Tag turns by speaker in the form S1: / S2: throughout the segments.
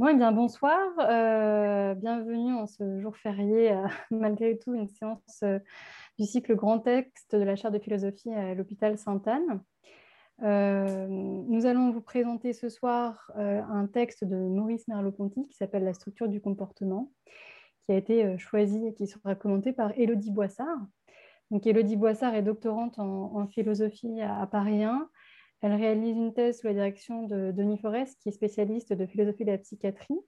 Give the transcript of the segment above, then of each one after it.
S1: Eh bien, bonsoir. Euh, bienvenue en ce jour férié, euh, malgré tout, une séance euh, du cycle Grand Texte de la chaire de philosophie à l'hôpital Sainte-Anne. nous allons vous présenter ce soir un texte de Maurice Merleau-Ponty qui s'appelle La structure du comportement, qui a été choisi et qui sera commenté par Élodie Boissard. Donc, Élodie Boissard est doctorante en, philosophie à, à Paris 1 elle réalise une thèse sous la direction de Denis Forest, qui est spécialiste de philosophie de la psychiatrie,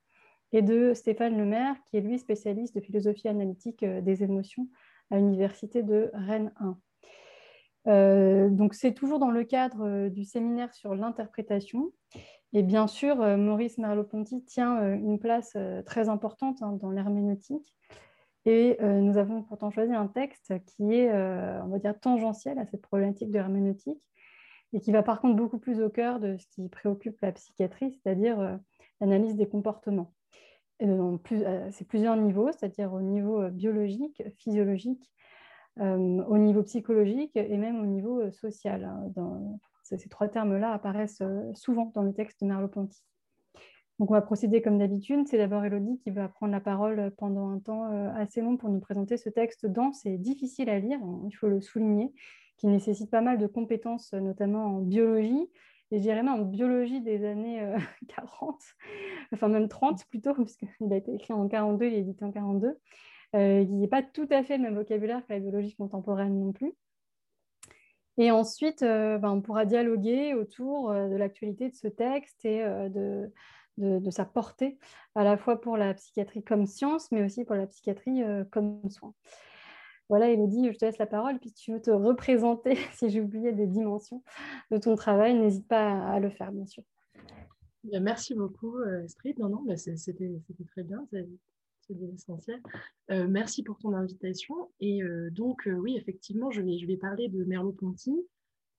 S1: et de Stéphane Lemaire, qui est lui spécialiste de philosophie analytique euh, des émotions à l'université de Rennes 1. Euh, donc c'est toujours dans le cadre euh, du séminaire sur l'interprétation. Et bien sûr, Maurice Merleau-Ponty tient une place très importante hein, dans l'herméneutique. Et nous avons pourtant choisi un texte qui est, on va dire, tangentiel à cette problématique de l'herméneutique, et qui va par contre beaucoup plus au cœur de ce qui préoccupe la psychiatrie, c'est-à-dire euh, l'analyse des comportements. Euh, c'est plusieurs niveaux, c'est-à-dire au niveau euh, biologique, physiologique, au niveau psychologique et même au niveau social. Hein, ces trois termes-là apparaissent souvent dans le texte de Merleau-Ponty. Donc on va procéder comme d'habitude. C'est d'abord Elodie qui va prendre la parole pendant un temps assez long pour nous présenter ce texte dense et difficile à lire, il faut le souligner qui nécessite pas mal de compétences, notamment en biologie, et je dirais même en biologie des années 40, euh, enfin même 30 plutôt, puisqu'il a été écrit en 42, il est édité en 42. Euh, il n'est pas tout à fait le même vocabulaire que la biologie contemporaine non plus. Et ensuite, euh, ben, on pourra dialoguer autour de l'actualité de ce texte et de, de, de, sa portée, à la fois pour la psychiatrie comme science, mais aussi pour la psychiatrie comme soin. Voilà, Elodie, je te laisse la parole. Puis si tu veux te représenter, si j'ai oublié des dimensions de ton travail, n'hésite pas à le faire, bien sûr.
S2: Merci beaucoup, Astrid. Non, non, c'était très bien, c'est l'essentiel. Euh, merci pour ton invitation. Et euh, donc, euh, oui, effectivement, je vais, je vais parler de Merleau-Ponty,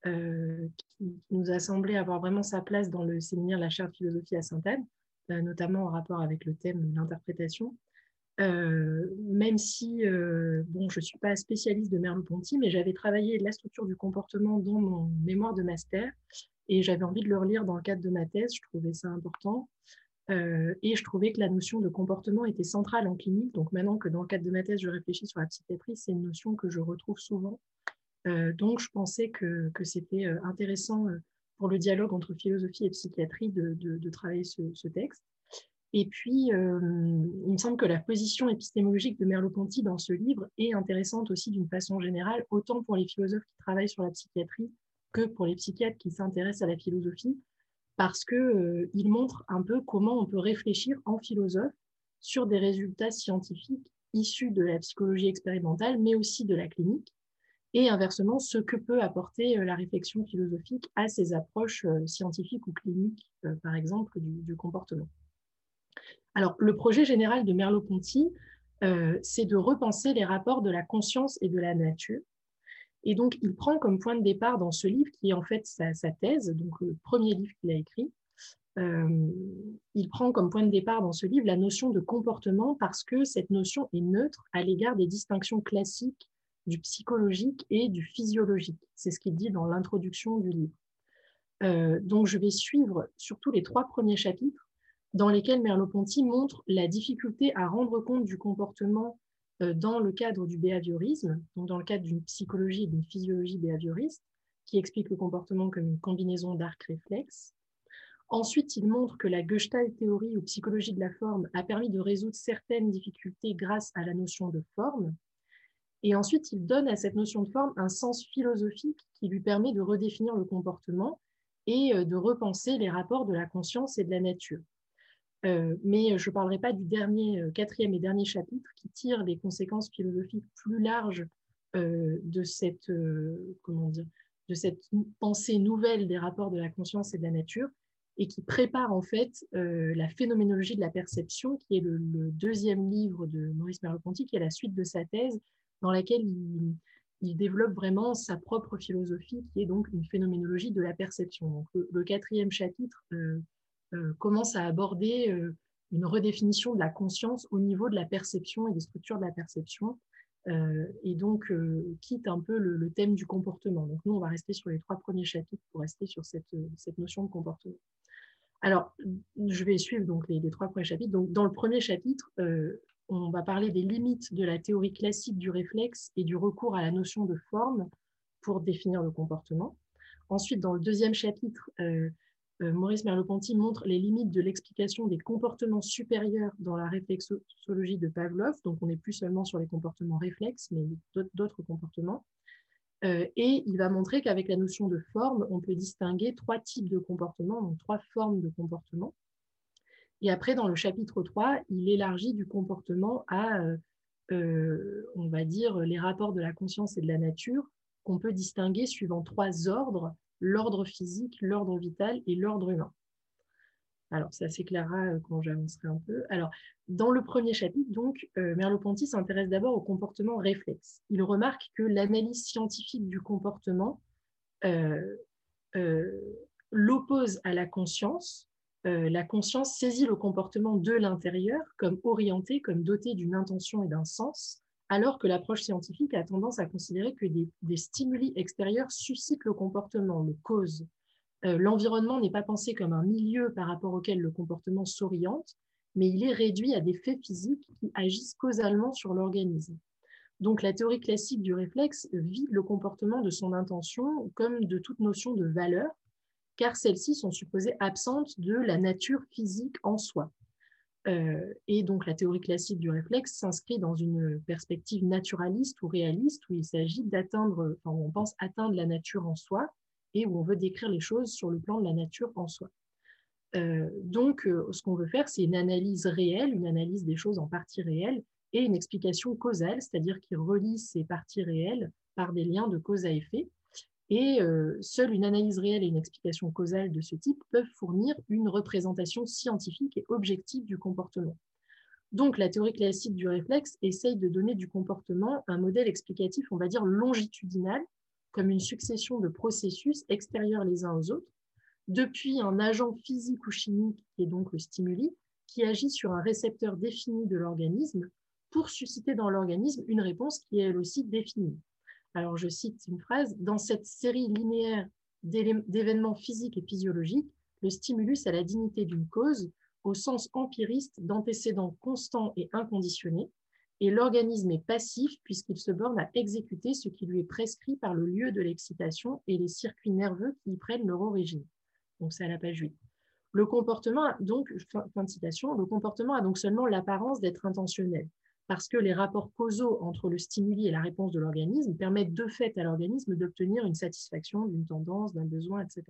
S2: qui nous a semblé avoir vraiment sa place dans le séminaire La chaire de philosophie à Sainte-Anne, notamment en rapport avec le thème de l'interprétation. Euh, même si euh, bon, je ne suis pas spécialiste de Merleau-Ponty, mais j'avais travaillé la structure du comportement dans mon mémoire de master et j'avais envie de le relire dans le cadre de ma thèse, je trouvais ça important. Euh, et je trouvais que la notion de comportement était centrale en clinique. Donc maintenant que dans le cadre de ma thèse, je réfléchis sur la psychiatrie, c'est une notion que je retrouve souvent. donc je pensais que, c'était intéressant pour le dialogue entre philosophie et psychiatrie de, travailler ce texte. Et puis, euh, il me semble que la position épistémologique de Merleau-Ponty dans ce livre est intéressante aussi d'une façon générale, autant pour les philosophes qui travaillent sur la psychiatrie que pour les psychiatres qui s'intéressent à la philosophie, parce qu'il euh, montre un peu comment on peut réfléchir en philosophe sur des résultats scientifiques issus de la psychologie expérimentale, mais aussi de la clinique, et inversement, ce que peut apporter euh, la réflexion philosophique à ces approches scientifiques ou cliniques, par exemple, du comportement. Alors, le projet général de Merleau-Ponty, euh, c'est de repenser les rapports de la conscience et de la nature. Et donc, il prend comme point de départ dans ce livre, qui est en fait sa, thèse, donc le premier livre qu'il a écrit, euh, il prend comme point de départ dans ce livre la notion de comportement parce que cette notion est neutre à l'égard des distinctions classiques du psychologique et du physiologique. C'est ce qu'il dit dans l'introduction du livre. Euh, donc, je vais suivre surtout les trois premiers chapitres dans lesquels Merleau-Ponty montre la difficulté à rendre compte du comportement euh, dans le cadre du behaviorisme, donc dans le cadre d'une psychologie et d'une physiologie behavioriste, qui explique le comportement comme une combinaison d'arcs réflexes. Ensuite, il montre que la Gestalt théorie ou psychologie de la forme a permis de résoudre certaines difficultés grâce à la notion de forme. Et ensuite, il donne à cette notion de forme un sens philosophique qui lui permet de redéfinir le comportement et euh, de repenser les rapports de la conscience et de la nature. Euh, mais je ne parlerai pas du dernier, euh, quatrième et dernier chapitre qui tire les conséquences philosophiques plus larges euh, de, cette, comment dire, de cette pensée nouvelle des rapports de la conscience et de la nature et qui prépare en fait la phénoménologie de la perception, qui est le, deuxième livre de Maurice Merleau-Ponty, qui est la suite de sa thèse, dans laquelle il, développe vraiment sa propre philosophie, qui est donc une phénoménologie de la perception. Donc, le, quatrième chapitre commence à aborder euh, une redéfinition de la conscience au niveau de la perception et des structures de la perception, euh, et donc quitte un peu le, thème du comportement. Donc nous, on va rester sur les trois premiers chapitres pour rester sur cette, cette notion de comportement. Alors, je vais suivre donc les, trois premiers chapitres. Donc, dans le premier chapitre, euh, on va parler des limites de la théorie classique du réflexe et du recours à la notion de forme pour définir le comportement. Ensuite, dans le deuxième chapitre, euh, euh, Maurice Merleau-Ponty montre les limites de l'explication des comportements supérieurs dans la réflexologie de Pavlov. Donc, on n'est plus seulement sur les comportements réflexes, mais d'autres comportements. Euh, et il va montrer qu'avec la notion de forme, on peut distinguer trois types de comportements, donc trois formes de comportement. Et après, dans le chapitre 3, il élargit du comportement à, euh, on va dire, les rapports de la conscience et de la nature qu'on peut distinguer suivant trois ordres l'ordre physique, l'ordre vital et l'ordre humain. Alors, ça s'éclairera euh, quand j'avancerai un peu. Alors, dans le premier chapitre, donc, euh, Merleau-Ponty s'intéresse d'abord au comportement réflexe. Il remarque que l'analyse scientifique du comportement euh, l'oppose à la conscience. la conscience saisit le comportement de l'intérieur comme orienté, comme doté d'une intention et d'un sens, alors que l'approche scientifique a tendance à considérer que des, stimuli extérieurs suscitent le comportement, le cause. Euh, l'environnement n'est pas pensé comme un milieu par rapport auquel le comportement s'oriente, mais il est réduit à des faits physiques qui agissent causalement sur l'organisme. Donc la théorie classique du réflexe vide le comportement de son intention comme de toute notion de valeur, car celles-ci sont supposées absentes de la nature physique en soi. Euh, et donc la théorie classique du réflexe s'inscrit dans une perspective naturaliste ou réaliste où il s'agit d'atteindre, on pense atteindre la nature en soi et où on veut décrire les choses sur le plan de la nature en soi. Euh, donc euh, ce qu'on veut faire, c'est une analyse réelle, une analyse des choses en partie réelles et une explication causale, c'est-à-dire qui relie ces parties réelles par des liens de cause à effet et euh, seule une analyse réelle et une explication causale de ce type peuvent fournir une représentation scientifique et objective du comportement. Donc, la théorie classique du réflexe essaye de donner du comportement un modèle explicatif, on va dire longitudinal, comme une succession de processus extérieurs les uns aux autres, depuis un agent physique ou chimique, qui est donc le stimuli, qui agit sur un récepteur défini de l'organisme pour susciter dans l'organisme une réponse qui est elle aussi définie alors je cite une phrase, dans cette série linéaire d'événements physiques et physiologiques, le stimulus a la dignité d'une cause au sens empiriste d'antécédents constants et inconditionnés, et l'organisme est passif puisqu'il se borne à exécuter ce qui lui est prescrit par le lieu de l'excitation et les circuits nerveux qui y prennent leur origine. Donc c'est à la page 8. Le comportement, donc, fin de citation, le comportement a donc seulement l'apparence d'être intentionnel parce que les rapports causaux entre le stimuli et la réponse de l'organisme permettent de fait à l'organisme d'obtenir une satisfaction d'une tendance, d'un besoin, etc.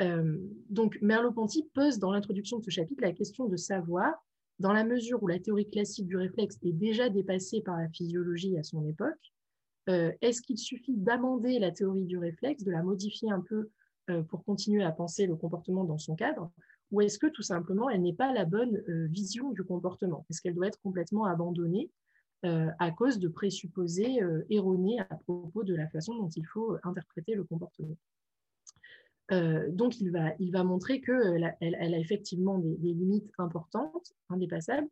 S2: Euh, donc Merleau-Ponty pose dans l'introduction de ce chapitre la question de savoir, dans la mesure où la théorie classique du réflexe est déjà dépassée par la physiologie à son époque, euh, est-ce qu'il suffit d'amender la théorie du réflexe, de la modifier un peu euh, pour continuer à penser le comportement dans son cadre, ou est-ce que tout simplement elle n'est pas la bonne euh, vision du comportement? Est-ce qu'elle doit être complètement abandonnée euh, à cause de présupposés euh, erronés à propos de la façon dont il faut interpréter le comportement? Donc, il va, montrer qu'elle elle a effectivement des, limites importantes, indépassables,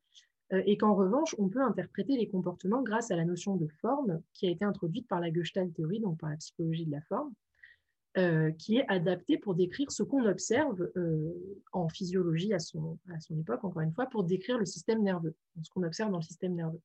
S2: et qu'en revanche, on peut interpréter les comportements grâce à la notion de forme qui a été introduite par la Gestalt théorie, donc par la psychologie de la forme, euh, qui est adapté pour décrire ce qu'on observe euh, en physiologie à son, époque, encore une fois, pour décrire le système nerveux, ce qu'on observe dans le système nerveux.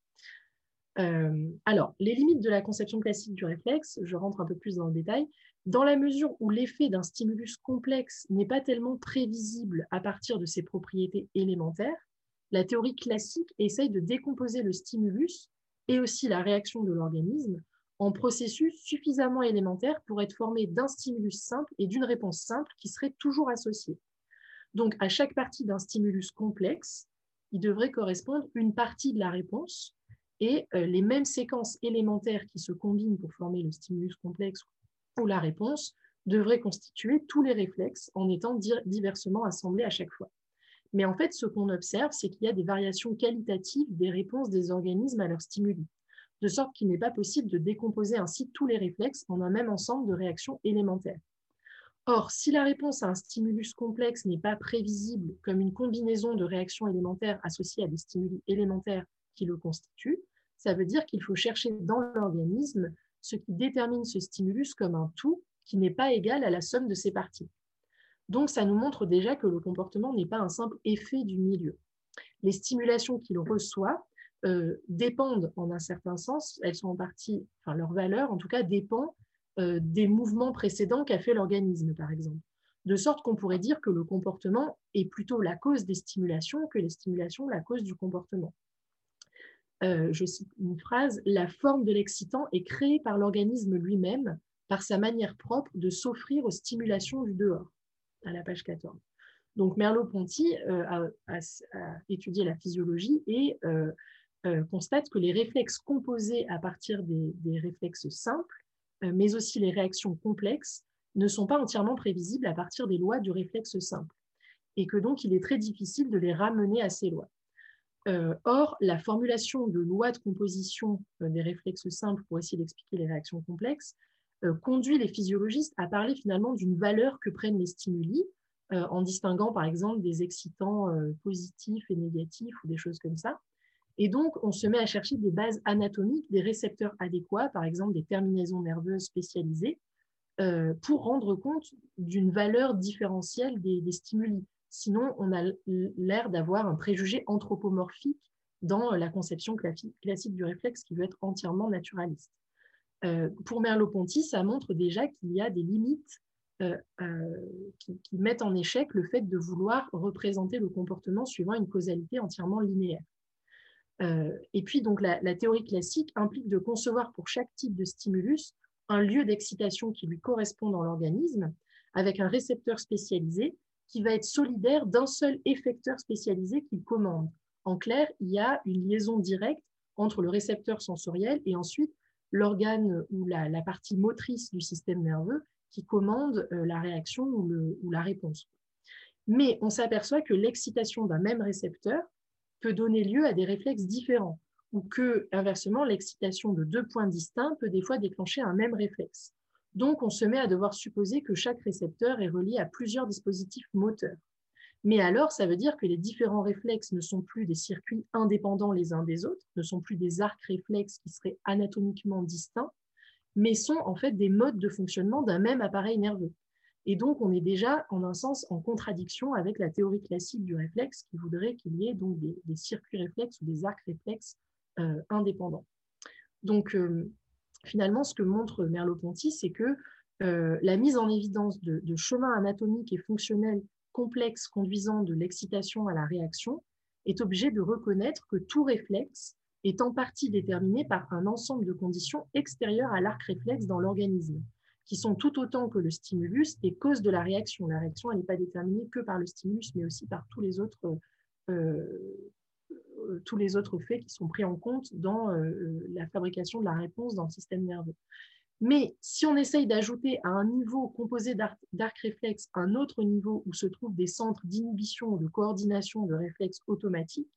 S2: Euh, alors, les limites de la conception classique du réflexe, je rentre un peu plus dans le détail, dans la mesure où l'effet d'un stimulus complexe n'est pas tellement prévisible à partir de ses propriétés élémentaires, la théorie classique essaye de décomposer le stimulus et aussi la réaction de l'organisme en processus suffisamment élémentaire pour être formé d'un stimulus simple et d'une réponse simple qui serait toujours associée. Donc, à chaque partie d'un stimulus complexe, il devrait correspondre une partie de la réponse et euh, les mêmes séquences élémentaires qui se combinent pour former le stimulus complexe ou la réponse devraient constituer tous les réflexes en étant diversement assemblés à chaque fois. Mais en fait, ce qu'on observe, c'est qu'il y a des variations qualitatives des réponses des organismes à leurs stimuli de sorte qu'il n'est pas possible de décomposer ainsi tous les réflexes en un même ensemble de réactions élémentaires. Or, si la réponse à un stimulus complexe n'est pas prévisible comme une combinaison de réactions élémentaires associées à des stimuli élémentaires qui le constituent, ça veut dire qu'il faut chercher dans l'organisme ce qui détermine ce stimulus comme un tout qui n'est pas égal à la somme de ses parties. Donc, ça nous montre déjà que le comportement n'est pas un simple effet du milieu. Les stimulations qu'il reçoit euh, dépendent en un certain sens, elles sont en partie, enfin leur valeur en tout cas dépend euh, des mouvements précédents qu'a fait l'organisme, par exemple. De sorte qu'on pourrait dire que le comportement est plutôt la cause des stimulations que les stimulations la cause du comportement. Euh, je cite une phrase, la forme de l'excitant est créée par l'organisme lui-même, par sa manière propre de s'offrir aux stimulations du dehors, à la page 14. Donc Merleau-Ponty a, étudié la physiologie et constate que les réflexes composés à partir des, réflexes simples, mais aussi les réactions complexes, ne sont pas entièrement prévisibles à partir des lois du réflexe simple, et que donc il est très difficile de les ramener à ces lois. Euh, or, la formulation de lois de composition euh, des réflexes simples pour essayer d'expliquer les réactions complexes euh, conduit les physiologistes à parler finalement d'une valeur que prennent les stimuli, en distinguant par exemple des excitants positifs et négatifs ou des choses comme ça. Et donc, on se met à chercher des bases anatomiques, des récepteurs adéquats, par exemple des terminaisons nerveuses spécialisées, pour rendre compte d'une valeur différentielle des stimuli. Sinon, on a l'air d'avoir un préjugé anthropomorphique dans la conception classique du réflexe qui veut être entièrement naturaliste. Euh, pour Merleau-Ponty, ça montre déjà qu'il y a des limites euh, euh, qui, mettent en échec le fait de vouloir représenter le comportement suivant une causalité entièrement linéaire. Et puis, donc, la, théorie classique implique de concevoir pour chaque type de stimulus un lieu d'excitation qui lui correspond dans l'organisme, avec un récepteur spécialisé qui va être solidaire d'un seul effecteur spécialisé qu'il commande. En clair, il y a une liaison directe entre le récepteur sensoriel et ensuite l'organe ou la, partie motrice du système nerveux qui commande euh, la réaction ou, la réponse. Mais on s'aperçoit que l'excitation d'un même récepteur peut donner lieu à des réflexes différents ou que, inversement, l'excitation de deux points distincts peut des fois déclencher un même réflexe. Donc, on se met à devoir supposer que chaque récepteur est relié à plusieurs dispositifs moteurs. Mais alors, ça veut dire que les différents réflexes ne sont plus des circuits indépendants les uns des autres, ne sont plus des arcs réflexes qui seraient anatomiquement distincts, mais sont en fait des modes de fonctionnement d'un même appareil nerveux. Et donc, on est déjà, en un sens, en contradiction avec la théorie classique du réflexe qui voudrait qu'il y ait donc des, circuits réflexes ou des arcs réflexes euh, indépendants. Donc, euh, finalement, ce que montre Merleau-Ponty, c'est que euh, la mise en évidence de, chemins anatomiques et fonctionnels complexes conduisant de l'excitation à la réaction est obligé de reconnaître que tout réflexe est en partie déterminé par un ensemble de conditions extérieures à l'arc réflexe dans l'organisme, qui sont tout autant que le stimulus et cause de la réaction. La réaction, n'est pas déterminée que par le stimulus, mais aussi par tous les autres euh, euh, tous les autres faits qui sont pris en compte dans euh, la fabrication de la réponse dans le système nerveux. Mais si on essaye d'ajouter à un niveau composé d'arc réflexe un autre niveau où se trouvent des centres d'inhibition de coordination de réflexes automatiques,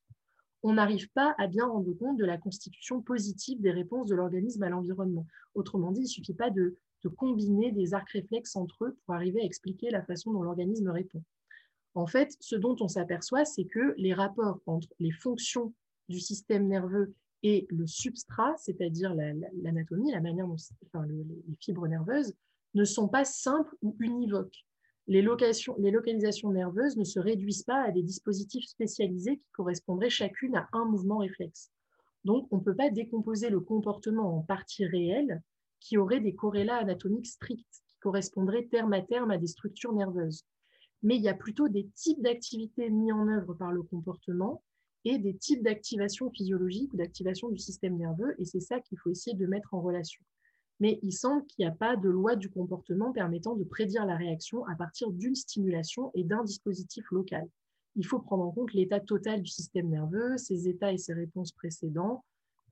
S2: on n'arrive pas à bien rendre compte de la constitution positive des réponses de l'organisme à l'environnement. Autrement dit, il ne suffit pas de, de combiner des arcs réflexes entre eux pour arriver à expliquer la façon dont l'organisme répond. En fait, ce dont on s'aperçoit, c'est que les rapports entre les fonctions du système nerveux et le substrat, c'est-à-dire l'anatomie, la, manière dont enfin, les fibres nerveuses, ne sont pas simples ou univoques. Les, les, localisations nerveuses ne se réduisent pas à des dispositifs spécialisés qui correspondraient chacune à un mouvement réflexe. Donc, on ne peut pas décomposer le comportement en parties réelles qui auraient des corrélats anatomiques stricts, qui correspondraient terme à terme à des structures nerveuses mais il y a plutôt des types d'activités mis en œuvre par le comportement et des types d'activation physiologique ou d'activation du système nerveux, et c'est ça qu'il faut essayer de mettre en relation. Mais il semble qu'il n'y a pas de loi du comportement permettant de prédire la réaction à partir d'une stimulation et d'un dispositif local. Il faut prendre en compte l'état total du système nerveux, ses états et ses réponses précédents,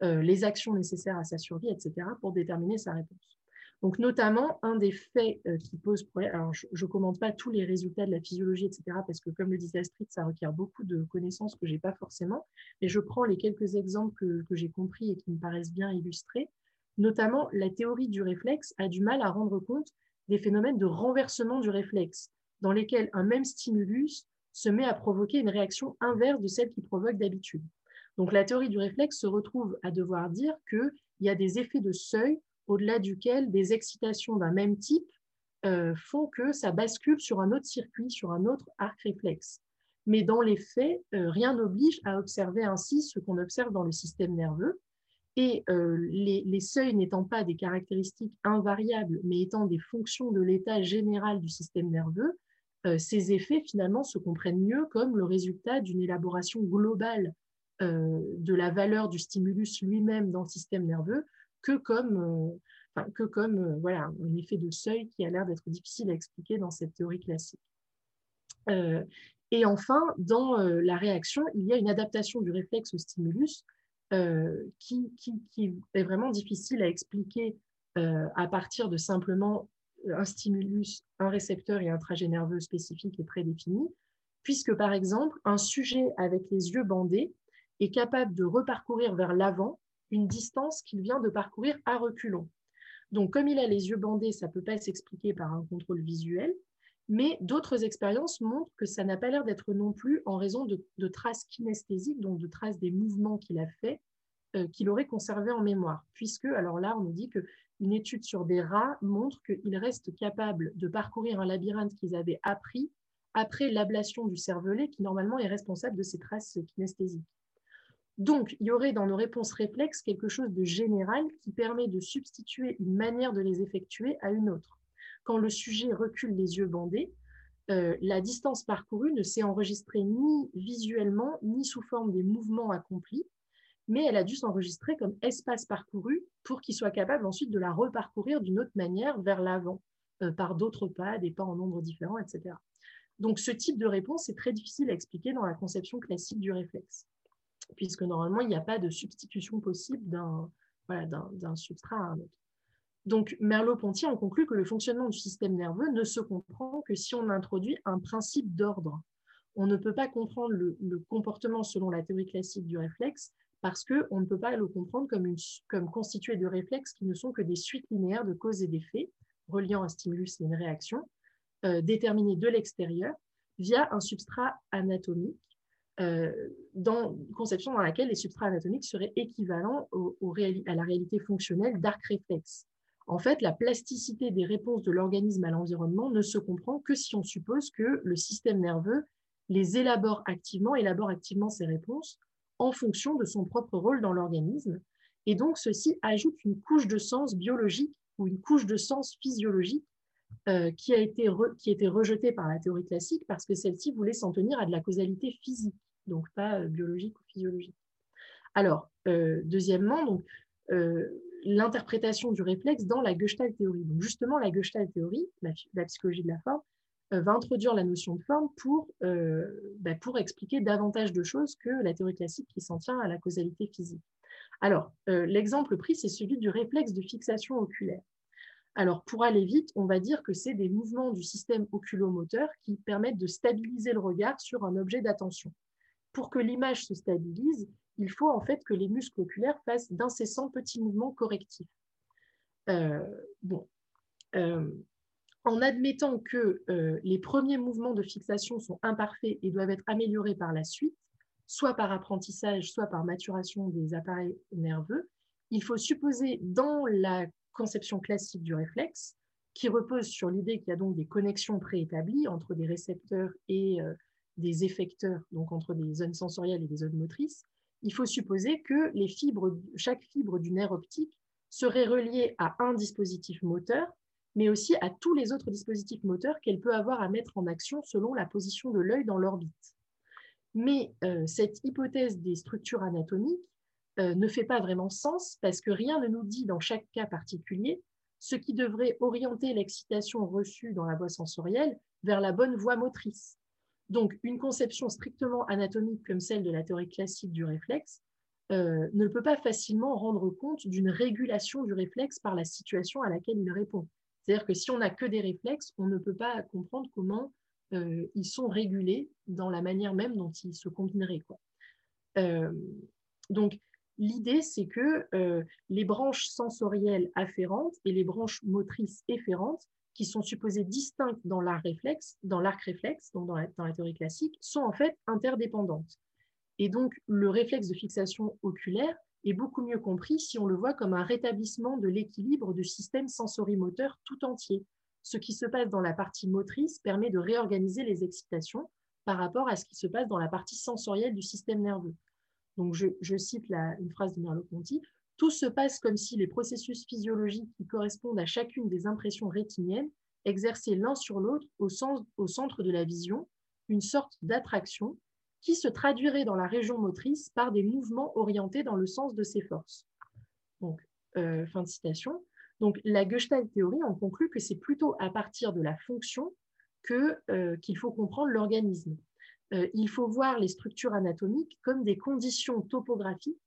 S2: euh, les actions nécessaires à sa survie, etc., pour déterminer sa réponse. Donc, notamment, un des faits euh, qui pose problème, alors je ne commente pas tous les résultats de la physiologie, etc., parce que comme le disait Astrid, ça requiert beaucoup de connaissances que je n'ai pas forcément, mais je prends les quelques exemples que, que j'ai compris et qui me paraissent bien illustrés. Notamment, la théorie du réflexe a du mal à rendre compte des phénomènes de renversement du réflexe, dans lesquels un même stimulus se met à provoquer une réaction inverse de celle qui provoque d'habitude. Donc la théorie du réflexe se retrouve à devoir dire qu'il y a des effets de seuil au-delà duquel des excitations d'un même type font que ça bascule sur un autre circuit, sur un autre arc réflexe. Mais dans les faits, rien n'oblige à observer ainsi ce qu'on observe dans le système nerveux. Et les, les, seuils n'étant pas des caractéristiques invariables, mais étant des fonctions de l'état général du système nerveux, ces effets finalement se comprennent mieux comme le résultat d'une élaboration globale de la valeur du stimulus lui-même dans le système nerveux que comme que comme euh, voilà, un effet de seuil qui a l'air d'être difficile à expliquer dans cette théorie classique. Euh, et enfin, dans euh, la réaction, il y a une adaptation du réflexe au stimulus qui, qui, est vraiment difficile à expliquer à partir de simplement un stimulus, un récepteur et un trajet nerveux spécifique et prédéfini, puisque par exemple, un sujet avec les yeux bandés est capable de reparcourir vers l'avant une distance qu'il vient de parcourir à reculons. Donc, comme il a les yeux bandés, ça ne peut pas s'expliquer par un contrôle visuel, mais d'autres expériences montrent que ça n'a pas l'air d'être non plus en raison de, traces kinesthésiques, donc de traces des mouvements qu'il a fait, euh, qu'il aurait conservé en mémoire. Puisque, alors là, on nous dit qu'une étude sur des rats montre qu'ils restent capables de parcourir un labyrinthe qu'ils avaient appris après l'ablation du cervelet, qui normalement est responsable de ces traces kinesthésiques. Donc, il y aurait dans nos réponses réflexes quelque chose de général qui permet de substituer une manière de les effectuer à une autre. Quand le sujet recule les yeux bandés, euh, la distance parcourue ne s'est enregistrée ni visuellement, ni sous forme des mouvements accomplis, mais elle a dû s'enregistrer comme espace parcouru pour qu'il soit capable ensuite de la reparcourir d'une autre manière vers l'avant, euh, par d'autres pas, des pas en nombre différents, etc. Donc ce type de réponse est très difficile à expliquer dans la conception classique du réflexe puisque normalement, il n'y a pas de substitution possible d'un substrat à un autre. Donc, Merleau-Ponty en conclut que le fonctionnement du système nerveux ne se comprend que si on introduit un principe d'ordre. On ne peut pas comprendre le, comportement selon la théorie classique du réflexe parce qu'on ne peut pas le comprendre comme, constitué de réflexes qui ne sont que des suites linéaires de causes et d'effets reliant un stimulus et une réaction, euh, déterminés de l'extérieur via un substrat anatomique euh, dans une conception dans laquelle les substrats anatomiques seraient équivalents à la réalité fonctionnelle d'arc réflexe. En fait, la plasticité des réponses de l'organisme à l'environnement ne se comprend que si on suppose que le système nerveux les élabore activement, élabore activement ses réponses en fonction de son propre rôle dans l'organisme. Et donc, ceci ajoute une couche de sens biologique ou une couche de sens physiologique euh, qui, a été qui a été rejetée par la théorie classique parce que celle-ci voulait s'en tenir à de la causalité physique donc pas euh, biologique ou physiologique. Alors, euh, deuxièmement, donc, euh, l'interprétation du réflexe dans la Gestalt théorie. Donc, justement, la Gestalt théorie, la, psychologie de la forme, va introduire la notion de forme pour, bah, pour expliquer davantage de choses que la théorie classique qui s'en tient à la causalité physique. Alors, l'exemple pris, c'est celui du réflexe de fixation oculaire. Alors, pour aller vite, on va dire que c'est des mouvements du système oculomoteur qui permettent de stabiliser le regard sur un objet d'attention pour que l'image se stabilise, il faut en fait que les muscles oculaires fassent d'incessants petits mouvements correctifs. Euh, bon. Euh, en admettant que euh, les premiers mouvements de fixation sont imparfaits et doivent être améliorés par la suite, soit par apprentissage, soit par maturation des appareils nerveux, il faut supposer dans la conception classique du réflexe, qui repose sur l'idée qu'il y a donc des connexions préétablies entre des récepteurs et des effecteurs, donc entre des zones sensorielles et des zones motrices, il faut supposer que chaque fibre du nerf optique serait reliée à un dispositif moteur, mais aussi à tous les autres dispositifs moteurs qu'elle peut avoir à mettre en action selon la position de l'œil dans l'orbite. Mais euh, cette hypothèse des structures anatomiques euh, ne fait pas vraiment sens parce que rien ne nous dit dans chaque cas particulier ce qui devrait orienter l'excitation reçue dans la voie sensorielle vers la bonne voie motrice. Donc, une conception strictement anatomique comme celle de la théorie classique du réflexe euh, ne peut pas facilement rendre compte d'une régulation du réflexe par la situation à laquelle il répond. C'est-à-dire que si on n'a que des réflexes, on ne peut pas comprendre comment euh, ils sont régulés dans la manière même dont ils se combineraient. Euh, donc, l'idée, c'est que les branches sensorielles afférentes et les branches motrices efférentes qui sont supposées distinctes dans l'arc réflexe, dans l'arc réflexe, donc dans la, théorie classique, sont en fait interdépendantes. Et donc, le réflexe de fixation oculaire est beaucoup mieux compris si on le voit comme un rétablissement de l'équilibre du système sensorimoteur tout entier, ce qui se passe dans la partie motrice permet de réorganiser les excitations par rapport à ce qui se passe dans la partie sensorielle du système nerveux. Donc, je, cite une phrase de Merleau-Ponty. Tout se passe comme si les processus physiologiques qui correspondent à chacune des impressions rétiniennes exerçaient l'un sur l'autre au, centre de la vision une sorte d'attraction qui se traduirait dans la région motrice par des mouvements orientés dans le sens de ces forces. Donc, euh, fin de citation. La Gestalt théorie en conclut que c'est plutôt à partir de la fonction euh, qu'il faut comprendre l'organisme. Euh, il faut voir les structures anatomiques comme des conditions topographiques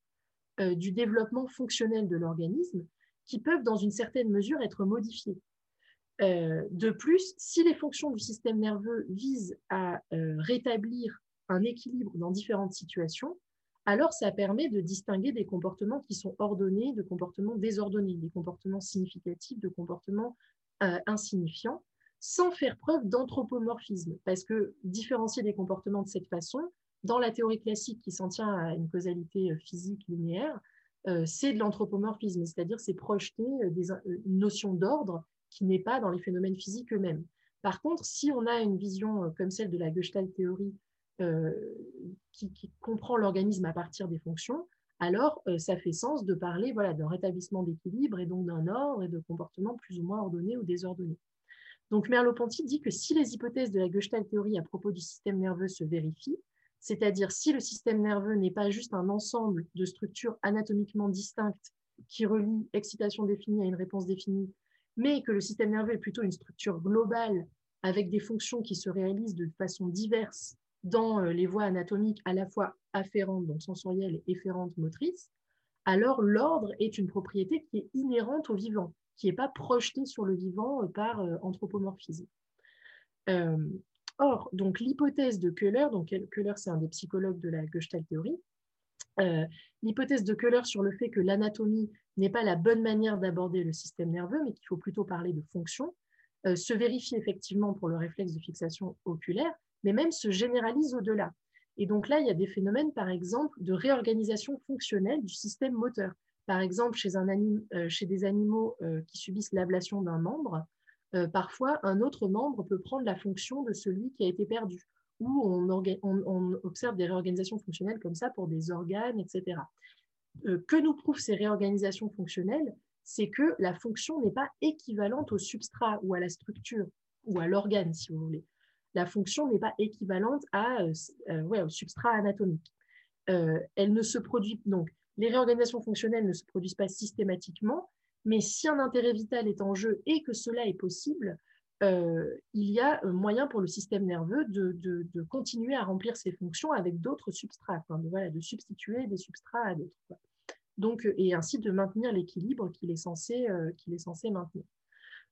S2: du développement fonctionnel de l'organisme qui peuvent, dans une certaine mesure, être modifiées. de plus, si les fonctions du système nerveux visent à rétablir un équilibre dans différentes situations, alors ça permet de distinguer des comportements qui sont ordonnés de comportements désordonnés, des comportements significatifs de comportements euh, insignifiants, sans faire preuve d'anthropomorphisme. Parce que différencier des comportements de cette façon, dans la théorie classique qui s'en tient à une causalité euh, physique linéaire, euh, c'est de l'anthropomorphisme, c'est-à-dire c'est projeter une notion d'ordre qui n'est pas dans les phénomènes physiques eux-mêmes. Par contre, si on a une vision comme celle de la Gestalt théorie euh, qui, comprend l'organisme à partir des fonctions, alors euh, ça fait sens de parler voilà, d'un rétablissement d'équilibre et donc d'un ordre et de comportements plus ou moins ordonnés ou désordonnés. Donc Merleau-Ponty dit que si les hypothèses de la Gestalt théorie à propos du système nerveux se vérifient, c'est-à-dire si le système nerveux n'est pas juste un ensemble de structures anatomiquement distinctes qui relient excitation définie à une réponse définie, mais que le système nerveux est plutôt une structure globale avec des fonctions qui se réalisent de façon diverse dans euh, les voies anatomiques à la fois afférentes, donc sensorielles, et efférentes motrices, alors l'ordre est une propriété qui est inhérente au vivant, qui n'est pas projetée sur le vivant euh, par euh, anthropomorphisme. Or, donc l'hypothèse de Köhler, donc Köhler c'est un des psychologues de la Gestalt théorie, l'hypothèse de Köhler sur le fait que l'anatomie n'est pas la bonne manière d'aborder le système nerveux, mais qu'il faut plutôt parler de fonction, se vérifie effectivement pour le réflexe de fixation oculaire, mais même se généralise au-delà. Et donc là, il y a des phénomènes, par exemple, de réorganisation fonctionnelle du système moteur. Par exemple, chez, un euh, chez des animaux euh, qui subissent l'ablation d'un membre, euh, parfois un autre membre peut prendre la fonction de celui qui a été perdu. Ou on, observe des réorganisations fonctionnelles comme ça pour des organes, etc. que nous prouvent ces réorganisations fonctionnelles C'est que la fonction n'est pas équivalente au substrat ou à la structure ou à l'organe, si vous voulez la fonction n'est pas équivalente à, euh, euh, au substrat anatomique. Euh, elle ne se produit donc les réorganisations fonctionnelles ne se produisent pas systématiquement, mais si un intérêt vital est en jeu et que cela est possible, il y a moyen pour le système nerveux de, continuer à remplir ses fonctions avec d'autres substrats, de, de substituer des substrats à d'autres. Donc, et ainsi de maintenir l'équilibre qu'il est, censé, qu'il est censé maintenir.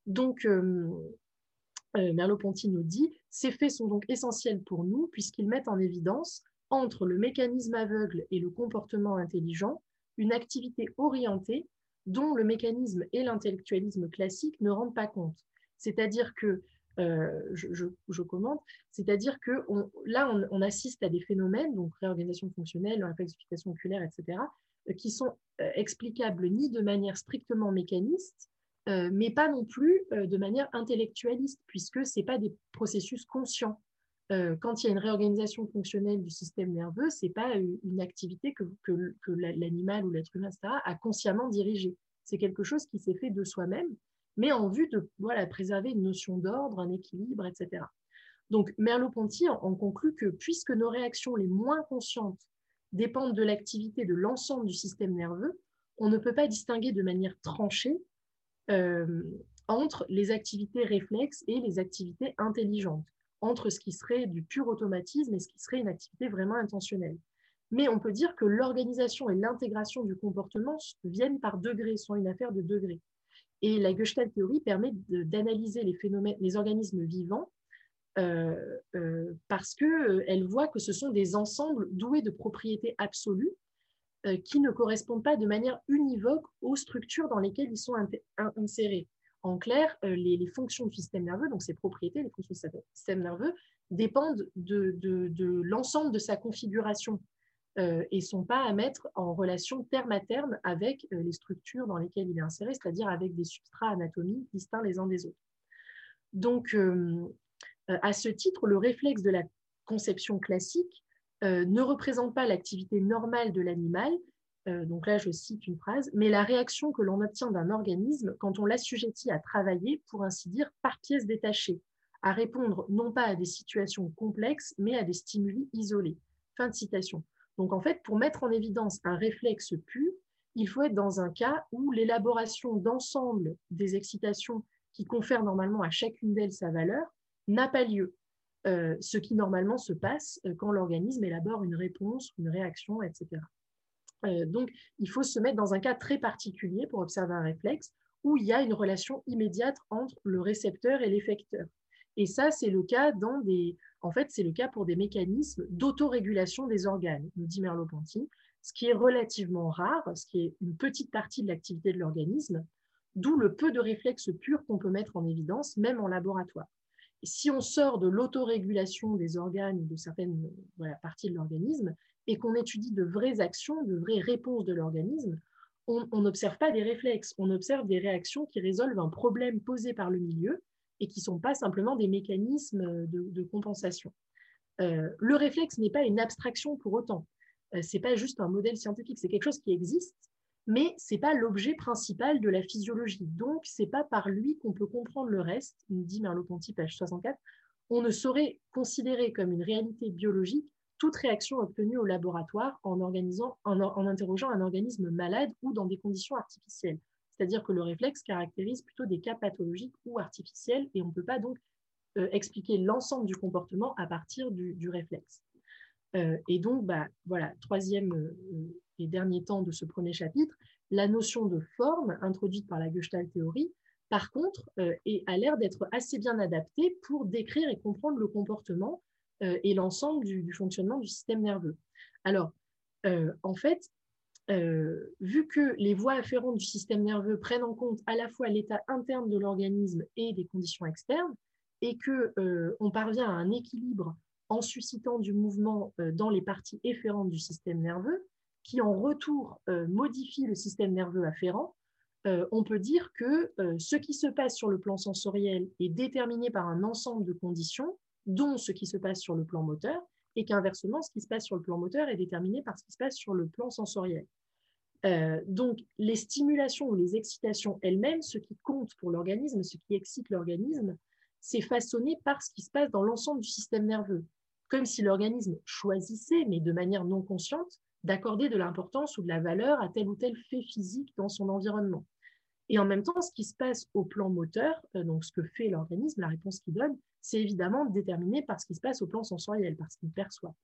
S2: Donc, euh, Merleau-Ponty nous dit Ces faits sont donc essentiels pour nous puisqu'ils mettent en évidence, entre le mécanisme aveugle et le comportement intelligent, une activité orientée dont le mécanisme et l'intellectualisme classique ne rendent pas compte. C'est-à-dire que, euh, je, commente, c'est-à-dire que là, on, assiste à des phénomènes, donc réorganisation fonctionnelle, réflexification oculaire, etc., euh, qui sont explicables ni de manière strictement mécaniste, euh, mais pas non plus euh, de manière intellectualiste, puisque ce n'est pas des processus conscients. Euh, quand il y a une réorganisation fonctionnelle du système nerveux, ce n'est pas une activité que, l'animal ou l'être humain a consciemment dirigée. C'est quelque chose qui s'est fait de soi-même, mais en vue de préserver une notion d'ordre, un équilibre, etc. Donc Merleau-Ponty en conclut que puisque nos réactions les moins conscientes dépendent de l'activité de l'ensemble du système nerveux, on ne peut pas distinguer de manière tranchée euh, entre les activités réflexes et les activités intelligentes, entre ce qui serait du pur automatisme et ce qui serait une activité vraiment intentionnelle. Mais on peut dire que l'organisation et l'intégration du comportement viennent par degrés, sont une affaire de degrés. Et la Gestalt théorie permet d'analyser les phénomènes, les organismes vivants, euh, euh, parce qu'elle voit que ce sont des ensembles doués de propriétés absolues euh, qui ne correspondent pas de manière univoque aux structures dans lesquelles ils sont insérés. En clair, euh, les, fonctions du système nerveux, donc ses propriétés, les fonctions du système nerveux, dépendent de, l'ensemble de sa configuration euh, et ne sont pas à mettre en relation terme à terme avec les structures dans lesquelles il est inséré, c'est-à-dire avec des substrats anatomiques distincts les uns des autres. Donc, à ce titre, le réflexe de la conception classique ne représente pas l'activité normale de l'animal, donc là je cite une phrase, mais la réaction que l'on obtient d'un organisme quand on l'assujettit à travailler, pour ainsi dire, par pièces détachées, à répondre non pas à des situations complexes, mais à des stimuli isolés. Fin de citation. Donc en fait, pour mettre en évidence un réflexe pur, il faut être dans un cas où l'élaboration d'ensemble des excitations qui confèrent normalement à chacune d'elles sa valeur n'a pas lieu. Euh, ce qui normalement se passe euh, quand l'organisme élabore une réponse, une réaction, etc. Euh, donc, il faut se mettre dans un cas très particulier pour observer un réflexe où il y a une relation immédiate entre le récepteur et l'effecteur. Et ça, c'est le cas dans des, en fait, c'est le cas pour des mécanismes d'autorégulation des organes, nous dit Merleau-Ponty, ce qui est relativement rare, ce qui est une petite partie de l'activité de l'organisme, d'où le peu de réflexes purs qu'on peut mettre en évidence, même en laboratoire. Et si on sort de l'autorégulation des organes ou de certaines parties de l'organisme et qu'on étudie de vraies actions, de vraies réponses de l'organisme, on n'observe pas des réflexes, on observe des réactions qui résolvent un problème posé par le milieu et qui ne sont pas simplement des mécanismes de, compensation. Euh, le réflexe n'est pas une abstraction pour autant. Euh, ce n'est pas juste un modèle scientifique, c'est quelque chose qui existe, mais ce n'est pas l'objet principal de la physiologie. Donc, ce n'est pas par lui qu'on peut comprendre le reste, nous dit Merleau-Ponty, page 64. On ne saurait considérer comme une réalité biologique toute réaction obtenue au laboratoire en, interrogeant un organisme malade ou dans des conditions artificielles c'est-à-dire que le réflexe caractérise plutôt des cas pathologiques ou artificiels et on ne peut pas donc euh, expliquer l'ensemble du comportement à partir du, réflexe. Euh, et donc, bah, voilà, troisième euh, et dernier temps de ce premier chapitre, la notion de forme introduite par la Gestalt théorie, par contre, a l'air d'être assez bien adaptée pour décrire et comprendre le comportement et l'ensemble du, fonctionnement du système nerveux. Alors, en fait, euh, vu que les voies afférentes du système nerveux prennent en compte à la fois l'état interne de l'organisme et des conditions externes, et que euh, on parvient à un équilibre en suscitant du mouvement euh, dans les parties efférentes du système nerveux, qui en retour modifie le système nerveux afférent, on peut dire que ce qui se passe sur le plan sensoriel est déterminé par un ensemble de conditions, dont ce qui se passe sur le plan moteur, et qu'inversement, ce qui se passe sur le plan moteur est déterminé par ce qui se passe sur le plan sensoriel. Euh, donc, les stimulations ou les excitations elles-mêmes, ce qui compte pour l'organisme, ce qui excite l'organisme, c'est façonné par ce qui se passe dans l'ensemble du système nerveux, comme si l'organisme choisissait, mais de manière non consciente, d'accorder de l'importance ou de la valeur à tel ou tel fait physique dans son environnement. Et en même temps, ce qui se passe au plan moteur, euh, donc ce que fait l'organisme, la réponse qu'il donne, c'est évidemment déterminé par ce qui se passe au plan sensoriel, par ce qu'il perçoit.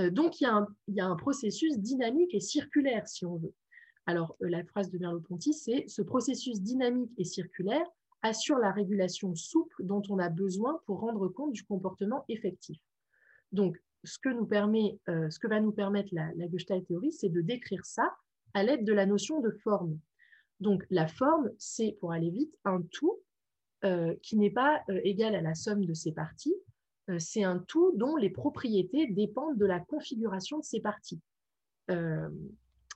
S2: Euh, donc, il y, a un, processus dynamique et circulaire, si on veut. Alors, euh, la phrase de Merleau-Ponty, c'est ce processus dynamique et circulaire assure la régulation souple dont on a besoin pour rendre compte du comportement effectif. Donc, ce que, nous permet, euh, ce que va nous permettre la, la Gestalt théorie, c'est de décrire ça à l'aide de la notion de forme. Donc, la forme, c'est, pour aller vite, un tout euh, qui n'est pas égal à la somme de ses parties. c'est un tout dont les propriétés dépendent de la configuration de ses parties.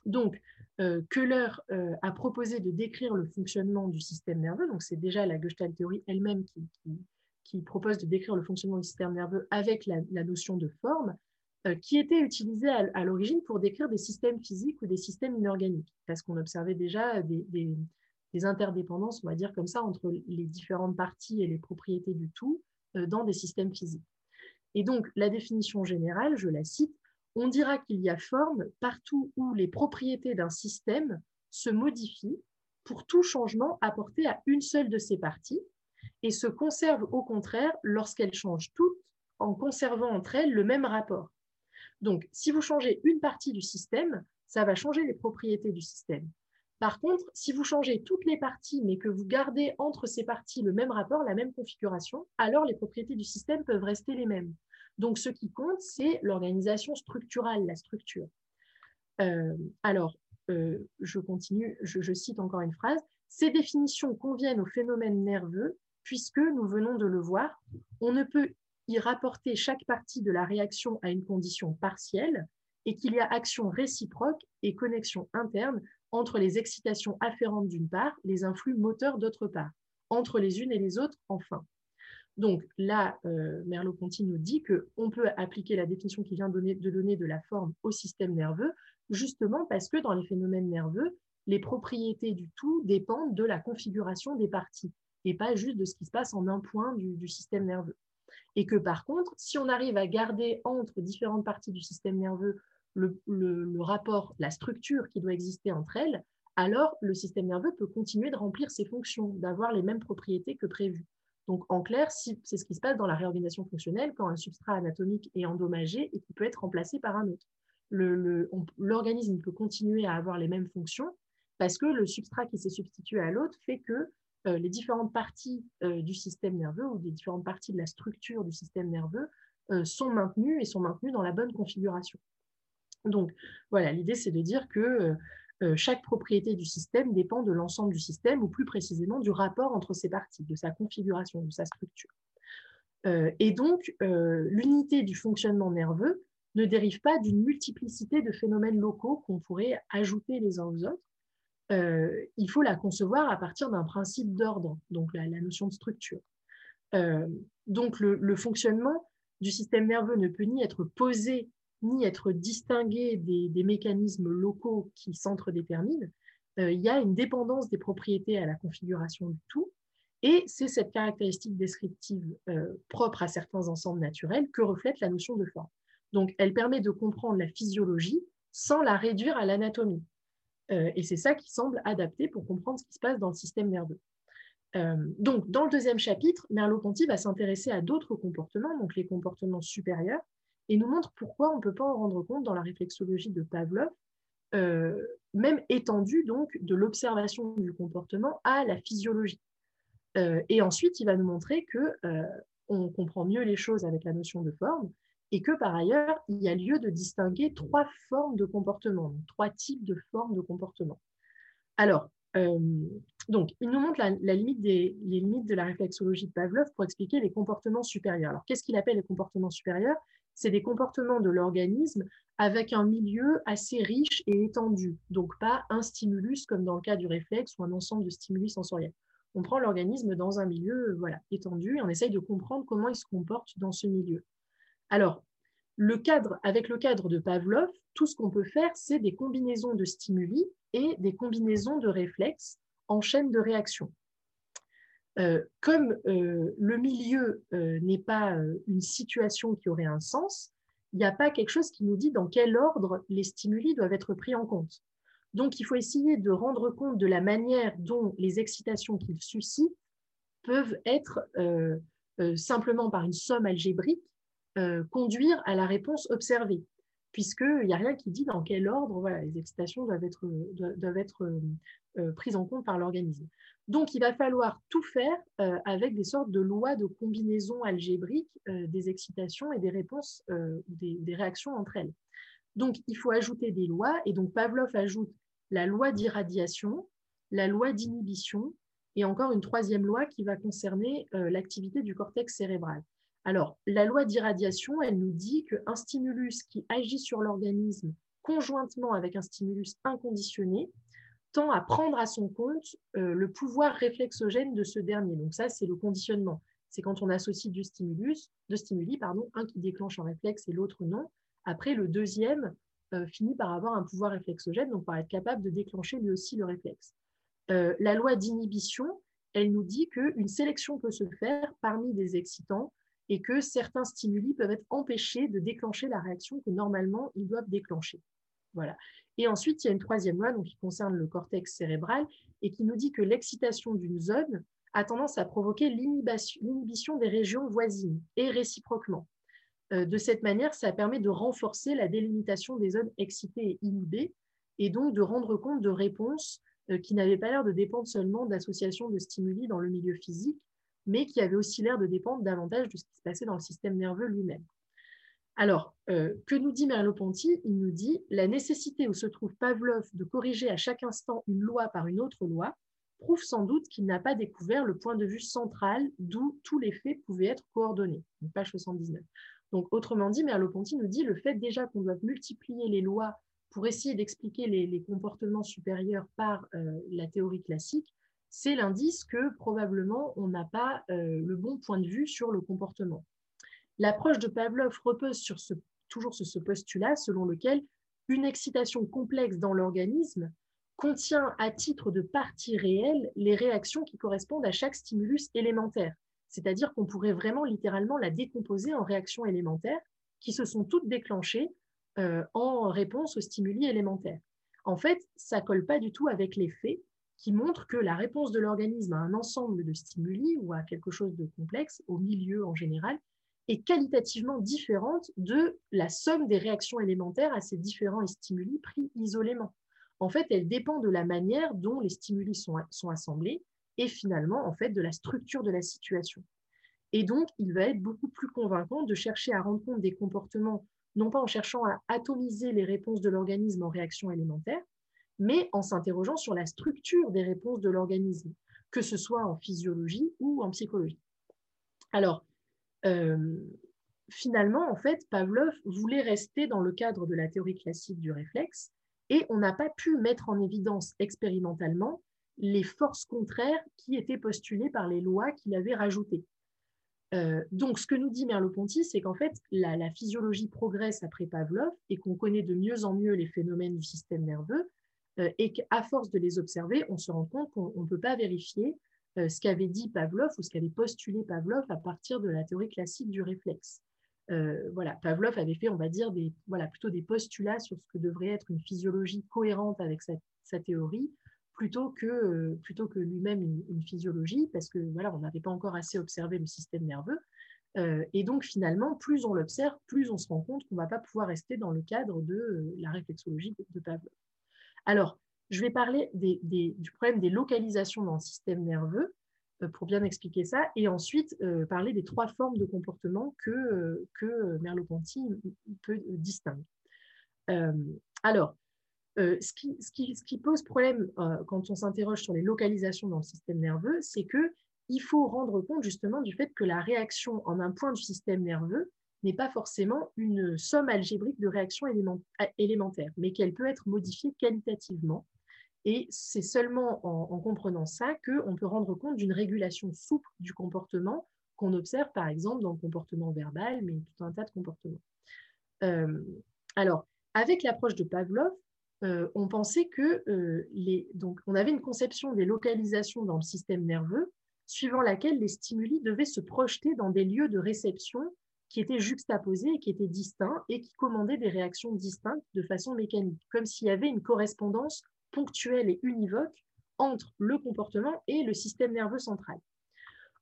S2: donc, euh, Köhler euh, a proposé de décrire le fonctionnement du système nerveux, donc c'est déjà la Gestalt théorie elle-même qui, propose de décrire le fonctionnement du système nerveux avec la, notion de forme, euh, qui était utilisée à, l'origine pour décrire des systèmes physiques ou des systèmes inorganiques, parce qu'on observait déjà des, interdépendances, on va dire comme ça, entre les différentes parties et les propriétés du tout dans des systèmes physiques. Et donc, la définition générale, je la cite, on dira qu'il y a forme partout où les propriétés d'un système se modifient pour tout changement apporté à une seule de ses parties et se conservent au contraire lorsqu'elles changent toutes en conservant entre elles le même rapport. Donc, si vous changez une partie du système, ça va changer les propriétés du système. Par contre, si vous changez toutes les parties, mais que vous gardez entre ces parties le même rapport, la même configuration, alors les propriétés du système peuvent rester les mêmes. Donc, ce qui compte, c'est l'organisation structurale, la structure. Euh, alors, euh, je continue, je, cite encore une phrase. Ces définitions conviennent au phénomène nerveux, puisque, nous venons de le voir, on ne peut y rapporter chaque partie de la réaction à une condition partielle et qu'il y a action réciproque et connexion interne entre les excitations afférentes d'une part, les influx moteurs d'autre part, entre les unes et les autres enfin. Donc là, euh, Merleau-Ponty nous dit qu'on peut appliquer la définition qui vient de donner de la forme au système nerveux, justement parce que dans les phénomènes nerveux, les propriétés du tout dépendent de la configuration des parties et pas juste de ce qui se passe en un point du, système nerveux. Et que par contre, si on arrive à garder entre différentes parties du système nerveux le, rapport, la structure qui doit exister entre elles, alors le système nerveux peut continuer de remplir ses fonctions, d'avoir les mêmes propriétés que prévues. Donc, en clair, c'est ce qui se passe dans la réorganisation fonctionnelle quand un substrat anatomique est endommagé et qui peut être remplacé par un autre. L'organisme peut continuer à avoir les mêmes fonctions parce que le substrat qui s'est substitué à l'autre fait que euh, les différentes parties euh, du système nerveux ou les différentes parties de la structure du système nerveux euh, sont maintenues et sont maintenues dans la bonne configuration. Donc, voilà, l'idée, c'est de dire que euh, chaque propriété du système dépend de l'ensemble du système, ou plus précisément du rapport entre ses parties, de sa configuration, de sa structure. Euh, et donc, euh, l'unité du fonctionnement nerveux ne dérive pas d'une multiplicité de phénomènes locaux qu'on pourrait ajouter les uns aux autres. il faut la concevoir à partir d'un principe d'ordre, donc la, notion de structure. donc, le, fonctionnement du système nerveux ne peut ni être posé ni être distingué des, mécanismes locaux qui s'entre-déterminent, euh, il y a une dépendance des propriétés à la configuration du tout, et c'est cette caractéristique descriptive euh, propre à certains ensembles naturels que reflète la notion de forme. Donc, elle permet de comprendre la physiologie sans la réduire à l'anatomie. Euh, et c'est ça qui semble adapté pour comprendre ce qui se passe dans le système nerveux. donc, dans le deuxième chapitre, Merleau-Ponty va s'intéresser à d'autres comportements, donc les comportements supérieurs, et nous montre pourquoi on ne peut pas en rendre compte dans la réflexologie de Pavlov, euh, même étendue donc de l'observation du comportement à la physiologie. Euh, et ensuite, il va nous montrer que euh, on comprend mieux les choses avec la notion de forme et que par ailleurs, il y a lieu de distinguer trois formes de comportement, trois types de formes de comportement. Alors, donc, il nous montre la, limite des, les limites de la réflexologie de Pavlov pour expliquer les comportements supérieurs. Alors, qu'est-ce qu'il appelle les comportements supérieurs? C'est des comportements de l'organisme avec un milieu assez riche et étendu, donc pas un stimulus comme dans le cas du réflexe ou un ensemble de stimuli sensoriels. On prend l'organisme dans un milieu voilà, étendu et on essaye de comprendre comment il se comporte dans ce milieu. Alors, le cadre, avec le cadre de Pavlov, tout ce qu'on peut faire, c'est des combinaisons de stimuli et des combinaisons de réflexes en chaîne de réaction. Euh, comme euh, le milieu euh, n'est pas une situation qui aurait un sens, il n'y a pas quelque chose qui nous dit dans quel ordre les stimuli doivent être pris en compte. Donc, il faut essayer de rendre compte de la manière dont les excitations qu'ils suscitent peuvent être simplement par une somme algébrique conduire à la réponse observée, puisqu'il n'y a rien qui dit dans quel ordre les excitations doivent être, doivent être prises en compte par l'organisme. Donc, il va falloir tout faire euh, avec des sortes de lois de combinaison algébrique euh, des excitations et des réponses, euh, des, réactions entre elles. Donc, il faut ajouter des lois, et donc Pavlov ajoute la loi d'irradiation, la loi d'inhibition, et encore une troisième loi qui va concerner l'activité du cortex cérébral. Alors, la loi d'irradiation, elle nous dit qu'un stimulus qui agit sur l'organisme conjointement avec un stimulus inconditionné tend à prendre à son compte euh, le pouvoir réflexogène de ce dernier. Donc ça, c'est le conditionnement. C'est quand on associe deux stimulus, deux stimuli, pardon, un qui déclenche un réflexe et l'autre non. Après, le deuxième euh, finit par avoir un pouvoir réflexogène, donc par être capable de déclencher lui aussi le réflexe. Euh, la loi d'inhibition, elle nous dit qu'une sélection peut se faire parmi des excitants et que certains stimuli peuvent être empêchés de déclencher la réaction que normalement ils doivent déclencher. Voilà. Et ensuite, il y a une troisième loi qui concerne le cortex cérébral et qui nous dit que l'excitation d'une zone a tendance à provoquer l'inhibition des régions voisines et réciproquement. Euh, de cette manière, ça permet de renforcer la délimitation des zones excitées et inhibées et donc de rendre compte de réponses euh, qui n'avaient pas l'air de dépendre seulement d'associations de stimuli dans le milieu physique, mais qui avaient aussi l'air de dépendre davantage de ce qui se passait dans le système nerveux lui-même. Alors, euh, que nous dit Merleau-Ponty? Il nous dit la nécessité où se trouve Pavlov de corriger à chaque instant une loi par une autre loi prouve sans doute qu'il n'a pas découvert le point de vue central d'où tous les faits pouvaient être coordonnés. page 79. Donc, autrement dit, Merleau-Ponty nous dit le fait déjà qu'on doit multiplier les lois pour essayer d'expliquer les, comportements supérieurs par euh, la théorie classique c'est l'indice que probablement on n'a pas le bon point de vue sur le comportement. L'approche de Pavlov repose sur toujours sur ce postulat selon lequel une excitation complexe dans l'organisme contient à titre de partie réelle les réactions qui correspondent à chaque stimulus élémentaire. C'est-à-dire qu'on pourrait vraiment littéralement la décomposer en réactions élémentaires qui se sont toutes déclenchées euh, en réponse aux stimuli élémentaires. En fait, ça colle pas du tout avec les faits qui montrent que la réponse de l'organisme à un ensemble de stimuli ou à quelque chose de complexe, au milieu en général, est qualitativement différente de la somme des réactions élémentaires à ces différents stimuli pris isolément. En fait, elle dépend de la manière dont les stimuli sont, sont assemblés et finalement, en fait, de la structure de la situation. Et donc, il va être beaucoup plus convaincant de chercher à rendre compte des comportements, non pas en cherchant à atomiser les réponses de l'organisme en réactions élémentaires, mais en s'interrogeant sur la structure des réponses de l'organisme, que ce soit en physiologie ou en psychologie. Alors, finalement, en fait, Pavlov voulait rester dans le cadre de la théorie classique du réflexe et on n'a pas pu mettre en évidence expérimentalement les forces contraires qui étaient postulées par les lois qu'il avait rajoutées. Euh, donc, ce que nous dit Merleau-Ponty, c'est qu'en fait, la, physiologie progresse après Pavlov et qu'on connaît de mieux en mieux les phénomènes du système nerveux euh, et qu'à force de les observer, on se rend compte qu'on ne peut pas vérifier euh, ce qu'avait dit Pavlov ou ce qu'avait postulé Pavlov à partir de la théorie classique du réflexe. Euh, voilà, Pavlov avait fait, on va dire, voilà, plutôt des postulats sur ce que devrait être une physiologie cohérente avec sa, théorie, plutôt que, euh, que lui-même une, physiologie, parce que voilà, on n'avait pas encore assez observé le système nerveux. et donc finalement, plus on l'observe, plus on se rend compte qu'on ne va pas pouvoir rester dans le cadre de la réflexologie de Pavlov. Alors, je vais parler du problème des localisations dans le système nerveux euh, pour bien expliquer ça, et ensuite euh, parler des trois formes de comportement que, euh, Merleau-Ponty peut distinguer. alors, ce qui, ce, qui, ce, qui, pose problème quand on s'interroge sur les localisations dans le système nerveux, c'est que il faut rendre compte justement du fait que la réaction en un point du système nerveux n'est pas forcément une somme algébrique de réactions élémentaires, mais qu'elle peut être modifiée qualitativement et c'est seulement en, comprenant ça qu'on peut rendre compte d'une régulation souple du comportement qu'on observe par exemple dans le comportement verbal, mais tout un tas de comportements. Euh, alors, avec l'approche de Pavlov, euh, on pensait que euh, les, donc, on avait une conception des localisations dans le système nerveux, suivant laquelle les stimuli devaient se projeter dans des lieux de réception qui étaient juxtaposés et qui étaient distincts et qui commandaient des réactions distinctes de façon mécanique, comme s'il y avait une correspondance ponctuelle et univoque entre le comportement et le système nerveux central.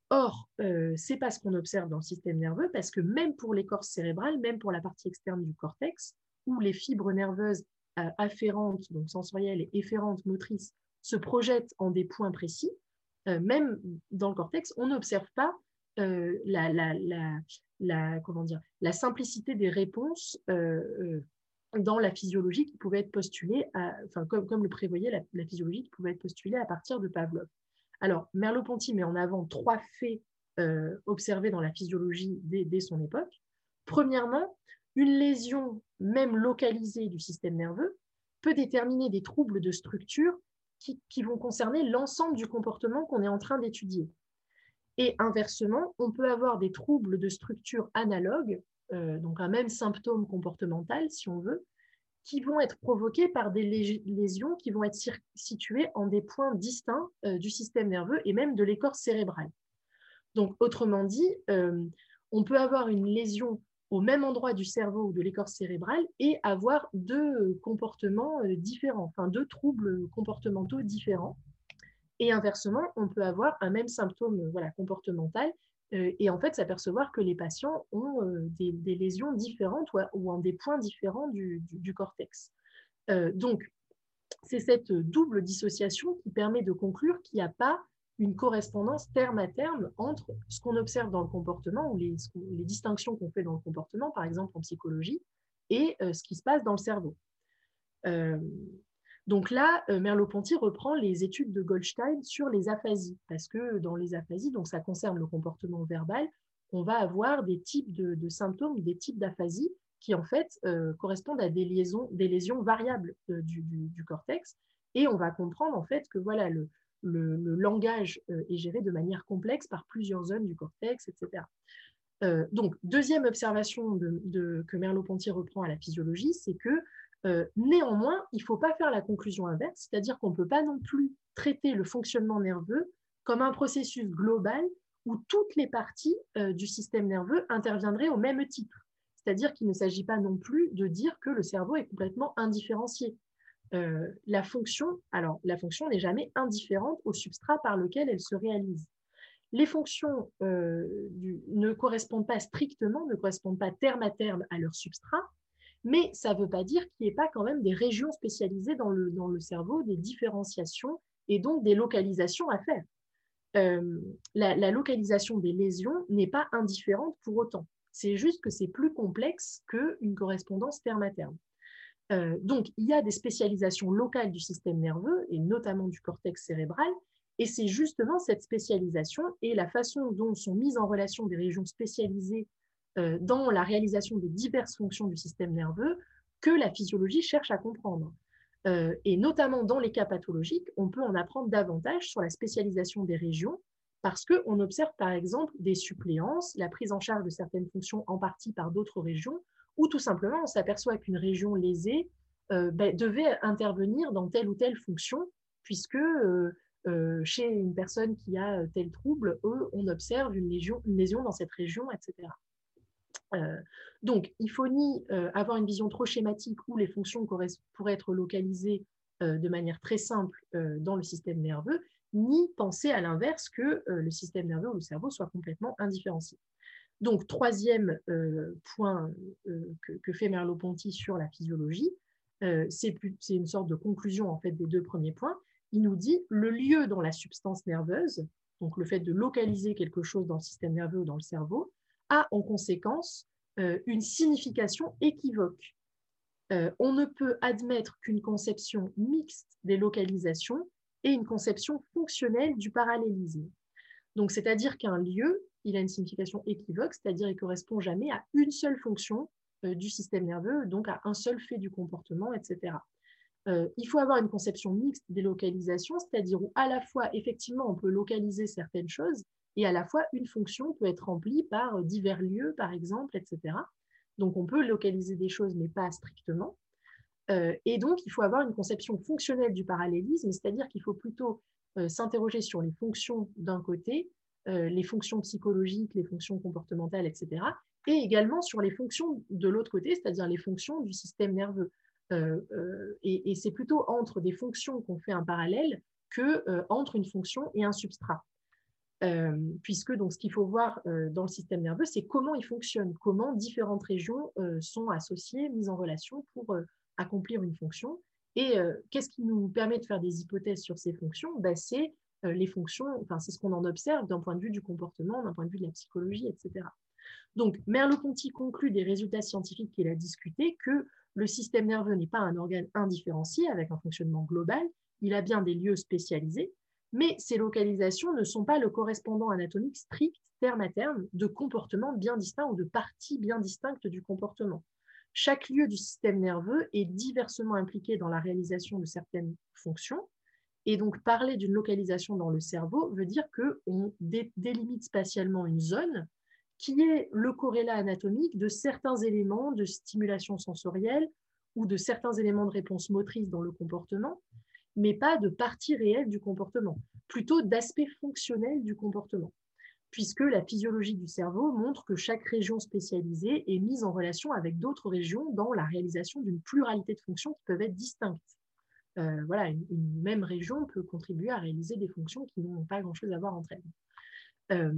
S2: Or, euh, ce n'est pas ce qu'on observe dans le système nerveux, parce que même pour l'écorce cérébrale, même pour la partie externe du cortex, où les fibres nerveuses euh, afférentes, donc sensorielles et efférentes motrices, se projettent en des points précis, euh, même dans le cortex, on n'observe pas la, la, comment dire, la simplicité des réponses dans la physiologie qui pouvait être postulée, enfin, comme, le prévoyait la, physiologie qui pouvait être postulée à partir de Pavlov. Alors, Merleau-Ponty met en avant trois faits euh, observés dans la physiologie dès, son époque. Premièrement, une lésion, même localisée du système nerveux, peut déterminer des troubles de structure qui vont concerner l'ensemble du comportement qu'on est en train d'étudier. Et inversement, on peut avoir des troubles de structure analogues euh, donc un même symptôme comportemental, si on veut, qui vont être provoqués par des lésions qui vont être situées en des points distincts euh, du système nerveux et même de l'écorce cérébrale. Donc, autrement dit, euh, on peut avoir une lésion au même endroit du cerveau ou de l'écorce cérébrale et avoir deux comportements différents, deux troubles comportementaux différents. Et inversement, on peut avoir un même symptôme voilà, comportemental et en fait s'apercevoir que les patients ont euh, des, lésions différentes ou, en des points différents du, cortex. Euh, donc, c'est cette double dissociation qui permet de conclure qu'il n'y a pas une correspondance terme à terme entre ce qu'on observe dans le comportement ou les distinctions qu'on fait dans le comportement, par exemple en psychologie, et ce qui se passe dans le cerveau. Donc là, euh, Merleau-Ponty reprend les études de Goldstein sur les aphasies, parce que dans les aphasies, donc ça concerne le comportement verbal, on va avoir des types de, symptômes, des types d'aphasies qui en fait euh, correspondent à des, lésions variables euh, du, cortex, et on va comprendre en fait que voilà le, le, langage est géré de manière complexe par plusieurs zones du cortex, etc. donc, deuxième observation que Merleau-Ponty reprend à la physiologie, c'est que néanmoins, il ne faut pas faire la conclusion inverse, c'est-à-dire qu'on ne peut pas non plus traiter le fonctionnement nerveux comme un processus global où toutes les parties du système nerveux interviendraient au même titre. C'est-à-dire qu'il ne s'agit pas non plus de dire que le cerveau est complètement indifférencié. Euh, la fonction, alors la fonction n'est jamais indifférente au substrat par lequel elle se réalise. Les fonctions euh, ne correspondent pas strictement, ne correspondent pas terme à terme à leur substrat, mais ça ne veut pas dire qu'il n'y ait pas quand même des régions spécialisées dans le, cerveau, des différenciations et donc des localisations à faire. Euh, la, localisation des lésions n'est pas indifférente pour autant. C'est juste que c'est plus complexe qu'une correspondance terme à terme. Euh, donc, il y a des spécialisations locales du système nerveux, et notamment du cortex cérébral, et c'est justement cette spécialisation et la façon dont sont mises en relation des régions spécialisées dans la réalisation des diverses fonctions du système nerveux que la physiologie cherche à comprendre. Euh, et notamment dans les cas pathologiques, on peut en apprendre davantage sur la spécialisation des régions parce qu'on observe par exemple des suppléances, la prise en charge de certaines fonctions en partie par d'autres régions, ou tout simplement on s'aperçoit qu'une région lésée euh, ben, devait intervenir dans telle ou telle fonction, puisque euh, euh, chez une personne qui a tel trouble, on observe une lésion dans cette région, etc. donc, il faut ni avoir une vision trop schématique où les fonctions pourraient être localisées de manière très simple dans le système nerveux, ni penser à l'inverse que euh, le système nerveux ou le cerveau soit complètement indifférencié. Donc, troisième euh, point euh, que, fait Merleau-Ponty sur la physiologie, c'est une sorte de conclusion en fait des deux premiers points. Il nous dit le lieu dans la substance nerveuse, donc le fait de localiser quelque chose dans le système nerveux ou dans le cerveau, a en conséquence une signification équivoque. on ne peut admettre qu'une conception mixte des localisations et une conception fonctionnelle du parallélisme. Donc, c'est-à-dire qu'un lieu, il a une signification équivoque, c'est-à-dire il correspond jamais à une seule fonction euh, du système nerveux, donc à un seul fait du comportement, etc. Euh, il faut avoir une conception mixte des localisations, c'est-à-dire où à la fois, effectivement, on peut localiser certaines choses, et à la fois, une fonction peut être remplie par divers lieux, par exemple, etc. Donc, on peut localiser des choses, mais pas strictement. Euh, et donc, il faut avoir une conception fonctionnelle du parallélisme, c'est-à-dire qu'il faut plutôt euh, s'interroger sur les fonctions d'un côté, euh, les fonctions psychologiques, les fonctions comportementales, etc., et également sur les fonctions de l'autre côté, c'est-à-dire les fonctions du système nerveux. et, et c'est plutôt entre des fonctions qu'on fait un parallèle que entre une fonction et un substrat. Puisque donc ce qu'il faut voir dans le système nerveux, c'est comment il fonctionne, comment différentes régions sont associées, mises en relation pour accomplir une fonction. Et euh, qu'est-ce qui nous permet de faire des hypothèses sur ces fonctions? Ben, C'est euh, les fonctions, enfin, c'est ce qu'on en observe d'un point de vue du comportement, d'un point de vue de la psychologie, etc. Donc, Merleau-Ponty conclut des résultats scientifiques qu'il a discutés que le système nerveux n'est pas un organe indifférencié avec un fonctionnement global, il a bien des lieux spécialisés, mais ces localisations ne sont pas le correspondant anatomique strict, terme à terme, de comportements bien distincts ou de parties bien distinctes du comportement. Chaque lieu du système nerveux est diversement impliqué dans la réalisation de certaines fonctions. Et donc, parler d'une localisation dans le cerveau veut dire qu'on délimite spatialement une zone qui est le corrélat anatomique de certains éléments de stimulation sensorielle ou de certains éléments de réponse motrice dans le comportement, mais pas de partie réelle du comportement, plutôt d'aspect fonctionnel du comportement puisque la physiologie du cerveau montre que chaque région spécialisée est mise en relation avec d'autres régions dans la réalisation d'une pluralité de fonctions qui peuvent être distinctes. Euh, voilà, une, même région peut contribuer à réaliser des fonctions qui n'ont pas grand-chose à voir entre elles. Euh,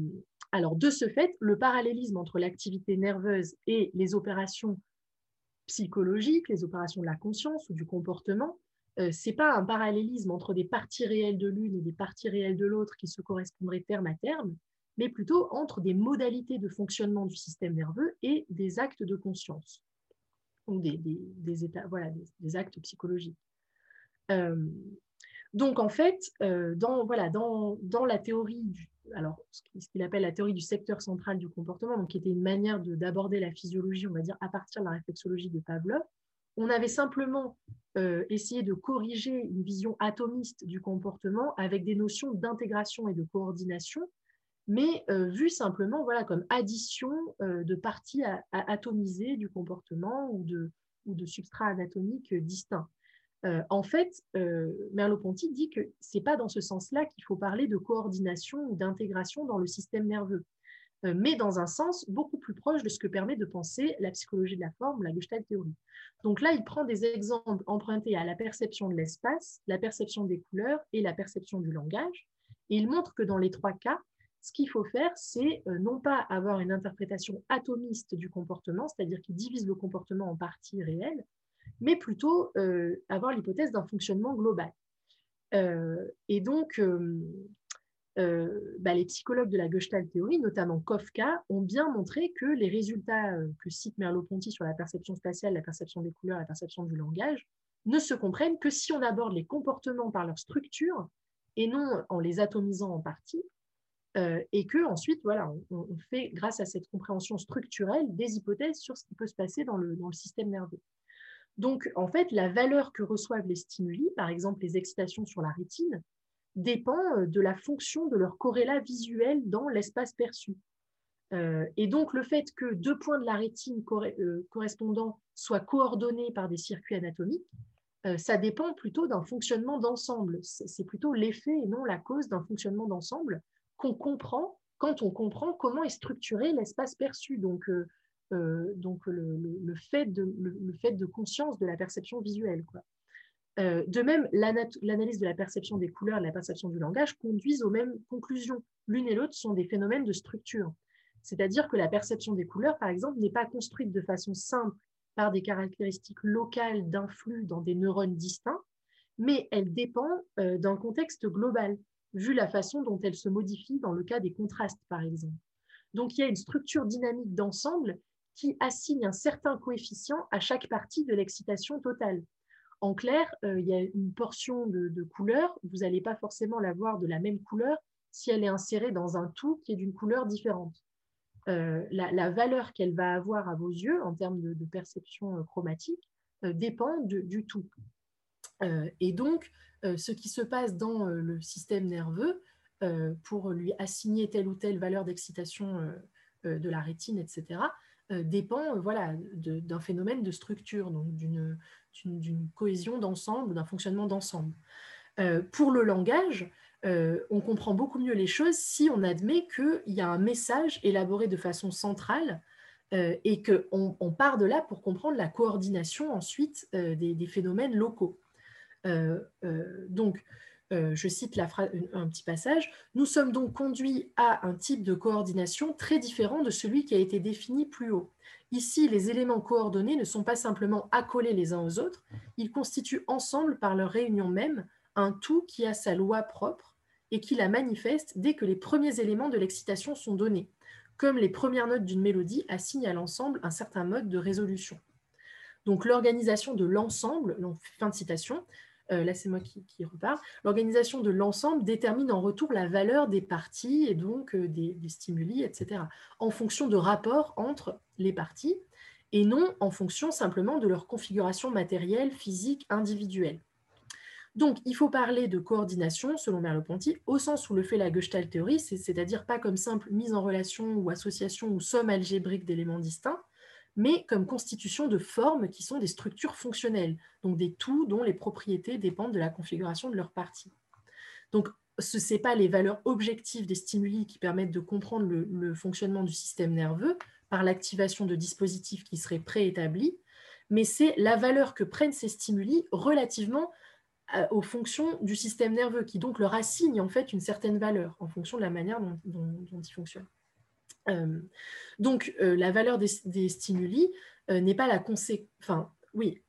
S2: alors, de ce fait, le parallélisme entre l'activité nerveuse et les opérations psychologiques, les opérations de la conscience ou du comportement, euh, ce n'est pas un parallélisme entre des parties réelles de l'une et des parties réelles de l'autre qui se correspondraient terme à terme, mais plutôt entre des modalités de fonctionnement du système nerveux et des actes de conscience, ou des, des, états, voilà, des, actes psychologiques. Euh, donc, en fait, euh, dans, voilà, dans, dans, la théorie, du, alors, ce qu'il appelle la théorie du secteur central du comportement, donc, qui était une manière d'aborder la physiologie, on va dire, à partir de la réflexologie de Pavlov, on avait simplement essayer de corriger une vision atomiste du comportement avec des notions d'intégration et de coordination, mais vu simplement voilà, comme addition de parties atomisées du comportement ou de, substrats anatomiques distincts. Euh, en fait, euh, Merleau-Ponty dit que ce n'est pas dans ce sens-là qu'il faut parler de coordination ou d'intégration dans le système nerveux, euh, mais dans un sens beaucoup plus proche de ce que permet de penser la psychologie de la forme, la Gestalt théorie. Donc là, il prend des exemples empruntés à la perception de l'espace, la perception des couleurs et la perception du langage, et il montre que dans les trois cas, ce qu'il faut faire, c'est non pas avoir une interprétation atomiste du comportement, c'est-à-dire qui divise le comportement en parties réelles, mais plutôt euh, avoir l'hypothèse d'un fonctionnement global. Euh, et donc, euh, bah, les psychologues de la Gestalt théorie, notamment Kafka, ont bien montré que les résultats que cite Merleau-Ponty sur la perception spatiale, la perception des couleurs, la perception du langage, ne se comprennent que si on aborde les comportements par leur structure et non en les atomisant en parties, et que ensuite, voilà, on, fait, grâce à cette compréhension structurelle, des hypothèses sur ce qui peut se passer dans le système nerveux. Donc, en fait, la valeur que reçoivent les stimuli, par exemple les excitations sur la rétine, dépend euh, de la fonction de leur corrélat visuel dans l'espace perçu. Euh, et donc, le fait que deux points de la rétine euh, correspondants soient coordonnés par des circuits anatomiques, ça dépend plutôt d'un fonctionnement d'ensemble. C'est plutôt l'effet et non la cause d'un fonctionnement d'ensemble qu'on comprend quand on comprend comment est structuré l'espace perçu. Donc, le, fait de, conscience de la perception visuelle. Euh, de même, l'analyse de la perception des couleurs et de la perception du langage conduisent aux mêmes conclusions. L'une et l'autre sont des phénomènes de structure. C'est-à-dire que la perception des couleurs, par exemple, n'est pas construite de façon simple par des caractéristiques locales d'un flux dans des neurones distincts, mais elle dépend euh, d'un contexte global, vu la façon dont elle se modifie dans le cas des contrastes, par exemple. Donc il y a une structure dynamique d'ensemble qui assigne un certain coefficient à chaque partie de l'excitation totale. En clair, euh, il y a une portion de, couleur, vous n'allez pas forcément la voir de la même couleur si elle est insérée dans un tout qui est d'une couleur différente. Euh, la, valeur qu'elle va avoir à vos yeux en termes de, perception euh, chromatique dépend du tout. et donc, ce qui se passe dans le système nerveux, pour lui assigner telle ou telle valeur d'excitation de la rétine, etc., dépend euh, voilà, d'un phénomène de structure, donc d'une cohésion d'ensemble, d'un fonctionnement d'ensemble. Euh, pour le langage, on comprend beaucoup mieux les choses si on admet qu'il y a un message élaboré de façon centrale et qu'on on part de là pour comprendre la coordination ensuite des, des, phénomènes locaux. donc, euh, je cite un petit passage, Nous sommes donc conduits à un type de coordination très différent de celui qui a été défini plus haut. Ici, les éléments coordonnés ne sont pas simplement accolés les uns aux autres, ils constituent ensemble par leur réunion même un tout qui a sa loi propre et qui la manifeste dès que les premiers éléments de l'excitation sont donnés, comme les premières notes d'une mélodie assignent à l'ensemble un certain mode de résolution. Donc l'organisation de l'ensemble, fin de citation, euh, là c'est moi qui, repars, l'organisation de l'ensemble détermine en retour la valeur des parties et donc euh, des, stimuli, etc., en fonction de rapports entre les parties et non en fonction simplement de leur configuration matérielle, physique, individuelle. Donc, il faut parler de coordination, selon Merleau-Ponty, au sens où le fait la Gestalt théorie, c'est-à-dire pas comme simple mise en relation ou association ou somme algébrique d'éléments distincts, mais comme constitution de formes qui sont des structures fonctionnelles, donc des tout dont les propriétés dépendent de la configuration de leurs parties. Donc, ce n'est pas les valeurs objectives des stimuli qui permettent de comprendre le, fonctionnement du système nerveux par l'activation de dispositifs qui seraient préétablis, mais c'est la valeur que prennent ces stimuli relativement euh, aux fonctions du système nerveux, qui donc leur assigne en fait une certaine valeur en fonction de la manière dont ils fonctionnent. Euh, donc, euh, la valeur des, stimuli euh, n'est pas la conséquence. Enfin, oui.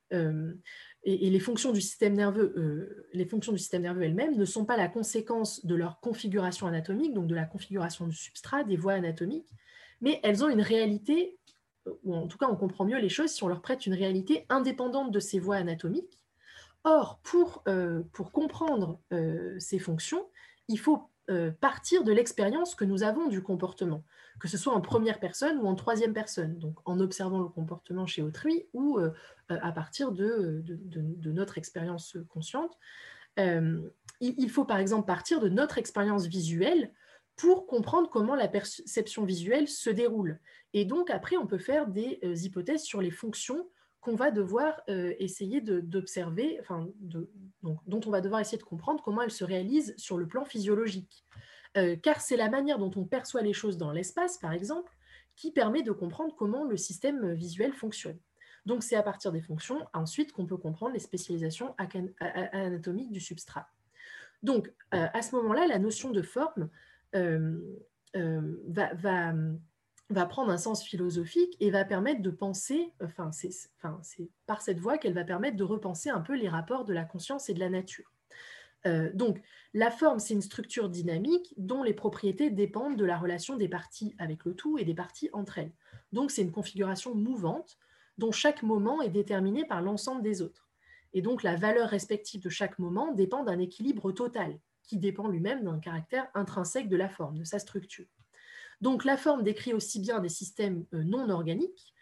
S2: Et, les fonctions du système nerveux, les fonctions du système nerveux elles-mêmes ne sont pas la conséquence de leur configuration anatomique, donc de la configuration du substrat, des voies anatomiques, mais elles ont une réalité, ou en tout cas on comprend mieux les choses si on leur prête une réalité indépendante de ces voies anatomiques. Or, pour, pour comprendre ces fonctions, il faut euh, partir de l'expérience que nous avons du comportement, que ce soit en première personne ou en troisième personne, donc en observant le comportement chez autrui ou euh, à partir de, notre expérience consciente. il faut par exemple partir de notre expérience visuelle pour comprendre comment la perception visuelle se déroule. Et donc après, on peut faire des hypothèses sur les fonctions qu'on va devoir euh, essayer d'observer, enfin, dont on va devoir essayer de comprendre comment elles se réalisent sur le plan physiologique. Euh, car c'est la manière dont on perçoit les choses dans l'espace, par exemple, qui permet de comprendre comment le système visuel fonctionne. Donc c'est à partir des fonctions, ensuite, qu'on peut comprendre les spécialisations anatomiques du substrat. Donc euh, à ce moment-là, la notion de forme va, va va prendre un sens philosophique et va permettre de penser, enfin c'est par cette voie qu'elle va permettre de repenser un peu les rapports de la conscience et de la nature. Euh, donc la forme, c'est une structure dynamique dont les propriétés dépendent de la relation des parties avec le tout et des parties entre elles. Donc c'est une configuration mouvante dont chaque moment est déterminé par l'ensemble des autres. Et donc la valeur respective de chaque moment dépend d'un équilibre total qui dépend lui-même d'un caractère intrinsèque de la forme, de sa structure. Donc la forme décrit aussi bien des systèmes euh, non organiques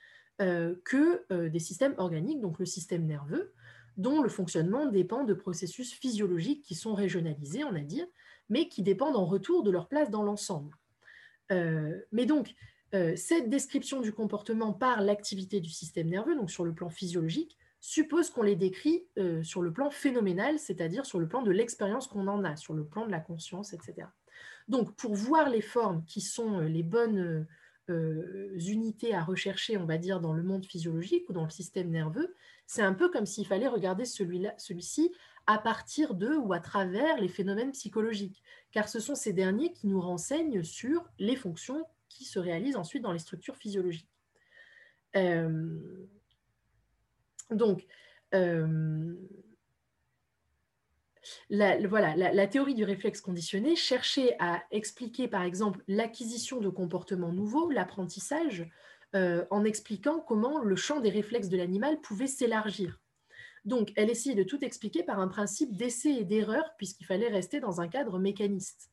S2: euh, que euh, des systèmes organiques, donc le système nerveux, dont le fonctionnement dépend de processus physiologiques qui sont régionalisés, on a dit, mais qui dépendent en retour de leur place dans l'ensemble. mais donc, cette description du comportement par l'activité du système nerveux, donc sur le plan physiologique, suppose qu'on les décrit sur le plan phénoménal, c'est-à-dire sur le plan de l'expérience qu'on en a, sur le plan de la conscience, etc. Donc, pour voir les formes qui sont euh, les bonnes euh, unités à rechercher, on va dire, dans le monde physiologique ou dans le système nerveux, c'est un peu comme s'il fallait regarder celui-ci à partir de ou à travers les phénomènes psychologiques, car ce sont ces derniers qui nous renseignent sur les fonctions qui se réalisent ensuite dans les structures physiologiques. Euh, donc, la, voilà, la, théorie du réflexe conditionné cherchait à expliquer, par exemple, l'acquisition de comportements nouveaux, l'apprentissage, euh, en expliquant comment le champ des réflexes de l'animal pouvait s'élargir. Donc, elle essayait de tout expliquer par un principe d'essai et d'erreur, puisqu'il fallait rester dans un cadre mécaniste.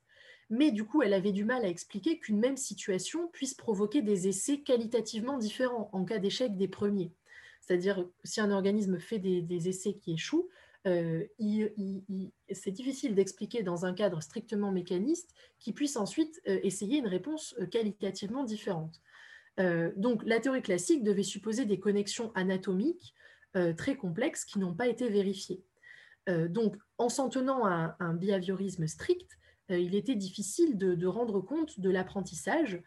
S2: Mais du coup, elle avait du mal à expliquer qu'une même situation puisse provoquer des essais qualitativement différents en cas d'échec des premiers. C'est-à-dire, si un organisme fait des essais qui échouent, euh, c'est difficile d'expliquer dans un cadre strictement mécaniste qui puisse ensuite euh, essayer une réponse euh, qualitativement différente. donc la théorie classique devait supposer des connexions anatomiques très complexes qui n'ont pas été vérifiées. donc en s'en tenant à un behaviorisme strict, il était difficile de rendre compte de l'apprentissage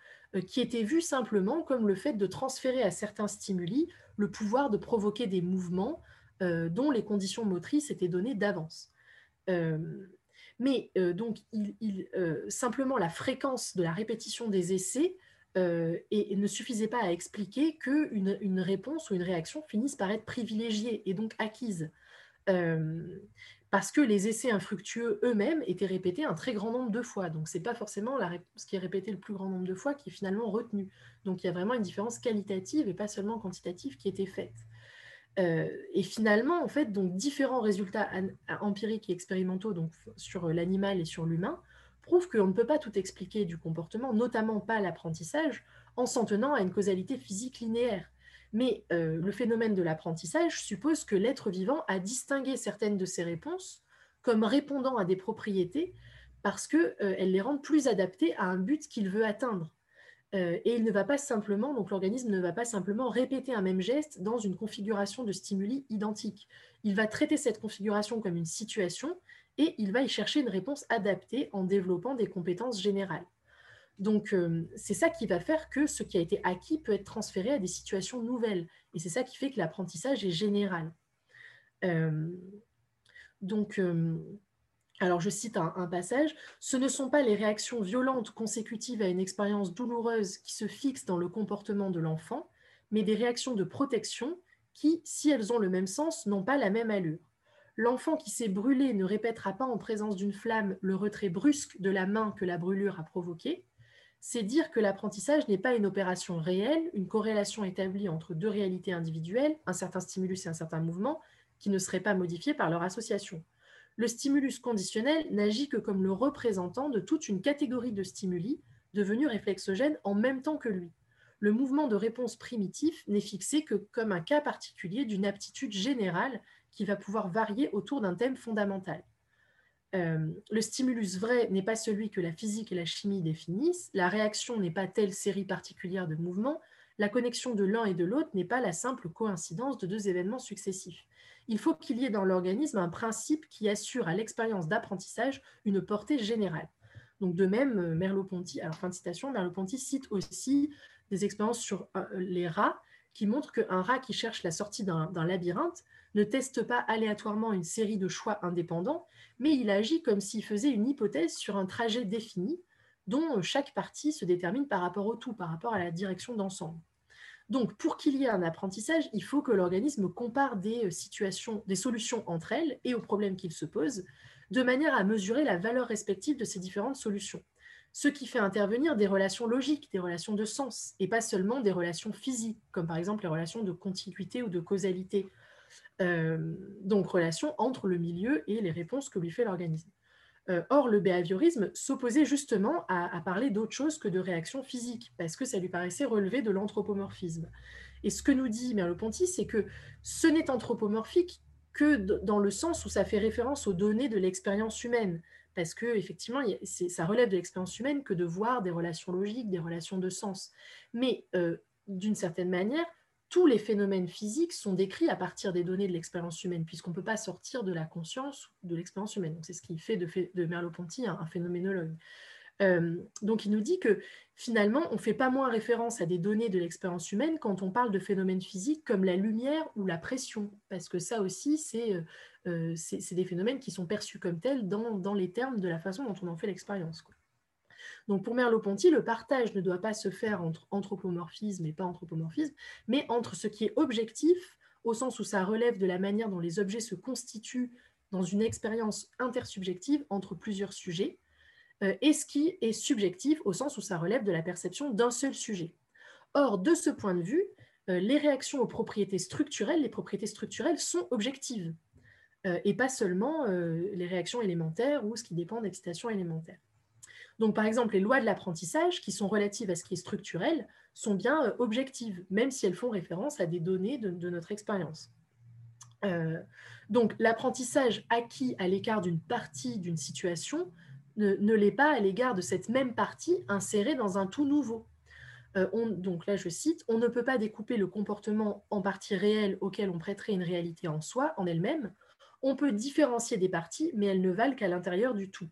S2: qui était vu simplement comme le fait de transférer à certains stimuli le pouvoir de provoquer des mouvements dont les conditions motrices étaient données d'avance. Euh, mais euh, donc, il, simplement la fréquence de la répétition des essais et, ne suffisait pas à expliquer qu'une une réponse ou une réaction finisse par être privilégiée et donc acquise. parce que les essais infructueux eux-mêmes étaient répétés un très grand nombre de fois. Donc, ce n'est pas forcément la, ce qui est répété le plus grand nombre de fois qui est finalement retenu. Donc, il y a vraiment une différence qualitative et pas seulement quantitative qui était faite. Euh, et finalement, en fait, donc différents résultats empiriques et expérimentaux donc, sur l'animal et sur l'humain prouvent qu'on ne peut pas tout expliquer du comportement, notamment pas l'apprentissage, en s'en tenant à une causalité physique linéaire. Mais euh, le phénomène de l'apprentissage suppose que l'être vivant a distingué certaines de ses réponses comme répondant à des propriétés parce qu'elles euh, les rendent plus adaptées à un but qu'il veut atteindre. Euh, et il ne va pas simplement, donc l'organisme ne va pas simplement répéter un même geste dans une configuration de stimuli identique. Il va traiter cette configuration comme une situation et il va y chercher une réponse adaptée en développant des compétences générales. Donc euh, c'est ça qui va faire que ce qui a été acquis peut être transféré à des situations nouvelles. Et c'est ça qui fait que l'apprentissage est général. Euh, donc alors je cite un, passage, Ce ne sont pas les réactions violentes consécutives à une expérience douloureuse qui se fixent dans le comportement de l'enfant, mais des réactions de protection qui, si elles ont le même sens, n'ont pas la même allure. L'enfant qui s'est brûlé ne répétera pas en présence d'une flamme le retrait brusque de la main que la brûlure a provoqué. C'est dire que l'apprentissage n'est pas une opération réelle, une corrélation établie entre deux réalités individuelles, un certain stimulus et un certain mouvement, qui ne seraient pas modifiés par leur association Le stimulus conditionnel n'agit que comme le représentant de toute une catégorie de stimuli devenus réflexogènes en même temps que lui. Le mouvement de réponse primitif n'est fixé que comme un cas particulier d'une aptitude générale qui va pouvoir varier autour d'un thème fondamental. Euh, le stimulus vrai n'est pas celui que la physique et la chimie définissent, la réaction n'est pas telle série particulière de mouvements, la connexion de l'un et de l'autre n'est pas la simple coïncidence de deux événements successifs. Il faut qu'il y ait dans l'organisme un principe qui assure à l'expérience d'apprentissage une portée générale. Donc de même, euh, Merleau-Ponty, alors fin de citation, Merleau-Ponty cite aussi des expériences sur euh, les rats qui montrent qu'un rat qui cherche la sortie d'un labyrinthe ne teste pas aléatoirement une série de choix indépendants, mais il agit comme s'il faisait une hypothèse sur un trajet défini dont chaque partie se détermine par rapport au tout, par rapport à la direction d'ensemble. Donc, pour qu'il y ait un apprentissage, il faut que l'organisme compare des euh, situations, des solutions entre elles et aux problèmes qu'il se pose, de manière à mesurer la valeur respective de ces différentes solutions. Ce qui fait intervenir des relations logiques, des relations de sens, et pas seulement des relations physiques, comme par exemple les relations de continuité ou de causalité, euh, donc relation entre le milieu et les réponses que lui fait l'organisme. Euh, or, le behaviorisme s'opposait justement à, parler d'autre chose que de réactions physiques, parce que ça lui paraissait relever de l'anthropomorphisme. Et ce que nous dit Merleau-Ponty, c'est que ce n'est anthropomorphique que dans le sens où ça fait référence aux données de l'expérience humaine, parce que effectivement, ça relève de l'expérience humaine que de voir des relations logiques, des relations de sens. Mais euh, d'une certaine manière, tous les phénomènes physiques sont décrits à partir des données de l'expérience humaine, puisqu'on ne peut pas sortir de la conscience de l'expérience humaine. C'est ce qui fait de, Merleau-Ponty un, phénoménologue. Euh, donc il nous dit que finalement, on ne fait pas moins référence à des données de l'expérience humaine quand on parle de phénomènes physiques comme la lumière ou la pression, parce que ça aussi, c'est euh, euh, des phénomènes qui sont perçus comme tels dans, dans, les termes de la façon dont on en fait l'expérience. Donc pour Merleau-Ponty, le partage ne doit pas se faire entre anthropomorphisme et pas anthropomorphisme, mais entre ce qui est objectif, au sens où ça relève de la manière dont les objets se constituent dans une expérience intersubjective entre plusieurs sujets, euh, et ce qui est subjectif, au sens où ça relève de la perception d'un seul sujet. Or, de ce point de vue, euh, les réactions aux propriétés structurelles, les propriétés structurelles sont objectives, euh, et pas seulement les réactions élémentaires ou ce qui dépend d'excitation élémentaire. Donc, par exemple, les lois de l'apprentissage, qui sont relatives à ce qui est structurel, sont bien euh, objectives, même si elles font référence à des données de, notre expérience. Euh, donc, l'apprentissage acquis à l'écart d'une partie d'une situation ne, l'est pas à l'égard de cette même partie insérée dans un tout nouveau. Euh, donc là, je cite, on ne peut pas découper le comportement en parties réelles auxquelles on prêterait une réalité en soi, en elle-même. On peut différencier des parties, mais elles ne valent qu'à l'intérieur du tout.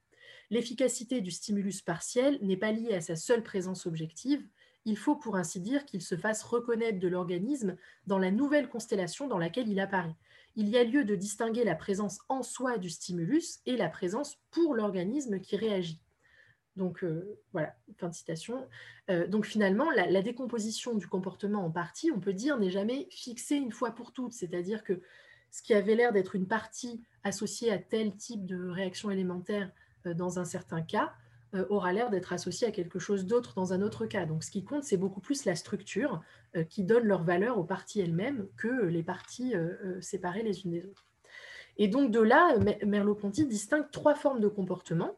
S2: L'efficacité du stimulus partiel n'est pas liée à sa seule présence objective. Il faut pour ainsi dire qu'il se fasse reconnaître de l'organisme dans la nouvelle constellation dans laquelle il apparaît. Il y a lieu de distinguer la présence en soi du stimulus et la présence pour l'organisme qui réagit. Donc euh, voilà, fin de citation. Euh, donc finalement, la, la, décomposition du comportement en partie, on peut dire, n'est jamais fixée une fois pour toutes. C'est-à-dire que ce qui avait l'air d'être une partie associée à tel type de réaction élémentaire dans un certain cas, euh, aura l'air d'être associé à quelque chose d'autre dans un autre cas. Donc ce qui compte, c'est beaucoup plus la structure euh, qui donne leur valeur aux parties elles-mêmes que les parties séparées les unes des autres. Et donc de là, Merleau-Ponty distingue trois formes de comportement.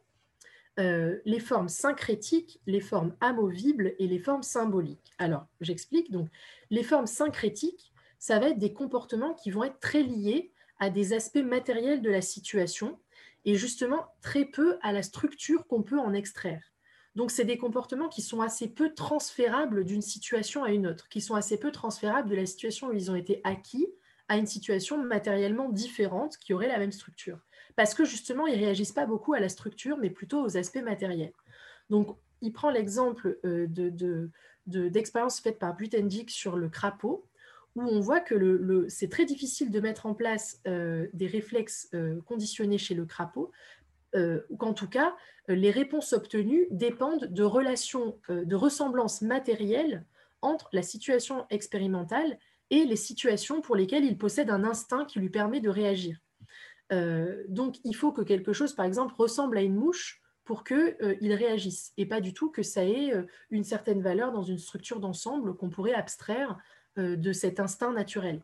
S2: les formes syncrétiques, les formes amovibles et les formes symboliques. Alors, j'explique. Donc, les formes syncrétiques, ça va être des comportements qui vont être très liés à des aspects matériels de la situation et justement très peu à la structure qu'on peut en extraire. Donc, c'est des comportements qui sont assez peu transférables d'une situation à une autre, qui sont assez peu transférables de la situation où ils ont été acquis à une situation matériellement différente qui aurait la même structure. Parce que justement, ils ne réagissent pas beaucoup à la structure, mais plutôt aux aspects matériels. Donc, il prend l'exemple euh, d'expériences de, faites par Butendik sur le crapaud où on voit que c'est très difficile de mettre en place euh, des réflexes euh, conditionnés chez le crapaud, euh, ou qu'en tout cas, les réponses obtenues dépendent de relations, de ressemblances matérielles entre la situation expérimentale et les situations pour lesquelles il possède un instinct qui lui permet de réagir. donc, il faut que quelque chose, par exemple, ressemble à une mouche pour qu'il réagisse, et pas du tout que ça ait une certaine valeur dans une structure d'ensemble qu'on pourrait abstraire de cet instinct naturel.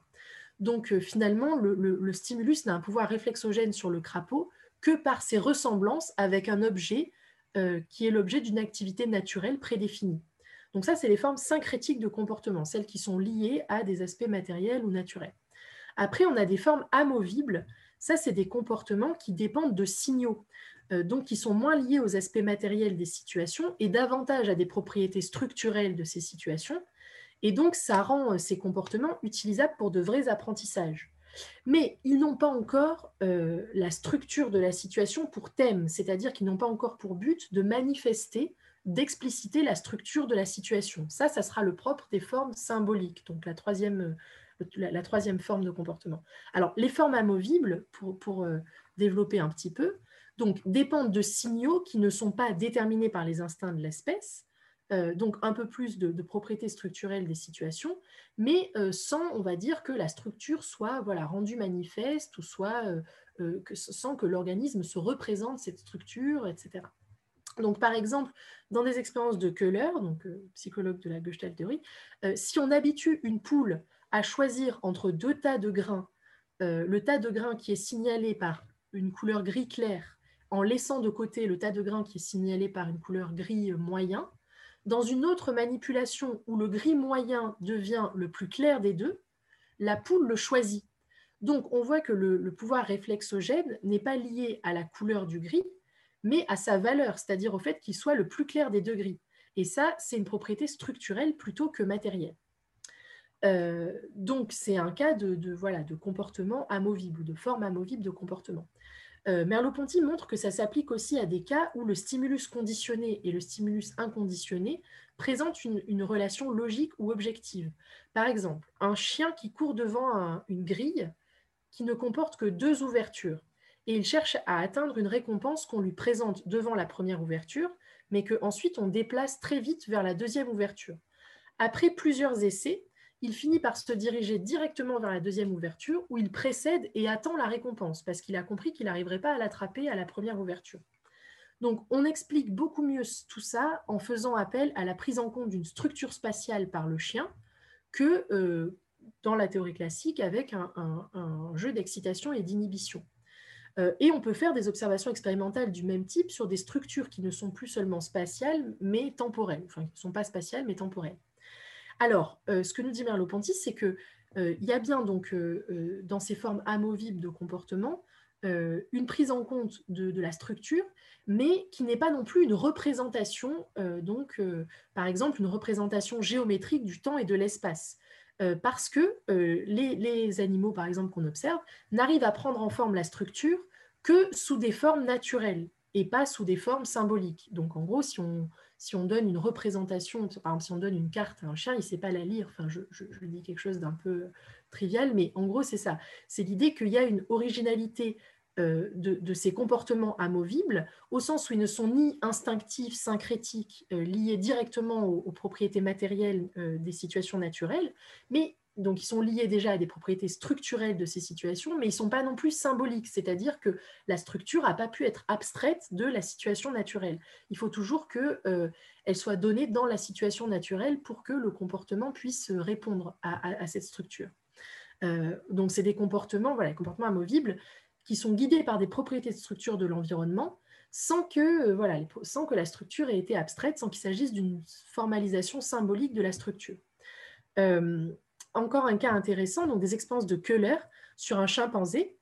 S2: Donc euh, finalement, le, stimulus n'a un pouvoir réflexogène sur le crapaud que par ses ressemblances avec un objet euh, qui est l'objet d'une activité naturelle prédéfinie. Donc ça, c'est les formes syncrétiques de comportement, celles qui sont liées à des aspects matériels ou naturels. Après, on a des formes amovibles. Ça, c'est des comportements qui dépendent de signaux, euh, donc qui sont moins liés aux aspects matériels des situations et davantage à des propriétés structurelles de ces situations. Et donc, ça rend euh, ces comportements utilisables pour de vrais apprentissages. Mais ils n'ont pas encore euh, la structure de la situation pour thème, c'est-à-dire qu'ils n'ont pas encore pour but de manifester, d'expliciter la structure de la situation. Ça, ça sera le propre des formes symboliques, donc la troisième, troisième forme de comportement. Alors, les formes amovibles, pour, euh, développer un petit peu, donc dépendent de signaux qui ne sont pas déterminés par les instincts de l'espèce, euh, donc un peu plus de, propriétés structurelles des situations, mais euh, sans, on va dire, que la structure soit voilà, rendue manifeste ou soit que, sans que l'organisme se représente cette structure, etc. Donc, par exemple, dans des expériences de Köhler, donc psychologue de la Gestalt théorie, si on habitue une poule à choisir entre deux tas de grains, euh, le tas de grains qui est signalé par une couleur gris clair, en laissant de côté le tas de grains qui est signalé par une couleur gris moyen, dans une autre manipulation où le gris moyen devient le plus clair des deux, la poule le choisit. Donc on voit que le, pouvoir réflexogène n'est pas lié à la couleur du gris, mais à sa valeur, c'est-à-dire au fait qu'il soit le plus clair des deux gris. Et ça, c'est une propriété structurelle plutôt que matérielle. Euh, donc, c'est un cas de, voilà, de comportement amovible de forme amovible de comportement. Euh, Merleau-Ponty montre que ça s'applique aussi à des cas où le stimulus conditionné et le stimulus inconditionné présentent une, relation logique ou objective. Par exemple, un chien qui court devant une grille qui ne comporte que deux ouvertures et il cherche à atteindre une récompense qu'on lui présente devant la première ouverture, mais qu'ensuite on déplace très vite vers la deuxième ouverture. Après plusieurs essais, il finit par se diriger directement vers la deuxième ouverture où il précède et attend la récompense parce qu'il a compris qu'il n'arriverait pas à l'attraper à la première ouverture. Donc on explique beaucoup mieux tout ça en faisant appel à la prise en compte d'une structure spatiale par le chien que euh, dans la théorie classique avec un, jeu d'excitation et d'inhibition. Euh, et on peut faire des observations expérimentales du même type sur des structures qui ne sont plus seulement spatiales, mais temporelles, enfin qui ne sont pas spatiales, mais temporelles. Alors, euh, ce que nous dit Merleau-Ponty, c'est qu'il euh, y a bien donc euh, dans ces formes amovibles de comportement une prise en compte de, la structure, mais qui n'est pas non plus une représentation, donc par exemple une représentation géométrique du temps et de l'espace. parce que les, les, animaux, par exemple, qu'on observe, n'arrivent à prendre en forme la structure que sous des formes naturelles et pas sous des formes symboliques. Donc en gros, si on, si on donne une représentation, par exemple, si on donne une carte à un chien, il ne sait pas la lire. Enfin, je, dis quelque chose d'un peu trivial, mais en gros, c'est ça. C'est l'idée qu'il y a une originalité euh, de, ces comportements amovibles, au sens où ils ne sont ni instinctifs, syncrétiques, euh, liés directement aux, propriétés matérielles euh, des situations naturelles, mais donc ils sont liés déjà à des propriétés structurelles de ces situations, mais ils ne sont pas non plus symboliques, c'est-à-dire que la structure n'a pas pu être abstraite de la situation naturelle. Il faut toujours qu'elle euh, soit donnée dans la situation naturelle pour que le comportement puisse répondre à, cette structure. Euh, donc c'est des comportements, voilà, comportements amovibles qui sont guidés par des propriétés de structure de l'environnement, sans euh, voilà, sans que la structure ait été abstraite, sans qu'il s'agisse d'une formalisation symbolique de la structure encore un cas intéressant, donc des expériences de Köhler sur un chimpanzé.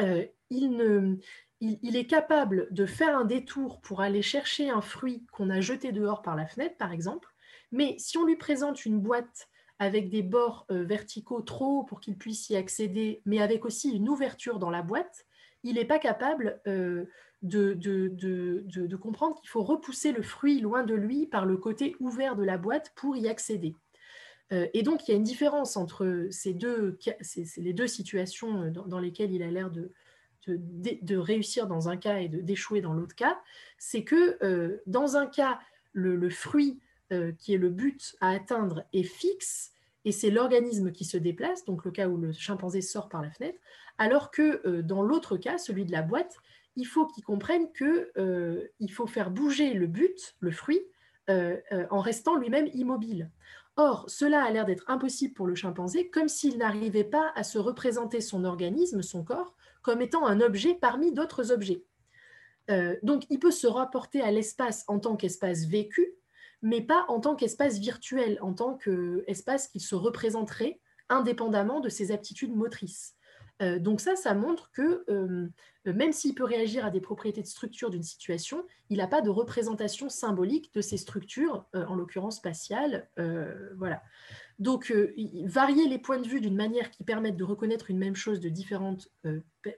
S2: Euh, il, est capable de faire un détour pour aller chercher un fruit qu'on a jeté dehors par la fenêtre, par exemple, mais si on lui présente une boîte avec des bords euh, verticaux trop hauts pour qu'il puisse y accéder, mais avec aussi une ouverture dans la boîte, il n'est pas capable euh, de, comprendre qu'il faut repousser le fruit loin de lui par le côté ouvert de la boîte pour y accéder. Euh, et donc, il y a une différence entre ces deux, les deux situations euh, dans, lesquelles il a l'air de, réussir dans un cas et d'échouer dans l'autre cas. C'est que euh, dans un cas, le, fruit qui est le but à atteindre est fixe et c'est l'organisme qui se déplace, donc le cas où le chimpanzé sort par la fenêtre, alors que dans l'autre cas, celui de la boîte, il faut qu'il comprenne qu'il faut faire bouger le but, le fruit, en restant lui-même immobile. Or, cela a l'air d'être impossible pour le chimpanzé, comme s'il n'arrivait pas à se représenter son organisme, son corps, comme étant un objet parmi d'autres objets. donc, il peut se rapporter à l'espace en tant qu'espace vécu, mais pas en tant qu'espace virtuel, en tant qu'espace qui se représenterait indépendamment de ses aptitudes motrices. Euh, donc ça, ça montre que euh, même s'il peut réagir à des propriétés de structure d'une situation, il n'a pas de représentation symbolique de ces structures, euh, en l'occurrence spatiales. voilà. Donc, varier les points de vue d'une manière qui permette de reconnaître une même chose de différentes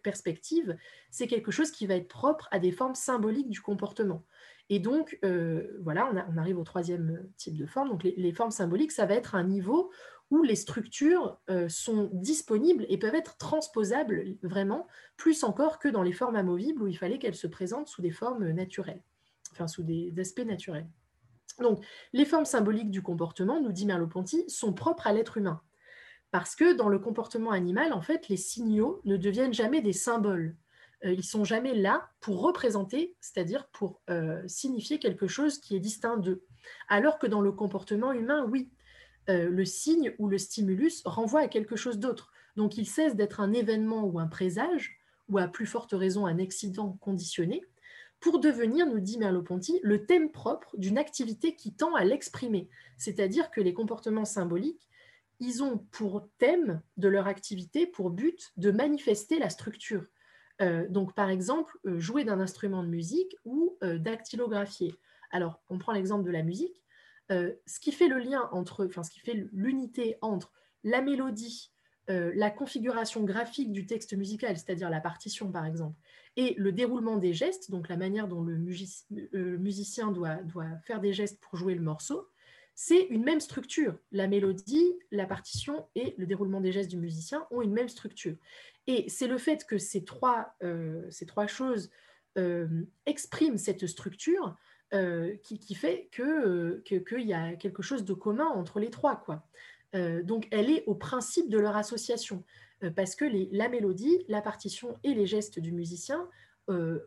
S2: perspectives, c'est quelque chose qui va être propre à des formes symboliques du comportement. Et donc, voilà, on, arrive au troisième type de forme. Donc, les, formes symboliques, ça va être un niveau où les structures euh, sont disponibles et peuvent être transposables vraiment, plus encore que dans les formes amovibles où il fallait qu'elles se présentent sous des formes naturelles, enfin sous des aspects naturels. Donc, les formes symboliques du comportement, nous dit Merleau-Ponty, sont propres à l'être humain. Parce que dans le comportement animal, en fait, les signaux ne deviennent jamais des symboles. Euh, ils sont jamais là pour représenter, c'est-à-dire pour euh, signifier quelque chose qui est distinct d'eux. Alors que dans le comportement humain, oui, euh, le signe ou le stimulus renvoie à quelque chose d'autre. Donc il cesse d'être un événement ou un présage, ou à plus forte raison un accident conditionné, pour devenir, nous dit Merleau-Ponty, le thème propre d'une activité qui tend à l'exprimer. C'est-à-dire que les comportements symboliques, ils ont pour thème de leur activité, pour but, de manifester la structure. Euh, donc par exemple, euh, jouer d'un instrument de musique ou dactylographier. Alors, on prend l'exemple de la musique. Euh, ce qui fait le lien entre, enfin, ce qui fait l'unité entre la mélodie, euh, la configuration graphique du texte musical, c'est-à-dire la partition par exemple, et le déroulement des gestes, donc la manière dont le euh, musicien doit, faire des gestes pour jouer le morceau, c'est une même structure. La mélodie, la partition et le déroulement des gestes du musicien ont une même structure. Et c'est le fait que ces trois, ces trois choses expriment cette structure euh, qui, fait qu'il euh, que, y a quelque chose de commun entre les trois. Quoi. Euh, donc elle est au principe de leur association, parce que la mélodie, la partition et les gestes du musicien ont,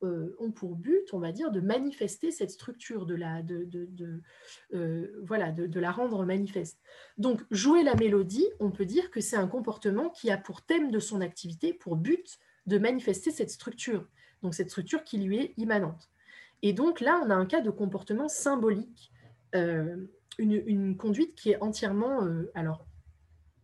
S2: ont, pour but, on va dire, de manifester cette structure, de la, de, de, voilà, de, la rendre manifeste. Donc jouer la mélodie, on peut dire que c'est un comportement qui a pour thème de son activité, pour but, de manifester cette structure, donc cette structure qui lui est immanente. Et donc là, on a un cas de comportement symbolique, euh, une, conduite qui est entièrement, euh, alors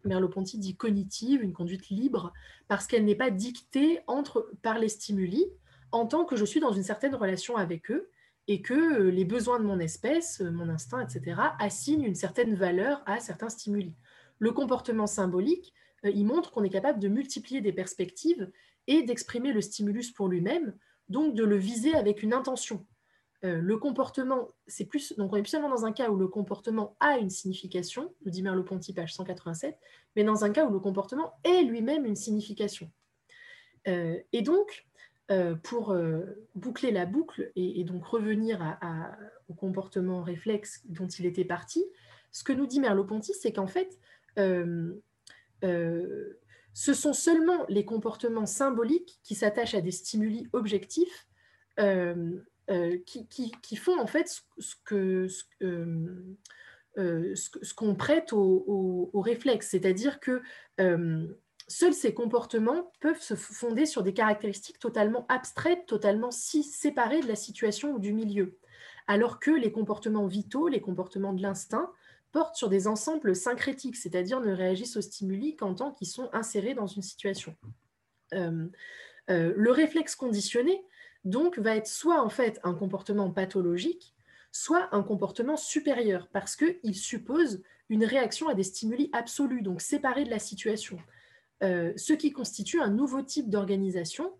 S2: Merleau-Ponty dit cognitive, une conduite libre, parce qu'elle n'est pas dictée entre, par les stimuli, en tant que je suis dans une certaine relation avec eux, et que euh, les besoins de mon espèce, mon instinct, etc., assignent une certaine valeur à certains stimuli. Le comportement symbolique, il montre qu'on est capable de multiplier des perspectives et d'exprimer le stimulus pour lui-même, donc de le viser avec une intention. Euh, le comportement, c'est plus, donc on est plus seulement dans un cas où le comportement a une signification, nous dit Merleau-Ponty, page 187, mais dans un cas où le comportement est lui-même une signification. Euh, et donc, euh, pour boucler la boucle et, donc revenir au comportement réflexe dont il était parti, ce que nous dit Merleau-Ponty, c'est qu'en fait, ce sont seulement les comportements symboliques qui s'attachent à des stimuli objectifs euh, qui, font en fait ce, euh, ce, qu'on prête au, réflexe, c'est-à-dire que seuls ces comportements peuvent se fonder sur des caractéristiques totalement abstraites, totalement si séparées de la situation ou du milieu, alors que les comportements vitaux, les comportements de l'instinct, portent sur des ensembles syncrétiques, c'est-à-dire ne réagissent aux stimuli qu'en tant qu'ils sont insérés dans une situation. Euh, euh, le réflexe conditionné, donc, va être soit en fait un comportement pathologique, soit un comportement supérieur, parce qu'il suppose une réaction à des stimuli absolus, donc séparés de la situation, euh, ce qui constitue un nouveau type d'organisation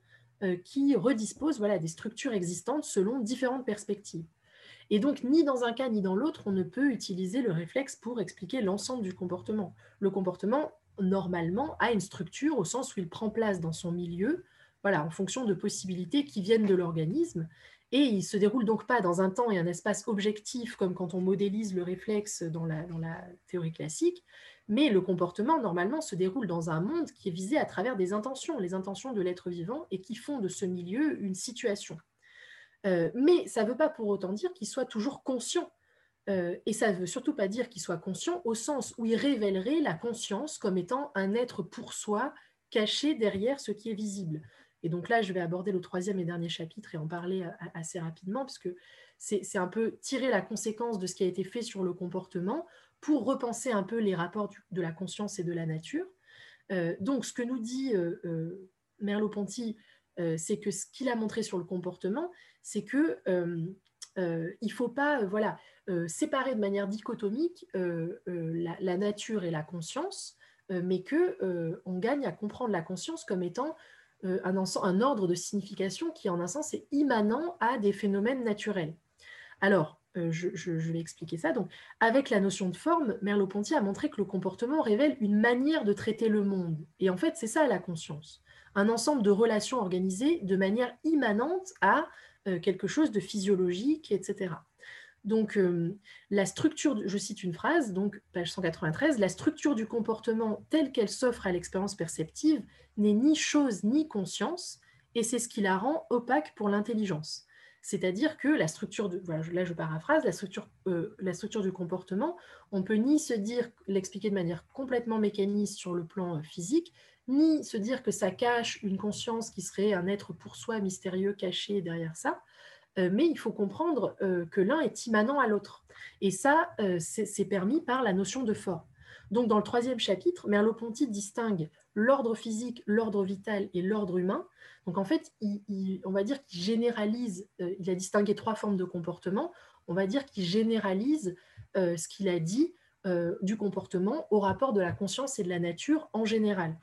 S2: qui redispose voilà, des structures existantes selon différentes perspectives. Et donc, ni dans un cas ni dans l'autre, on ne peut utiliser le réflexe pour expliquer l'ensemble du comportement. Le comportement, normalement, a une structure au sens où il prend place dans son milieu, voilà, en fonction de possibilités qui viennent de l'organisme. Et il ne se déroule donc pas dans un temps et un espace objectif, comme quand on modélise le réflexe dans la, théorie classique, mais le comportement, normalement, se déroule dans un monde qui est visé à travers des intentions, les intentions de l'être vivant, et qui font de ce milieu une situation. Euh, mais ça ne veut pas pour autant dire qu'il soit toujours conscient. Euh, et ça ne veut surtout pas dire qu'il soit conscient au sens où il révélerait la conscience comme étant un être pour soi caché derrière ce qui est visible. Et donc là, je vais aborder le troisième et dernier chapitre et en parler assez rapidement, parce que c'est un peu tirer la conséquence de ce qui a été fait sur le comportement pour repenser un peu les rapports de la conscience et de la nature. donc, ce que nous dit Merleau-Ponty, c'est que ce qu'il a montré sur le comportement, c'est que il ne faut pas voilà, séparer de manière dichotomique la, nature et la conscience, mais qu'on on gagne à comprendre la conscience comme étant un, un, ordre de signification qui, en un sens, est immanent à des phénomènes naturels. Alors, je, je, vais expliquer ça. Donc, avec la notion de forme, Merleau-Ponty a montré que le comportement révèle une manière de traiter le monde. Et en fait, c'est ça la conscience. Un ensemble de relations organisées de manière immanente à euh, quelque chose de physiologique, etc. Donc, euh, la structure, je cite une phrase, donc page 193, la structure du comportement telle qu'elle s'offre à l'expérience perceptive n'est ni chose ni conscience, et c'est ce qui la rend opaque pour l'intelligence. C'est-à-dire que la structure, là je paraphrase, la structure, euh, la structure du comportement, on peut ni se dire, l'expliquer de manière complètement mécaniste sur le plan physique, ni se dire que ça cache une conscience qui serait un être pour soi mystérieux caché derrière ça, euh, mais il faut comprendre euh, que l'un est immanent à l'autre. Et ça, euh, c'est permis par la notion de forme. Donc, dans le troisième chapitre, Merleau-Ponty distingue l'ordre physique, l'ordre vital et l'ordre humain. Donc, en fait, on va dire qu'il généralise, il a distingué trois formes de comportement, on va dire qu'il généralise ce qu'il a dit du comportement au rapport de la conscience et de la nature en général.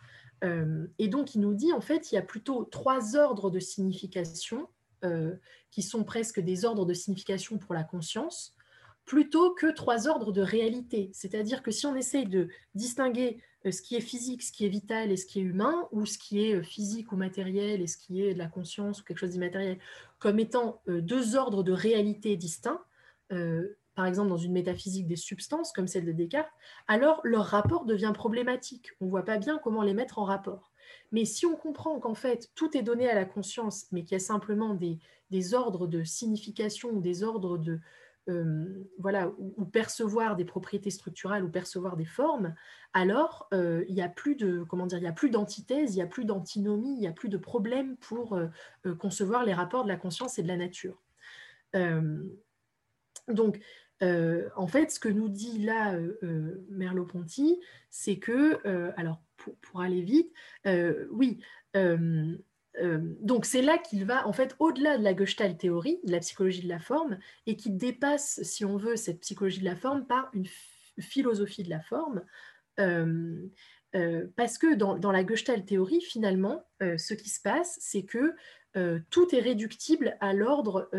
S2: Euh, et donc, il nous dit, en fait, il y a plutôt trois ordres de signification euh, qui sont presque des ordres de signification pour la conscience, plutôt que trois ordres de réalité. C'est-à-dire que si on essaye de distinguer euh, ce qui est physique, ce qui est vital et ce qui est humain, ou ce qui est physique ou matériel et ce qui est de la conscience ou quelque chose d'immatériel, comme étant deux ordres de réalité distincts, par exemple dans une métaphysique des substances comme celle de Descartes, alors leur rapport devient problématique. On ne voit pas bien comment les mettre en rapport. Mais si on comprend qu'en fait tout est donné à la conscience, mais qu'il y a simplement des, ordres de signification ou des ordres de euh, voilà ou, percevoir des propriétés structurales ou percevoir des formes, alors euh, il n'y a plus de comment dire, il y a plus d'antithèse, il n'y a plus d'antinomie, il n'y a plus de problème pour euh, concevoir les rapports de la conscience et de la nature. donc euh, en fait, ce que nous dit là euh, euh, Merleau-Ponty, c'est que, alors pour, aller vite, oui, donc c'est là qu'il va en fait au-delà de la Gestalt théorie, de la psychologie de la forme, et qui dépasse, si on veut, cette psychologie de la forme par une philosophie de la forme. parce que dans, dans, la Gestalt théorie, finalement, ce qui se passe, c'est que tout est réductible à l'ordre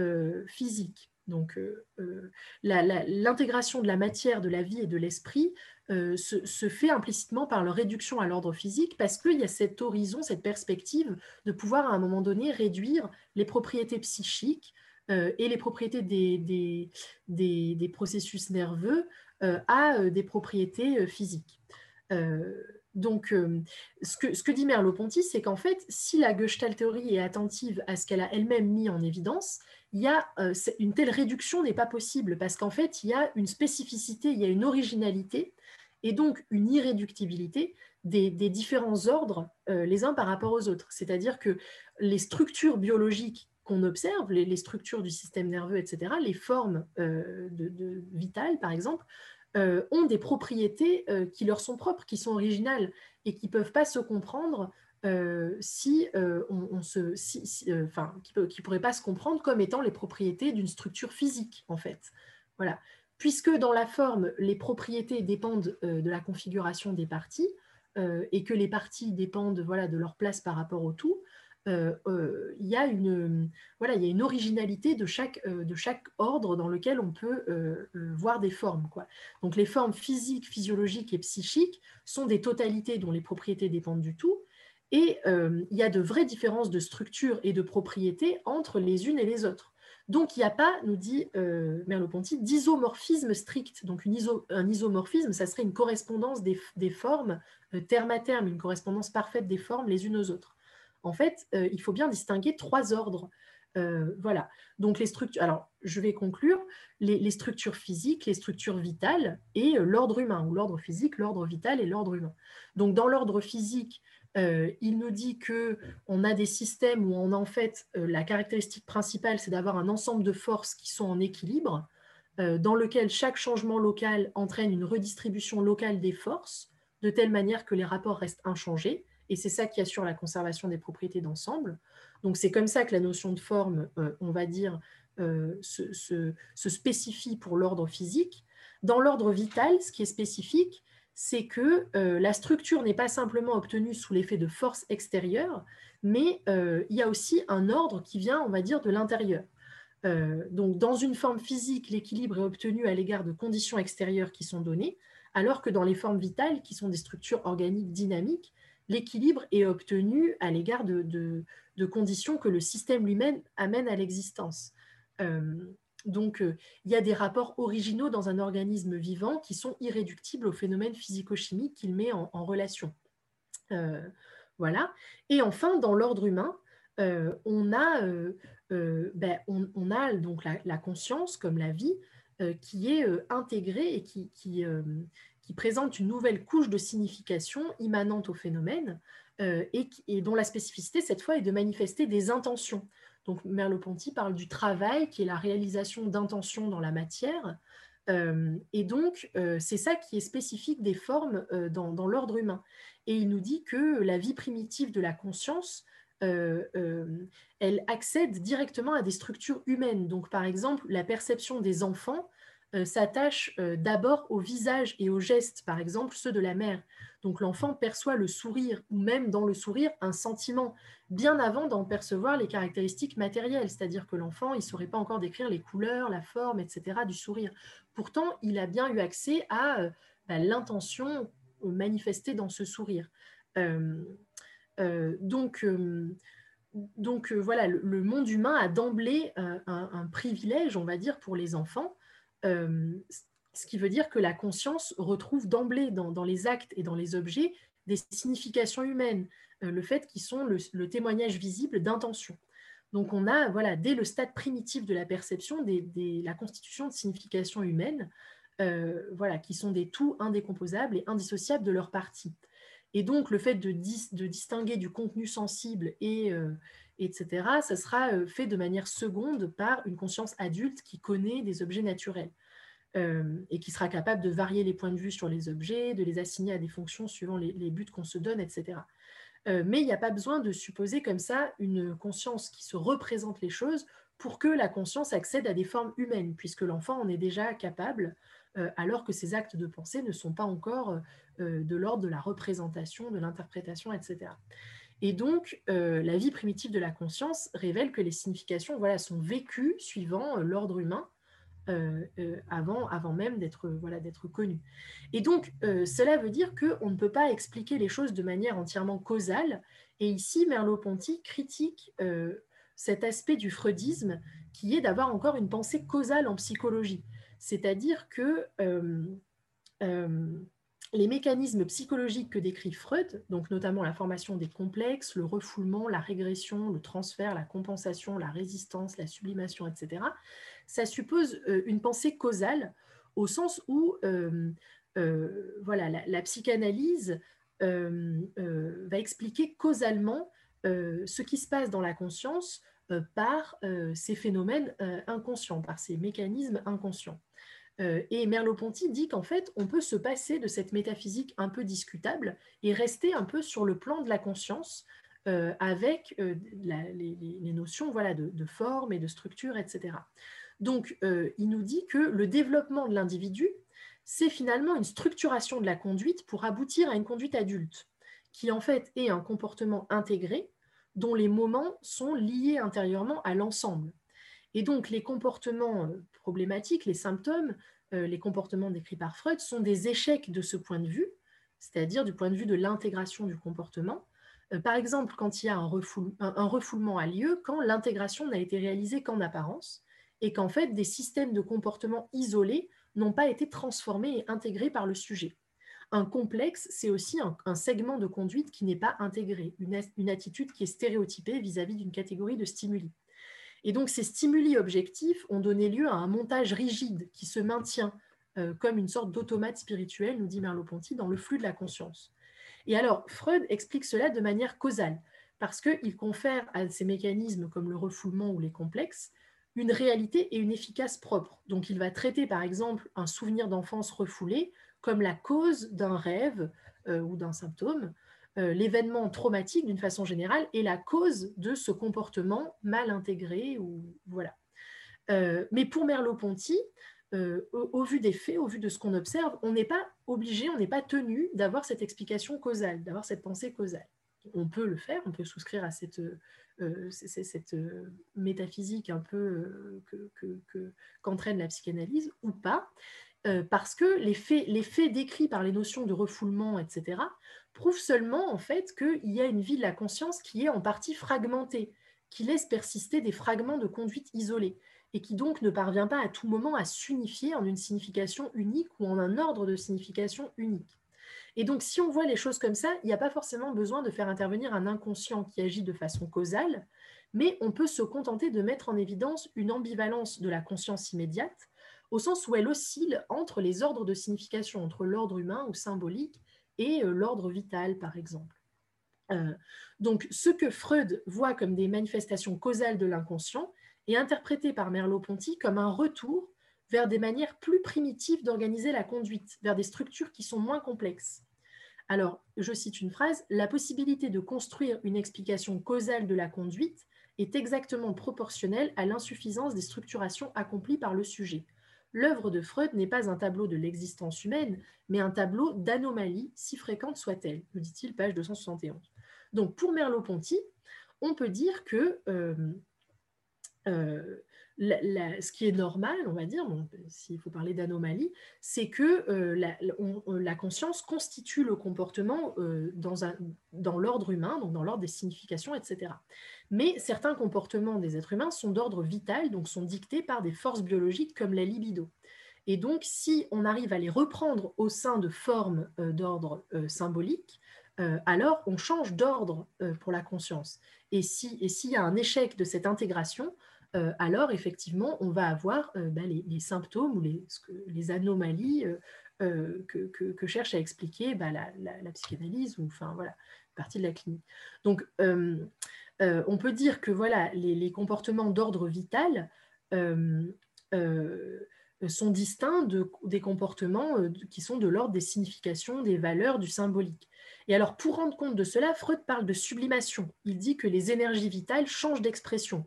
S2: physique. Donc, euh, euh, l'intégration de la matière, de la vie et de l'esprit euh, se, fait implicitement par leur réduction à l'ordre physique parce qu'il y a cet horizon, cette perspective de pouvoir à un moment donné réduire les propriétés psychiques et les propriétés des, processus nerveux à des propriétés physiques. Donc, ce, que, ce, que, dit Merleau-Ponty, c'est qu'en fait, si la Gestalt théorie est attentive à ce qu'elle a elle-même mis en évidence, il y a, euh, une telle réduction n'est pas possible parce qu'en fait, il y a une spécificité, il y a une originalité et donc une irréductibilité des, différents ordres euh, les uns par rapport aux autres. C'est-à-dire que les structures biologiques qu'on observe, les, structures du système nerveux, etc., les formes euh, de, vitales, par exemple, ont des propriétés qui leur sont propres, qui sont originales et qui ne peuvent pas se comprendre euh, si euh, on, se, euh, qui ne pas se comprendre comme étant les propriétés d'une structure physique, en fait. Voilà. Puisque dans la forme, les propriétés dépendent de la configuration des parties et que les parties dépendent voilà, de leur place par rapport au tout, il y, a une, voilà, il y a une originalité de chaque, ordre dans lequel on peut voir des formes. Quoi. Donc les formes physiques, physiologiques et psychiques sont des totalités dont les propriétés dépendent du tout, et euh, il y a de vraies différences de structure et de propriété entre les unes et les autres. Donc, il n'y a pas, nous dit euh, Merleau-Ponty, d'isomorphisme strict. Donc, un isomorphisme, ça serait une correspondance des, formes euh, terme à terme, une correspondance parfaite des formes les unes aux autres. En fait, il faut bien distinguer trois ordres. voilà. Donc, les structures. Alors, je vais conclure. les structures physiques, les structures vitales et l'ordre humain, ou l'ordre physique, l'ordre vital et l'ordre humain. Donc, dans l'ordre physique, il nous dit qu'on a des systèmes où on en fait la caractéristique principale, c'est d'avoir un ensemble de forces qui sont en équilibre, dans lequel chaque changement local entraîne une redistribution locale des forces, de telle manière que les rapports restent inchangés. Et c'est ça qui assure la conservation des propriétés d'ensemble. Donc c'est comme ça que la notion de forme, on va dire, se, spécifie pour l'ordre physique. Dans l'ordre vital, ce qui est spécifique, c'est que euh, la structure n'est pas simplement obtenue sous l'effet de forces extérieures, mais euh, il y a aussi un ordre qui vient, on va dire, de l'intérieur. Euh, donc, dans une forme physique, l'équilibre est obtenu à l'égard de conditions extérieures qui sont données, alors que dans les formes vitales, qui sont des structures organiques dynamiques, l'équilibre est obtenu à l'égard de, de, conditions que le système lui-même amène à l'existence. Donc, euh, il y a des rapports originaux dans un organisme vivant qui sont irréductibles au phénomène physico-chimique qu'il met en, relation. Euh, voilà. Et enfin, dans l'ordre humain, euh, on, a, ben, on, a, donc la, conscience, comme la vie, qui est intégrée et qui, présente une nouvelle couche de signification immanente au phénomène et dont la spécificité, cette fois, est de manifester des intentions. Donc Merleau-Ponty parle du travail qui est la réalisation d'intentions dans la matière. Euh, et donc, euh, c'est ça qui est spécifique des formes euh, dans, l'ordre humain. Et il nous dit que la vie primitive de la conscience, elle accède directement à des structures humaines. Donc, par exemple, la perception des enfants s'attache d'abord au visage et aux gestes, par exemple ceux de la mère. Donc l'enfant perçoit le sourire ou même dans le sourire un sentiment bien avant d'en percevoir les caractéristiques matérielles, c'est-à-dire que l'enfant, il ne saurait pas encore décrire les couleurs, la forme, etc. du sourire. Pourtant, il a bien eu accès à euh, bah, l'intention manifestée dans ce sourire. Euh, euh, donc, donc voilà, le, monde humain a d'emblée un, privilège, on va dire, pour les enfants, ce qui veut dire que la conscience retrouve d'emblée dans, les actes et dans les objets des significations humaines, euh, le fait qu'ils sont le, témoignage visible d'intention. Donc on a, voilà, dès le stade primitif de la perception, la constitution de significations humaines, euh, voilà, qui sont des tout indécomposables et indissociables de leur partie. Et donc le fait de, distinguer du contenu sensible et euh, etc., ça sera fait de manière seconde par une conscience adulte qui connaît des objets naturels. Euh, et qui sera capable de varier les points de vue sur les objets, de les assigner à des fonctions suivant les, buts qu'on se donne, etc. Euh, mais il n'y a pas besoin de supposer comme ça une conscience qui se représente les choses pour que la conscience accède à des formes humaines, puisque l'enfant en est déjà capable, euh, alors que ses actes de pensée ne sont pas encore de l'ordre de la représentation, de l'interprétation, etc. Et donc, la vie primitive de la conscience révèle que les significations voilà, sont vécues suivant l'ordre humain, euh, euh, avant, avant même d'être voilà, connu. Et donc, euh, cela veut dire qu'on ne peut pas expliquer les choses de manière entièrement causale. Et ici, Merleau-Ponty critique cet aspect du freudisme qui est d'avoir encore une pensée causale en psychologie. C'est-à-dire que les mécanismes psychologiques que décrit Freud, donc notamment la formation des complexes, le refoulement, la régression, le transfert, la compensation, la résistance, la sublimation, etc., ça suppose euh, une pensée causale au sens où euh, euh, voilà, la, psychanalyse va expliquer causalement ce qui se passe dans la conscience par ces phénomènes inconscients, par ces mécanismes inconscients. Et Merleau-Ponty dit qu'en fait, on peut se passer de cette métaphysique un peu discutable et rester un peu sur le plan de la conscience avec les, notions voilà, de, forme et de structure, etc. Donc, euh, il nous dit que le développement de l'individu, c'est finalement une structuration de la conduite pour aboutir à une conduite adulte, qui en fait est un comportement intégré dont les moments sont liés intérieurement à l'ensemble. Et donc, les comportements euh, problématiques, les symptômes, euh, les comportements décrits par Freud sont des échecs de ce point de vue, c'est-à-dire du point de vue de l'intégration du comportement. Par exemple, quand il y a un, refoulement à lieu, quand l'intégration n'a été réalisée qu'en apparence, et qu'en fait, des systèmes de comportement isolés n'ont pas été transformés et intégrés par le sujet. Un complexe, c'est aussi un, segment de conduite qui n'est pas intégré, une, attitude qui est stéréotypée vis-à-vis d'une catégorie de stimuli. Et donc ces stimuli objectifs ont donné lieu à un montage rigide qui se maintient euh, comme une sorte d'automate spirituel, nous dit Merleau-Ponty, dans le flux de la conscience. Et alors, Freud explique cela de manière causale, parce qu'il confère à ces mécanismes comme le refoulement ou les complexes une réalité et une efficace propre. Donc, il va traiter, par exemple, un souvenir d'enfance refoulé comme la cause d'un rêve euh, ou d'un symptôme. Euh, l'événement traumatique, d'une façon générale, est la cause de ce comportement mal intégré. Ou, voilà. Euh, mais pour Merleau-Ponty, au, vu des faits, au vu de ce qu'on observe, on n'est pas obligé, on n'est pas tenu d'avoir cette explication causale, d'avoir cette pensée causale. On peut le faire, on peut souscrire à cette, métaphysique un peu qu'entraîne la psychanalyse ou pas. Euh, parce que les faits, les faits décrits par les notions de refoulement, etc., prouvent seulement en fait qu'il y a une vie de la conscience qui est en partie fragmentée, qui laisse persister des fragments de conduite isolés et qui donc ne parvient pas à tout moment à s'unifier en une signification unique ou en un ordre de signification unique. Et donc, si on voit les choses comme ça, il n'y a pas forcément besoin de faire intervenir un inconscient qui agit de façon causale, mais on peut se contenter de mettre en évidence une ambivalence de la conscience immédiate au sens où elle oscille entre les ordres de signification, entre l'ordre humain ou symbolique et euh, l'ordre vital, par exemple. Euh, donc, ce que Freud voit comme des manifestations causales de l'inconscient est interprété par Merleau-Ponty comme un retour vers des manières plus primitives d'organiser la conduite, vers des structures qui sont moins complexes. Alors, je cite une phrase, La possibilité de construire une explication causale de la conduite est exactement proportionnelle à l'insuffisance des structurations accomplies par le sujet l'œuvre de Freud n'est pas un tableau de l'existence humaine, mais un tableau d'anomalies, si fréquentes soient-elles, nous dit-il, page 271. Donc pour Merleau-Ponty, on peut dire que euh, euh, ce qui est normal, on va dire, s'il faut parler d'anomalie, c'est que euh, la, conscience constitue le comportement euh, dans, l'ordre humain, donc dans l'ordre des significations, etc. Mais certains comportements des êtres humains sont d'ordre vital, donc sont dictés par des forces biologiques comme la libido. Et donc, si on arrive à les reprendre au sein de formes d'ordre symbolique, alors on change d'ordre pour la conscience. Et s'il y a un échec de cette intégration, euh, alors effectivement, on va avoir euh, bah, les, symptômes ou les, anomalies euh, que, cherche à expliquer bah, la, psychanalyse ou enfin voilà, partie de la clinique. Donc, on peut dire que voilà, les, comportements d'ordre vital sont distincts des comportements qui sont de l'ordre des significations, des valeurs, du symbolique. Et alors, pour rendre compte de cela, Freud parle de sublimation. Il dit que les énergies vitales changent d'expression.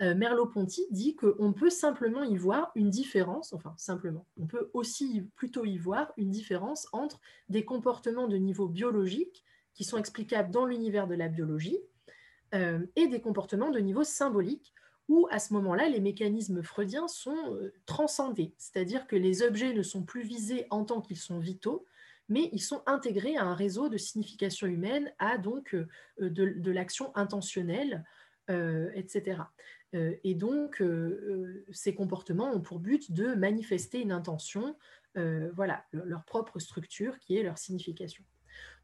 S2: Euh, Merleau-Ponty dit qu'on peut simplement y voir une différence, enfin simplement, on peut aussi plutôt y voir une différence entre des comportements de niveau biologique qui sont explicables dans l'univers de la biologie euh, et des comportements de niveau symbolique où à ce moment-là, les mécanismes freudiens sont euh, transcendés, c'est-à-dire que les objets ne sont plus visés en tant qu'ils sont vitaux, mais ils sont intégrés à un réseau de signification humaine, à donc de, l'action intentionnelle, etc. Euh, et donc, euh, euh, ces comportements ont pour but de manifester une intention, voilà, leur propre structure qui est leur signification.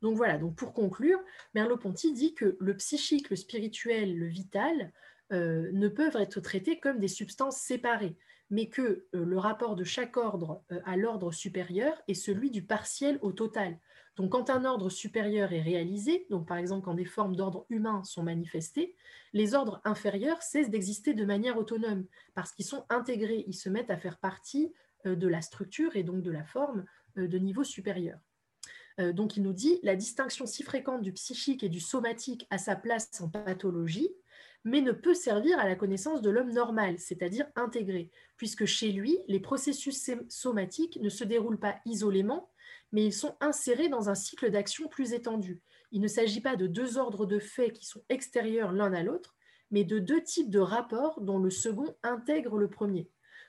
S2: Donc voilà, donc pour conclure, Merleau-Ponty dit que le psychique, le spirituel, le vital ne peuvent être traités comme des substances séparées, mais que le rapport de chaque ordre à l'ordre supérieur est celui du partiel au total. Donc, quand un ordre supérieur est réalisé, donc par exemple quand des formes d'ordre humain sont manifestées, les ordres inférieurs cessent d'exister de manière autonome parce qu'ils sont intégrés, ils se mettent à faire partie euh, de la structure et donc de la forme euh, de niveau supérieur. Euh, donc, il nous dit la distinction si fréquente du psychique et du somatique a sa place en pathologie, mais ne peut servir à la connaissance de l'homme normal, c'est-à-dire intégré, puisque chez lui, les processus somatiques ne se déroulent pas isolément, mais ils sont insérés dans un cycle d'action plus étendu. Il ne s'agit pas de deux ordres de faits qui sont extérieurs l'un à l'autre, mais de deux types de rapports dont le second intègre le premier.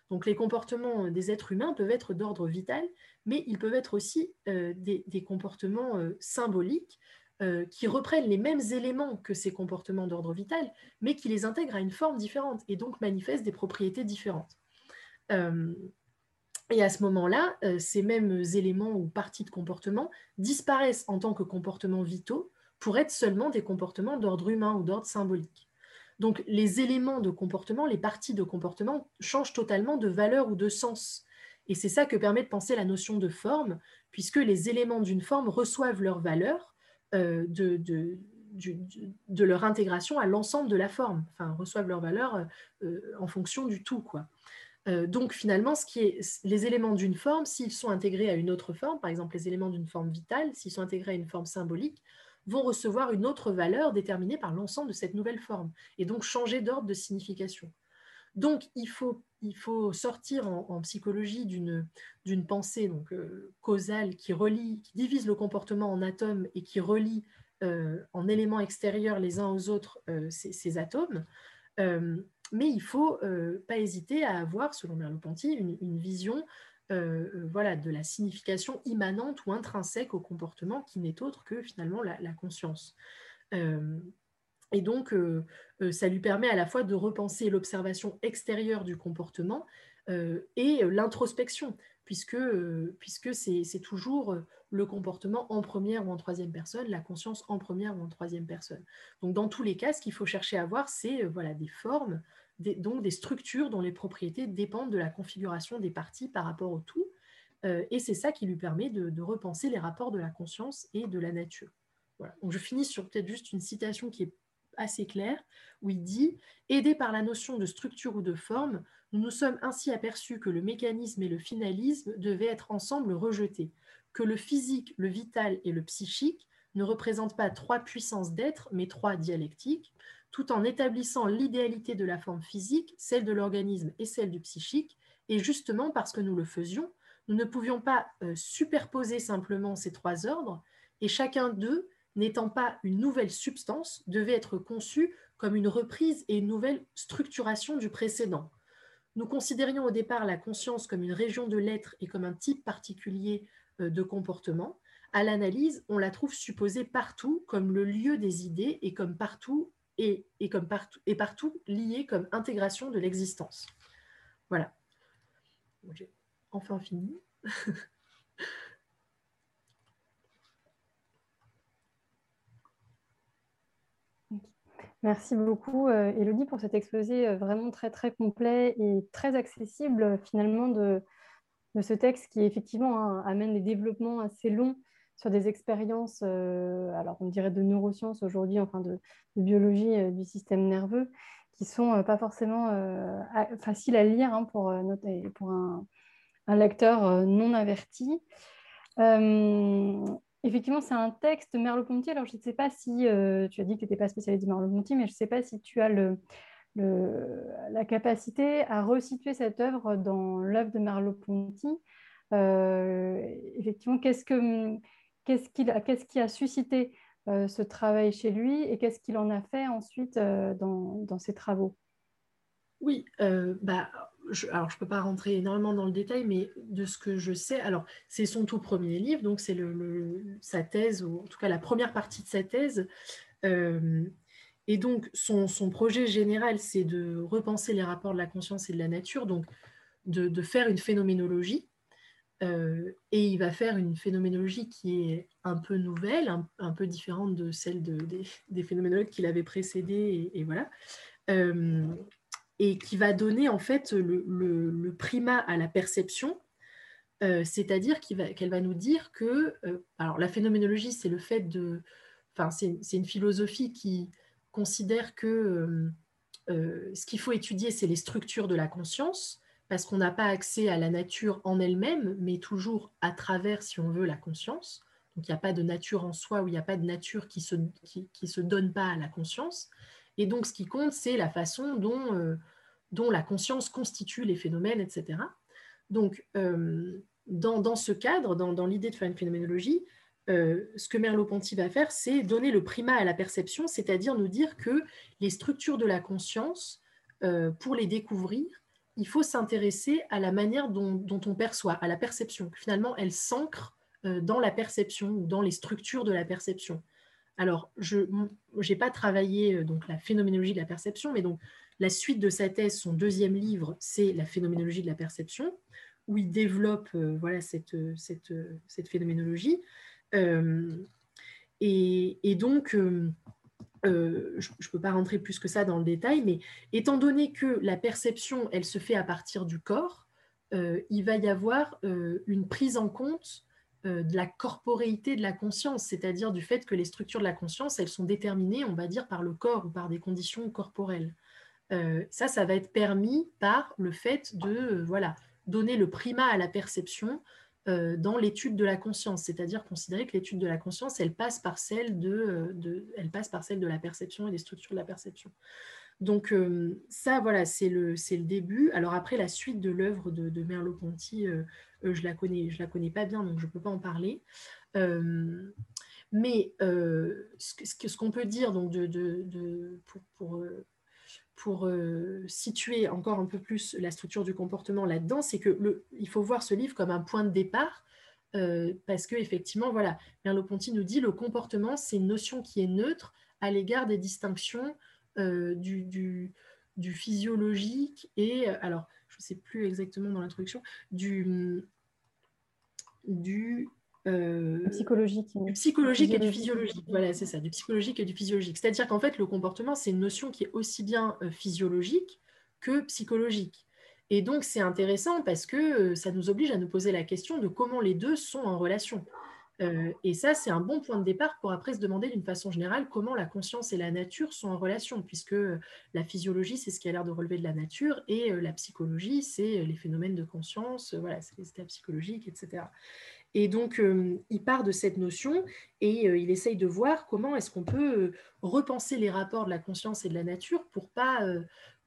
S2: Donc les comportements des êtres humains peuvent être d'ordre vital, mais ils peuvent être aussi euh, des, comportements euh, symboliques euh, qui reprennent les mêmes éléments que ces comportements d'ordre vital, mais qui les intègrent à une forme différente et donc manifestent des propriétés différentes. Et à ce moment-là, euh, ces mêmes éléments ou parties de comportement disparaissent en tant que comportements vitaux pour être seulement des comportements d'ordre humain ou d'ordre symbolique. Donc les éléments de comportement, les parties de comportement changent totalement de valeur ou de sens. Et c'est ça que permet de penser la notion de forme, puisque les éléments d'une forme reçoivent leur valeur de, de, leur intégration à l'ensemble de la forme, enfin, reçoivent leur valeur en fonction du tout. Quoi. donc finalement, ce qui est, les éléments d'une forme, s'ils sont intégrés à une autre forme, par exemple les éléments d'une forme vitale, s'ils sont intégrés à une forme symbolique, vont recevoir une autre valeur déterminée par l'ensemble de cette nouvelle forme, et donc changer d'ordre de signification. Donc, il faut, il faut sortir en, psychologie d'une pensée donc, euh, causale qui relie, qui divise le comportement en atomes et qui relie euh, en éléments extérieurs les uns aux autres euh, ces, atomes. mais il ne faut pas hésiter à avoir, selon Merleau-Ponty, une, une, vision voilà, de la signification immanente ou intrinsèque au comportement qui n'est autre que finalement la, conscience. Et donc, euh, euh, ça lui permet à la fois de repenser l'observation extérieure du comportement euh, et l'introspection, puisque, puisque c'est toujours le comportement en première ou en troisième personne, la conscience en première ou en troisième personne. Donc, dans tous les cas, ce qu'il faut chercher à voir, c'est voilà, des formes, donc des structures dont les propriétés dépendent de la configuration des parties par rapport au tout. et c'est ça qui lui permet de, repenser les rapports de la conscience et de la nature. Je finis sur peut-être juste une citation qui est assez clair, où il dit Aidé par la notion de structure ou de forme, nous nous sommes ainsi aperçus que le mécanisme et le finalisme devaient être ensemble rejetés, que le physique, le vital et le psychique ne représentent pas trois puissances d'être, mais trois dialectiques, tout en établissant l'idéalité de la forme physique, celle de l'organisme et celle du psychique, et justement parce que nous le faisions, nous ne pouvions pas euh, superposer simplement ces trois ordres, et chacun d'eux n'étant pas une nouvelle substance, devait être conçu comme une reprise et une nouvelle structuration du précédent. Nous considérions au départ la conscience comme une région de l'être et comme un type particulier euh, de comportement. À l'analyse, on la trouve supposée partout comme le lieu des idées et comme partout et, comme partout et liée comme intégration de l'existence. Voilà. J'ai enfin fini.
S1: Merci beaucoup, euh, Elodie, pour cet exposé euh, vraiment très, très complet et très accessible, finalement, de, ce texte qui, effectivement, hein, amène des développements assez longs sur des expériences, euh, alors on dirait de neurosciences aujourd'hui, enfin de, biologie du système nerveux, qui sont pas forcément faciles à lire hein, pour, pour un, lecteur non averti. Effectivement, c'est un texte de Merleau-Ponty. Alors, je ne sais pas si euh, tu as dit que tu n'étais pas spécialiste de Merleau-Ponty, mais je ne sais pas si tu as le, la capacité à resituer cette œuvre dans l'œuvre de Merleau-Ponty. Euh, effectivement, qu'est-ce, que, qu'est-ce, qui a suscité euh, ce travail chez lui et qu'est-ce qu'il en a fait ensuite dans, dans, ses travaux?
S2: Oui, bah, alors je ne peux pas rentrer énormément dans le détail, mais de ce que je sais, alors c'est son tout premier livre, donc c'est sa thèse, ou en tout cas la première partie de sa thèse. Euh, et donc son, projet général, c'est de repenser les rapports de la conscience et de la nature, donc de faire une phénoménologie. Euh, et il va faire une phénoménologie qui est un peu nouvelle, un, peu différente de celle de, des, phénoménologues qui l'avaient précédé, et, voilà. Euh, et qui va donner en fait le, primat à la perception, euh, c'est-à-dire qu'elle va, nous dire que, alors la phénoménologie, c'est le fait de, enfin c'est une philosophie qui considère que ce qu'il faut étudier, c'est les structures de la conscience, parce qu'on n'a pas accès à la nature en elle-même, mais toujours à travers, si on veut, la conscience. Donc il n'y a pas de nature en soi ou il n'y a pas de nature qui se, qui, qui se donne pas à la conscience. Et donc, ce qui compte, c'est la façon dont, euh, dont, la conscience constitue les phénomènes, etc. Donc, euh, dans, dans, ce cadre, dans, dans l'idée de faire une phénoménologie, euh, ce que Merleau-Ponty va faire, c'est donner le primat à la perception, c'est-à-dire nous dire que les structures de la conscience, pour les découvrir, il faut s'intéresser à la manière dont, on perçoit, à la perception. Finalement, elle s'ancre dans la perception ou dans les structures de la perception. Alors, je n'ai pas travaillé euh, donc, la phénoménologie de la perception, mais donc la suite de sa thèse, son deuxième livre, c'est la phénoménologie de la perception, où il développe euh, voilà, cette, cette, cette phénoménologie. Euh, et, donc, je ne peux pas rentrer plus que ça dans le détail, mais étant donné que la perception, elle se fait à partir du corps, il va y avoir une prise en compte de la corporéité de la conscience, c'est-à-dire du fait que les structures de la conscience, elles sont déterminées, on va dire, par le corps ou par des conditions corporelles. ça, ça va être permis par le fait de voilà, donner le primat à la perception dans l'étude de la conscience, c'est-à-dire considérer que l'étude de la conscience, elle passe par celle de, elle passe par celle de la perception et des structures de la perception. Donc ça, voilà, c'est le, le début. Alors après, la suite de l'œuvre de, de Merleau-Ponty, je la connais, je la connais pas bien, donc je ne peux pas en parler. mais ce, qu'on peut dire donc de, pour, pour, pour situer encore un peu plus la structure du comportement là-dedans, c'est que il faut voir ce livre comme un point de départ. parce que effectivement, voilà, Merleau-Ponty nous dit le comportement, c'est une notion qui est neutre à l'égard des distinctions euh, du, du, physiologique et, euh, alors, je ne sais plus exactement dans l'introduction, du, du
S1: euh, psychologique.
S2: Du psychologique et du physiologique. Voilà, c'est ça, du psychologique et du physiologique. C'est-à-dire qu'en fait, le comportement, c'est une notion qui est aussi bien physiologique que psychologique. Et donc, c'est intéressant parce que ça nous oblige à nous poser la question de comment les deux sont en relation. Euh, et ça, c'est un bon point de départ pour après se demander d'une façon générale comment la conscience et la nature sont en relation, puisque la physiologie, c'est ce qui a l'air de relever de la nature, et euh, la psychologie, c'est les phénomènes de conscience, euh, voilà, c'est les états psychologiques, etc. Et donc, il part de cette notion et il essaye de voir comment est-ce qu'on peut repenser les rapports de la conscience et de la nature pour pas,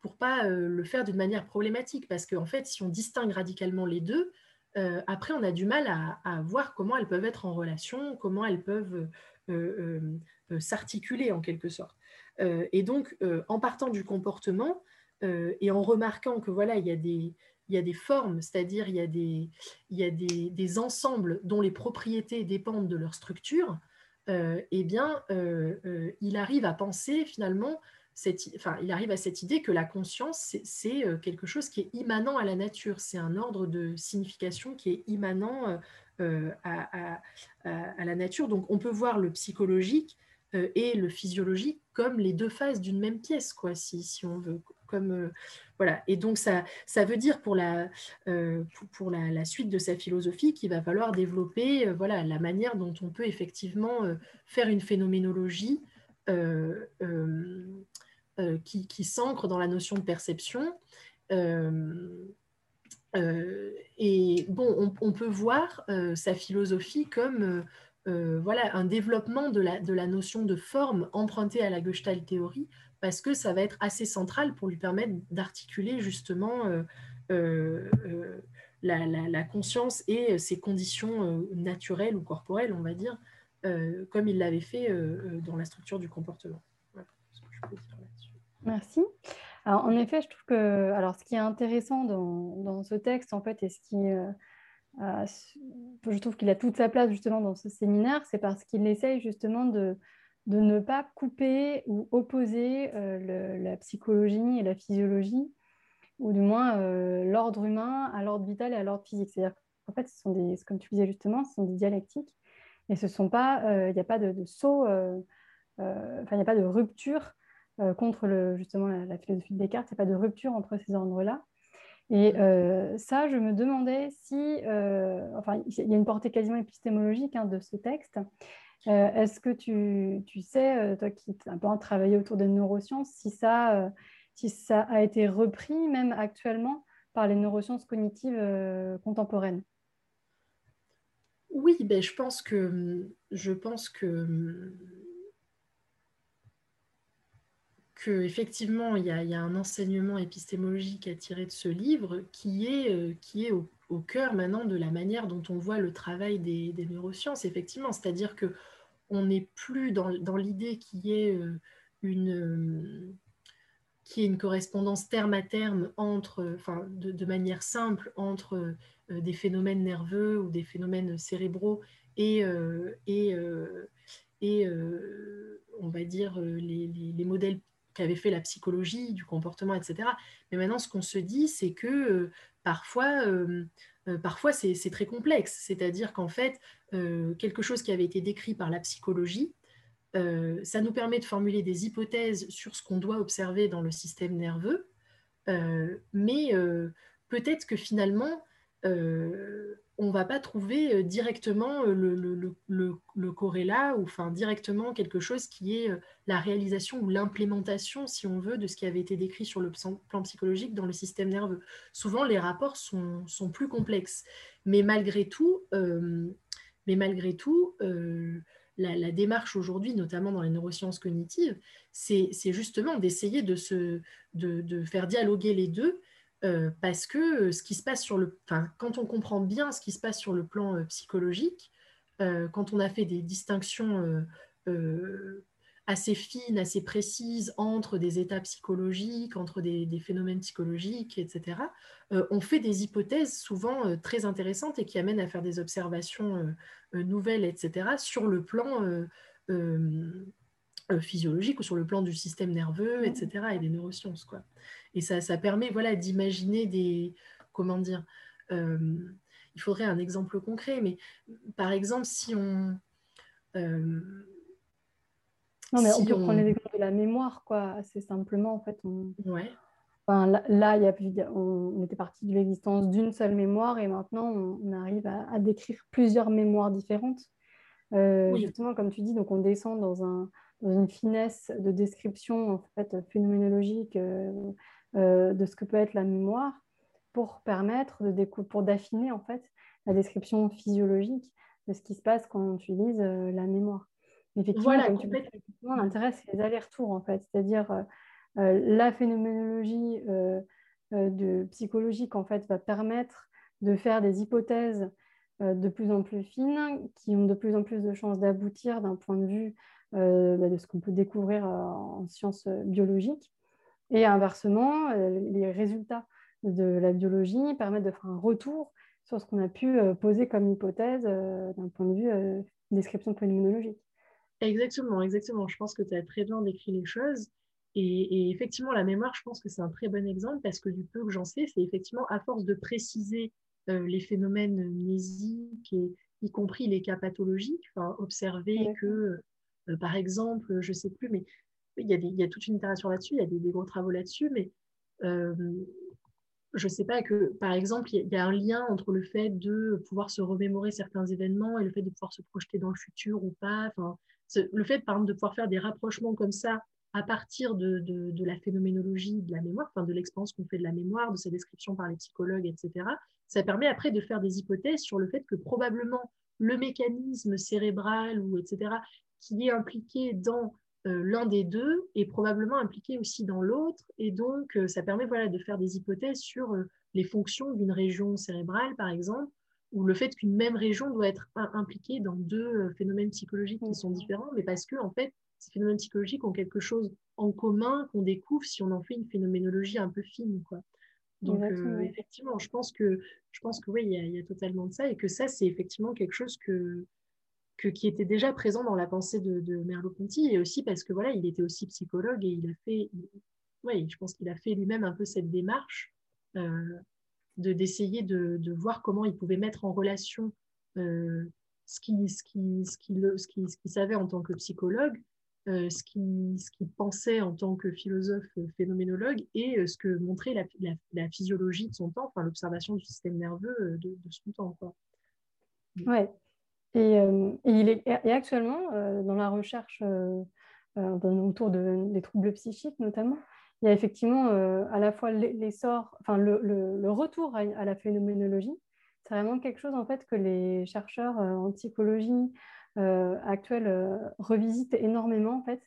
S2: pour pas le faire d'une manière problématique. Parce qu'en fait, si on distingue radicalement les deux, euh, après, on a du mal à, voir comment elles peuvent être en relation, comment elles peuvent euh, euh, s'articuler en quelque sorte. et donc, en partant du comportement et en remarquant que voilà, il y a des, il y a des formes, c'est-à-dire il y a, des, il y a des, des, ensembles dont les propriétés dépendent de leur structure, eh bien, il arrive à penser finalement enfin, il arrive à cette idée que la conscience, c'est euh, quelque chose qui est immanent à la nature, c'est un ordre de signification qui est immanent euh, euh, à, la nature. Donc on peut voir le psychologique et le physiologique comme les deux faces d'une même pièce, quoi, si, si on veut. Comme, voilà. Et donc ça, ça veut dire pour, la, la, suite de sa philosophie qu'il va falloir développer voilà, la manière dont on peut effectivement faire une phénoménologie euh, qui, s'ancre dans la notion de perception. Euh, euh, et bon, on, peut voir sa philosophie comme voilà, un développement de la, de la, notion de forme empruntée à la Gestalt théorie, parce que ça va être assez central pour lui permettre d'articuler justement la, conscience et ses conditions naturelles ou corporelles, on va dire, comme il l'avait fait dans la structure du comportement.
S1: Merci. En effet, je trouve que alors, ce qui est intéressant dans, ce texte, en fait, et ce qui, euh, je trouve qu'il a toute sa place justement dans ce séminaire, c'est parce qu'il essaye justement de, de ne pas couper ou opposer euh, la psychologie et la physiologie, ou du moins euh, l'ordre humain à l'ordre vital et à l'ordre physique. C'est-à-dire qu'en fait, ce sont des, comme tu disais justement, ce sont des dialectiques, et ce sont pas, il n'y a pas de, de saut, enfin, il n'y a pas de rupture euh, contre le, justement la, philosophie de Descartes, il n'y a pas de rupture entre ces ordres-là. Et euh, ça, je me demandais si, euh, enfin, il y a une portée quasiment épistémologique hein, de ce texte. Est-ce que tu, sais, toi qui as un peu travaillé autour des neurosciences, si ça, si ça a été repris même actuellement par les neurosciences cognitives contemporaines?
S2: Oui, ben, je pense que, je pense que effectivement il y, a, un enseignement épistémologique à tirer de ce livre qui est, euh, qui est au, cœur maintenant de la manière dont on voit le travail des, neurosciences, effectivement. C'est-à-dire que on n'est plus dans, l'idée qui est euh, une euh, qui est une correspondance terme à terme entre, enfin, de, manière simple entre des phénomènes nerveux ou des phénomènes cérébraux et, et, et on va dire les, les modèles qu'avait fait la psychologie du comportement, etc. Mais maintenant, ce qu'on se dit, c'est que euh, parfois, euh, euh, parfois c'est très complexe. C'est-à-dire qu'en fait, quelque chose qui avait été décrit par la psychologie, ça nous permet de formuler des hypothèses sur ce qu'on doit observer dans le système nerveux, mais peut-être que finalement, on ne va pas trouver euh, directement euh, le, corrélat ou enfin directement quelque chose qui est euh, la réalisation ou l'implémentation, si on veut, de ce qui avait été décrit sur le plan psychologique dans le système nerveux. Souvent, les rapports sont, plus complexes. Mais malgré tout, mais malgré tout la, démarche aujourd'hui, notamment dans les neurosciences cognitives, c'est justement d'essayer de, de faire dialoguer les deux euh, parce que euh, ce qui se passe sur le, quand on comprend bien ce qui se passe sur le plan euh, psychologique, quand on a fait des distinctions assez fines, assez précises entre des états psychologiques, entre des, phénomènes psychologiques, etc., on fait des hypothèses souvent très intéressantes et qui amènent à faire des observations nouvelles, etc., sur le plan physiologique ou sur le plan du système nerveux, etc., et des neurosciences. Quoi. Et ça, ça permet voilà, d'imaginer des... Comment dire euh, Il faudrait un exemple concret, mais par exemple, si on...
S1: Euh, non, mais on peut prendre l'exemple de la mémoire, quoi, assez simplement, en fait. On...
S2: Ouais.
S1: Enfin, là, il y a, on, était parti de l'existence d'une seule mémoire et maintenant, on, arrive à, décrire plusieurs mémoires différentes. Euh, justement, comme tu dis, donc on descend dans, un, une finesse de description en fait, phénoménologique euh, de ce que peut être la mémoire pour permettre de pour d'affiner en fait la description physiologique de ce qui se passe quand on utilise euh, la mémoire. Effectivement, l'intérêt, c'est les allers-retours en fait, c'est-à-dire euh, la phénoménologie de psychologique en fait va permettre de faire des hypothèses de plus en plus fines qui ont de plus en plus de chances d'aboutir d'un point de vue bah, de ce qu'on peut découvrir en sciences biologiques. Et inversement, euh, les résultats de la biologie permettent de faire un retour sur ce qu'on a pu euh, poser comme hypothèse euh, d'un point de vue description phénoménologique.
S2: Exactement, exactement. Je pense que tu as très bien décrit les choses. Et, effectivement, la mémoire, je pense que c'est un très bon exemple parce que du peu que j'en sais, c'est effectivement à force de préciser les phénomènes mnésiques, et, y compris les cas pathologiques, observer que, par exemple, je ne sais plus, mais il y, a toute une itération là-dessus, il y a des, gros travaux là-dessus, mais euh, je ne sais pas que, par exemple, il y, a un lien entre le fait de pouvoir se remémorer certains événements et le fait de pouvoir se projeter dans le futur ou pas. Le fait, par exemple, de pouvoir faire des rapprochements comme ça à partir de, de, la phénoménologie de la mémoire, enfin, de l'expérience qu'on fait de la mémoire, de sa description par les psychologues, etc., ça permet après de faire des hypothèses sur le fait que probablement le mécanisme cérébral ou etc., qui est impliqué dans euh, l'un des deux est probablement impliqué aussi dans l'autre. Et donc, euh, ça permet voilà, de faire des hypothèses sur euh, les fonctions d'une région cérébrale, par exemple, ou le fait qu'une même région doit être impliquée dans deux phénomènes psychologiques qui sont différents, mais parce que, en fait, ces phénomènes psychologiques ont quelque chose en commun qu'on découvre si on en fait une phénoménologie un peu fine. Quoi. Donc, effectivement, je pense que, je pense que oui, il y, a totalement de ça, et que ça, c'est effectivement quelque chose que, qui était déjà présent dans la pensée de, Merleau-Ponty, et aussi parce que voilà, il était aussi psychologue et il a fait, ouais, je pense qu'il a fait lui-même un peu cette démarche euh, de d'essayer de, de, voir comment il pouvait mettre en relation euh, ce qu'il qui, qui, qui, savait en tant que psychologue, euh, ce qu'il ce pensait en tant que philosophe phénoménologue et ce que montrait la, la, physiologie de son temps, enfin l'observation du système nerveux de, de son temps. Quoi.
S1: Ouais, et, euh, il est, et actuellement, euh, dans la recherche euh, autour de, des troubles psychiques notamment, il y a effectivement à la fois l'essor, enfin le, le, retour à, la phénoménologie. C'est vraiment quelque chose en fait que les chercheurs en psychologie actuelle revisitent énormément en fait.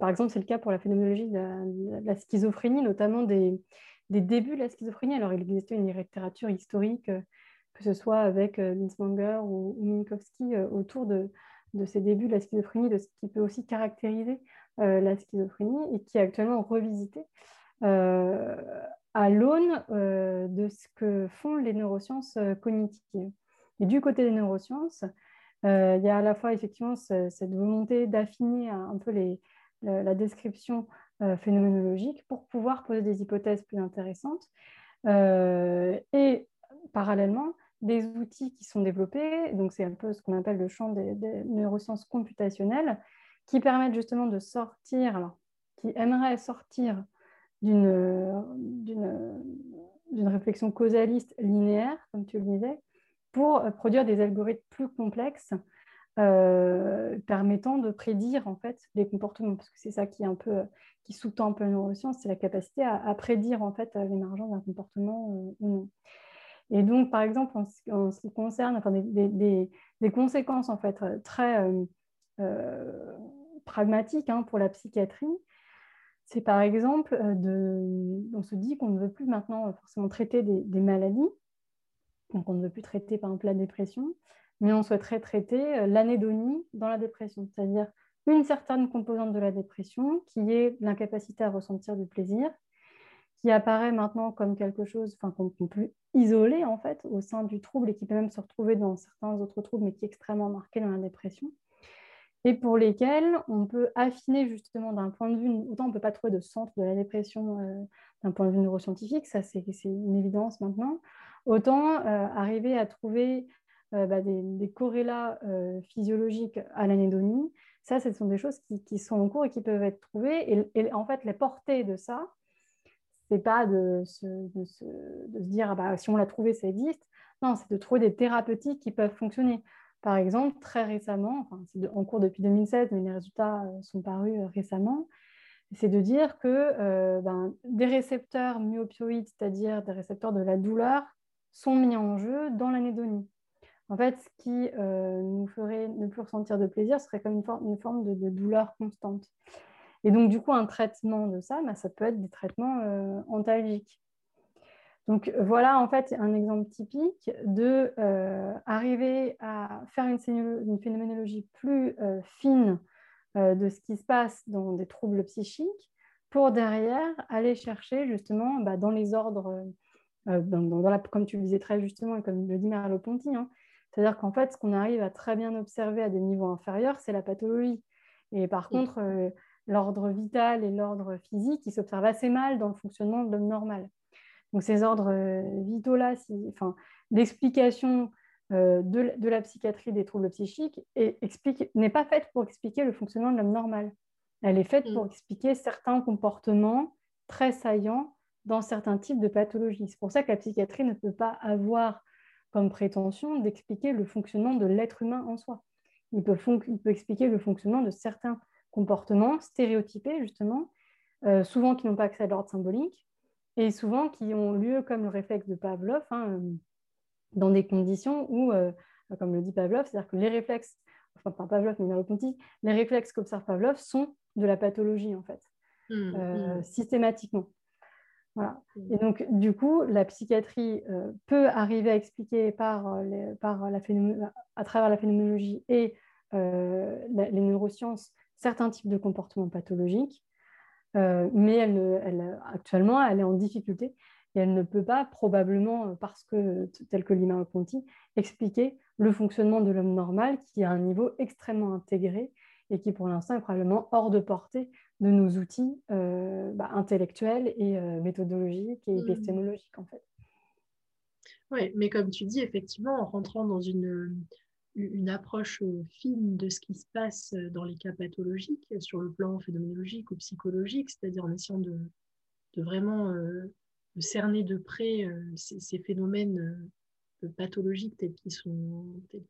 S1: par exemple, c'est le cas pour la phénoménologie de la, schizophrénie, notamment des, des, débuts de la schizophrénie. Alors, il existait une littérature historique que ce soit avec euh, Linsmanger ou, Minkowski euh, autour de, de ces débuts de la schizophrénie, de ce qui peut aussi caractériser euh, la schizophrénie et qui est actuellement revisité à l'aune de ce que font les neurosciences cognitives. Et du côté des neurosciences, il y a à la fois effectivement cette volonté d'affiner un peu les, la, description phénoménologique pour pouvoir poser des hypothèses plus intéressantes. et parallèlement, des outils qui sont développés, donc c'est un peu ce qu'on appelle le champ des, neurosciences computationnelles, qui permettent justement de sortir, qui aimeraient sortir d'une réflexion causaliste linéaire, comme tu le disais, pour produire des algorithmes plus complexes euh, permettant de prédire en fait les comportements, parce que c'est ça qui qui sous-tend un peu la neuroscience, c'est la capacité à, prédire en fait l'émergence d'un comportement euh, ou non. Et donc, par exemple, en, ce qui concerne enfin, des, conséquences en fait très euh, pragmatiques hein, pour la psychiatrie, c'est par exemple on se dit qu'on ne veut plus maintenant forcément traiter des, des maladies, donc on ne veut plus traiter par exemple la dépression, mais on souhaiterait traiter euh, l'anédonie dans la dépression, c'est-à-dire une certaine composante de la dépression qui est l'incapacité à ressentir du plaisir, qui apparaît maintenant comme quelque chose qu'on peut isoler en fait au sein du trouble et qui peut même se retrouver dans certains autres troubles, mais qui est extrêmement marqué dans la dépression, et pour lesquels on peut affiner justement d'un point de vue, autant on ne peut pas trouver de centre de la dépression euh, d'un point de vue neuroscientifique, ça c'est une évidence maintenant, autant euh, arriver à trouver euh, bah, des, corrélats physiologiques à l'anédonie. Ça, ce sont des choses qui, sont en cours et qui peuvent être trouvées. Et, en fait, les portées de ça, c'est pas de se, de, se, dire ah bah, si on l'a trouvé, ça existe. Non, c'est de trouver des thérapeutiques qui peuvent fonctionner. Par exemple, très récemment, enfin, c'est en cours depuis 2016, mais les résultats euh, sont parus récemment, c'est de dire que ben, des récepteurs myopioïdes, c'est-à-dire des récepteurs de la douleur, sont mis en jeu dans l'anédonie. En fait, ce qui euh, nous ferait ne plus ressentir de plaisir serait comme une, forme de, douleur constante. Et donc, du coup, un traitement de ça, bah, ça peut être des traitements euh, antalgiques. Donc, voilà en fait un exemple typique de euh, arriver à faire une, phénoménologie plus fine de ce qui se passe dans des troubles psychiques pour derrière aller chercher justement bah, dans les ordres, comme tu le disais très justement et comme le dit Merleau-Ponty, hein, c'est-à-dire qu'en fait, ce qu'on arrive à très bien observer à des niveaux inférieurs, c'est la pathologie. Et par contre, euh, l'ordre vital et l'ordre physique, ils s'observent assez mal dans le fonctionnement de l'homme normal. Donc ces ordres euh, vitaux-là, enfin, l'explication euh, de, la psychiatrie des troubles psychiques n'est pas faite pour expliquer le fonctionnement de l'homme normal. Elle est faite pour mm. expliquer certains comportements très saillants dans certains types de pathologies. C'est pour ça que la psychiatrie ne peut pas avoir comme prétention d'expliquer le fonctionnement de l'être humain en soi. Il peut, il peut, expliquer le fonctionnement de certains comportements stéréotypés, justement, euh, souvent qui n'ont pas accès à l'ordre symbolique, et souvent qui ont lieu, comme le réflexe de Pavlov, hein, euh, dans des conditions où, euh, comme le dit Pavlov, c'est-à-dire que les réflexes, enfin pas Pavlov, mais Merleau-Ponty, les réflexes qu'observe Pavlov sont de la pathologie, en fait, mmh, mmh. systématiquement. Voilà. Et donc, du coup, la psychiatrie euh, peut arriver à expliquer par, par la à travers la phénoménologie et euh, les neurosciences certains types de comportements pathologiques, mais elle, elle, actuellement, elle est en difficulté et elle ne peut pas, probablement, parce que, tel que Lima Ponti, expliquer le fonctionnement de l'homme normal qui a un niveau extrêmement intégré et qui, pour l'instant, est probablement hors de portée de nos outils euh, bah, intellectuels et euh, méthodologiques et mmh. épistémologiques, en fait.
S2: Oui, mais comme tu dis, effectivement, en rentrant dans une, une approche euh, fine de ce qui se passe dans les cas pathologiques, sur le plan phénoménologique ou psychologique, c'est-à-dire en essayant de, vraiment cerner de près ces, phénomènes pathologiques tels qu'ils sont,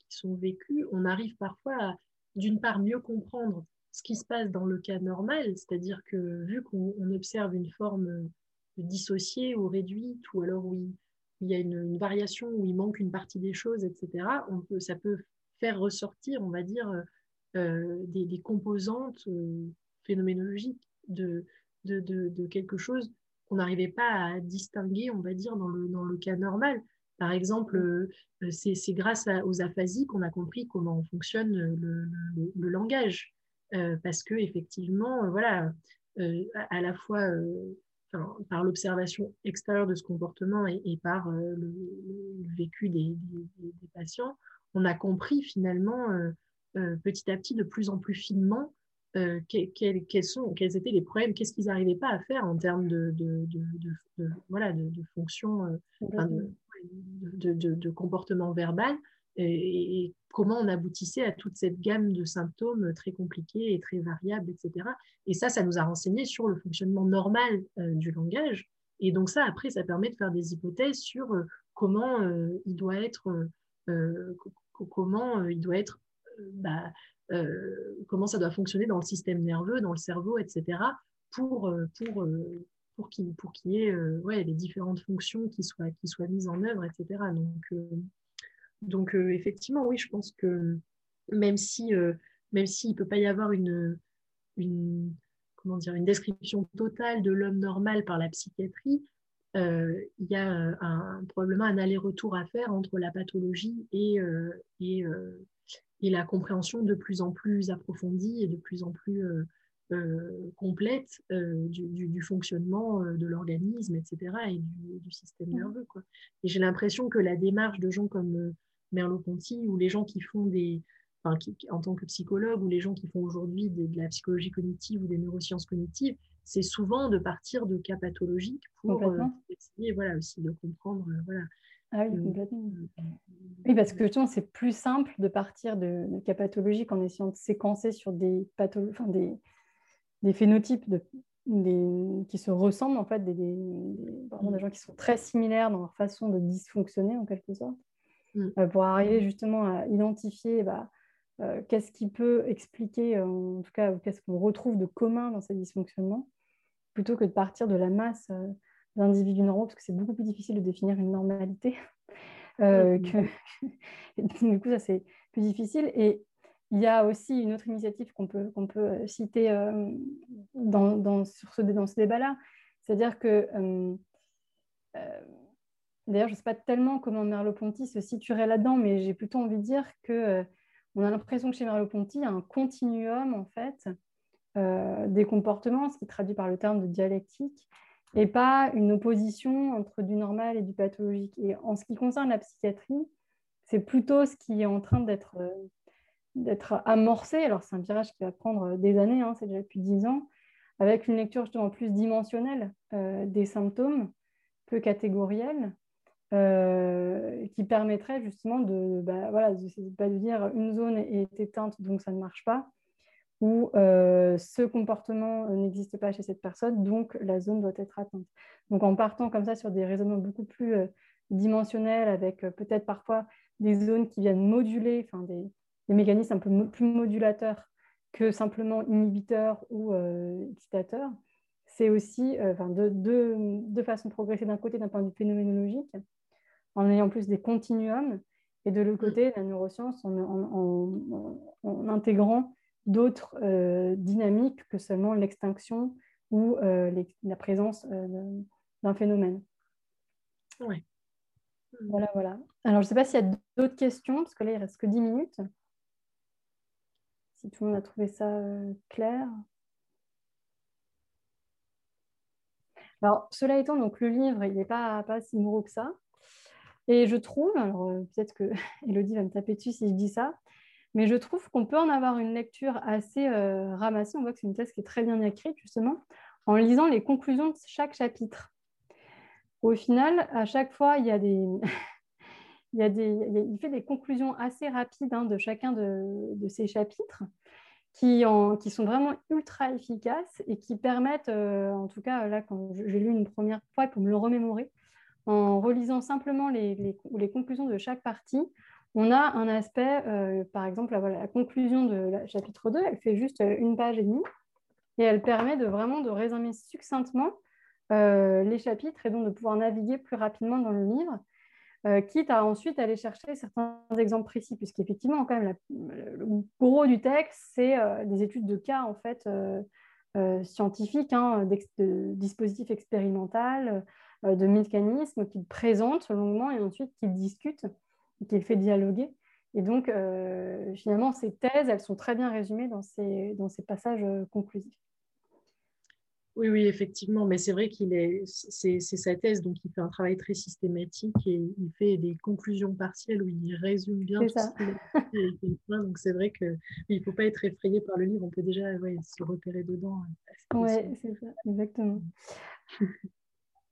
S2: sont vécus, on arrive parfois à, d'une part, mieux comprendre ce qui se passe dans le cas normal, c'est-à-dire que vu qu'on observe une forme dissociée ou réduite, ou alors où il, y a une, variation, où il manque une partie des choses, etc., peut, ça peut faire ressortir, on va dire, euh, des, composantes euh, phénoménologiques de, de, quelque chose qu'on n'arrivait pas à distinguer, on va dire, dans le, dans le cas normal. Par exemple, euh, c'est grâce aux aphasies qu'on a compris comment fonctionne le langage. Euh, parce que effectivement, euh, voilà, euh, à, la fois par l'observation extérieure de ce comportement et, par le, vécu des, patients, on a compris finalement petit à petit, de plus en plus finement, quels, sont, quels étaient les problèmes, qu'est-ce qu'ils n'arrivaient pas à faire en termes de, de, voilà, de, fonction, de, comportement verbal et, comment on aboutissait à toute cette gamme de symptômes très compliqués et très variables, etc. Et ça, ça nous a renseigné sur le fonctionnement normal euh, du langage. Et donc ça, après, ça permet de faire des hypothèses sur euh, comment euh, il doit être comment il doit être, bah, comment ça doit fonctionner dans le système nerveux, dans le cerveau, etc., pour, pour, qu'il y ait ouais, les différentes fonctions qui soient, mises en œuvre, etc. Donc, effectivement, oui, je pense que même si s'il ne peut pas y avoir une description totale de l'homme normal par la psychiatrie, euh, il y a euh, un, probablement un aller-retour à faire entre la pathologie et, euh, et, et, la compréhension de plus en plus approfondie et de plus en plus complète du, du, fonctionnement de l'organisme, etc., et du, du système mmh. nerveux. Quoi. Et j'ai l'impression que la démarche de gens comme Merleau-Ponty ou les gens qui font des, en tant que psychologue ou les gens qui font aujourd'hui de, la psychologie cognitive ou des neurosciences cognitives, c'est souvent de partir de cas pathologiques pour euh, essayer voilà, aussi de comprendre. Euh, voilà,
S1: ah oui, complètement. oui, parce que justement, c'est plus simple de partir de, cas pathologiques en essayant de séquencer sur des, enfin, des, des phénotypes de, des, qui se ressemblent, en fait, des, des, des, gens qui sont très similaires dans leur façon de dysfonctionner, en quelque sorte, mm. euh, pour arriver justement à identifier bah, euh, qu'est-ce qui peut expliquer, euh, en tout cas, qu'est-ce qu'on retrouve de commun dans ces dysfonctionnements, plutôt que de partir de la masse euh, d'individus normaux, parce que c'est beaucoup plus difficile de définir une normalité. que... du coup, ça, c'est plus difficile. Et il y a aussi une autre initiative qu'on peut, qu'on peut citer dans, dans, sur ce, dans ce débat-là, c'est-à-dire que, d'ailleurs, je ne sais pas tellement comment Merleau-Ponty se situerait là-dedans, mais j'ai plutôt envie de dire que on a l'impression que chez Merleau-Ponty, il y a un continuum en fait euh, des comportements, ce qui est traduit par le terme de dialectique, et pas une opposition entre du normal et du pathologique. Et en ce qui concerne la psychiatrie, c'est plutôt ce qui est en train d'être euh, amorcé. Alors c'est un virage qui va prendre des années, hein, c'est déjà depuis dix ans, avec une lecture justement plus dimensionnelle euh, des symptômes, peu catégorielle, qui permettrait justement de, bah, voilà, pas de dire une zone est éteinte donc ça ne marche pas, ou euh, ce comportement n'existe pas chez cette personne donc la zone doit être atteinte. Donc en partant comme ça sur des raisonnements beaucoup plus euh, dimensionnels avec peut-être parfois des zones qui viennent moduler, enfin des, des, mécanismes un peu plus modulateurs que simplement inhibiteurs ou excitateurs, c'est aussi de, de, de, façon progressée d'un côté d'un point de vue phénoménologique en ayant plus des continuums, et de l'autre mm. côté, la neuroscience en, intégrant d'autres euh, dynamiques que seulement l'extinction ou euh, la présence euh, d'un phénomène.
S2: Oui.
S1: Voilà, voilà. Alors, je ne sais pas s'il y a d'autres questions, parce que là, il ne reste que 10 minutes. Si tout le monde a trouvé ça clair. Alors, cela étant, donc, le livre, il n'est pas, pas si morose que ça. Et je trouve, alors peut-être que Elodie va me taper dessus si je dis ça, mais je trouve qu'on peut en avoir une lecture assez euh, ramassée. On voit que c'est une thèse qui est très bien écrite, justement, en lisant les conclusions de chaque chapitre. Au final, à chaque fois, il y a des. il, fait des conclusions assez rapides hein, de chacun de, ces chapitres qui, sont vraiment ultra efficaces et qui permettent, euh, en tout cas, là, quand j'ai lu une première fois pour me le remémorer, en relisant simplement les, conclusions de chaque partie, on a un aspect, euh, par exemple, la, conclusion de la chapitre 2, elle fait juste euh, une page et demie, et elle permet de vraiment de résumer succinctement euh, les chapitres et donc de pouvoir naviguer plus rapidement dans le livre, quitte à ensuite aller chercher certains exemples précis, puisqu'effectivement, quand même, le gros du texte, c'est des études de cas, en fait, scientifiques, hein, de dispositifs expérimentaux, de mécanismes qu'il présente longuement et ensuite qu'il qu'il fait dialoguer. Et donc, euh, finalement, ces thèses, elles sont très bien résumées dans ces, dans ces passages euh, conclusifs.
S2: Oui, oui, effectivement, mais c'est vrai qu'il est, c'est, sa thèse, donc il fait un travail très systématique et il fait des conclusions partielles où il résume bien tout ça. donc c'est vrai qu'il ne faut pas être effrayé par le livre, on peut déjà se repérer dedans.
S1: Oui, c'est ça, exactement.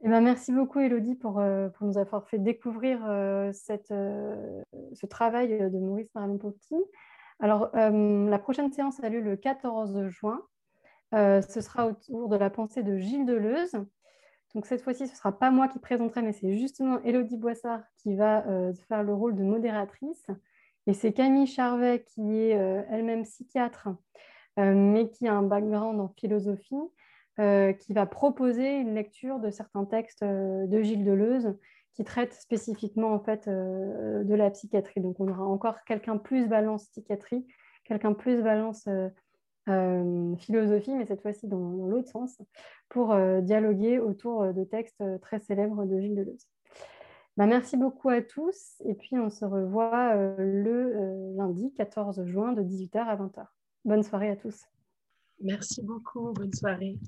S1: Eh ben, merci beaucoup, Elodie, pour, euh, pour, nous avoir fait découvrir euh, euh, ce travail de Maurice marlon Alors, la prochaine séance a lieu le 14 juin. ce sera autour de la pensée de Gilles Deleuze. Donc cette fois-ci, ce ne sera pas moi qui présenterai, mais c'est justement Elodie Boissard qui va faire le rôle de modératrice. Et c'est Camille Charvet qui est elle-même psychiatre, mais qui a un background en philosophie, qui va proposer une lecture de certains textes de Gilles Deleuze qui traitent spécifiquement en fait de la psychiatrie. Donc on aura encore quelqu'un plus balance psychiatrie, quelqu'un plus balance euh, philosophie, mais cette fois-ci dans, l'autre sens, pour euh, dialoguer autour euh, de textes très célèbres de Gilles Deleuze. Bah, merci beaucoup à tous et puis on se revoit le lundi 14 juin de 18h à 20h. Bonne soirée à tous.
S2: Merci beaucoup, bonne soirée.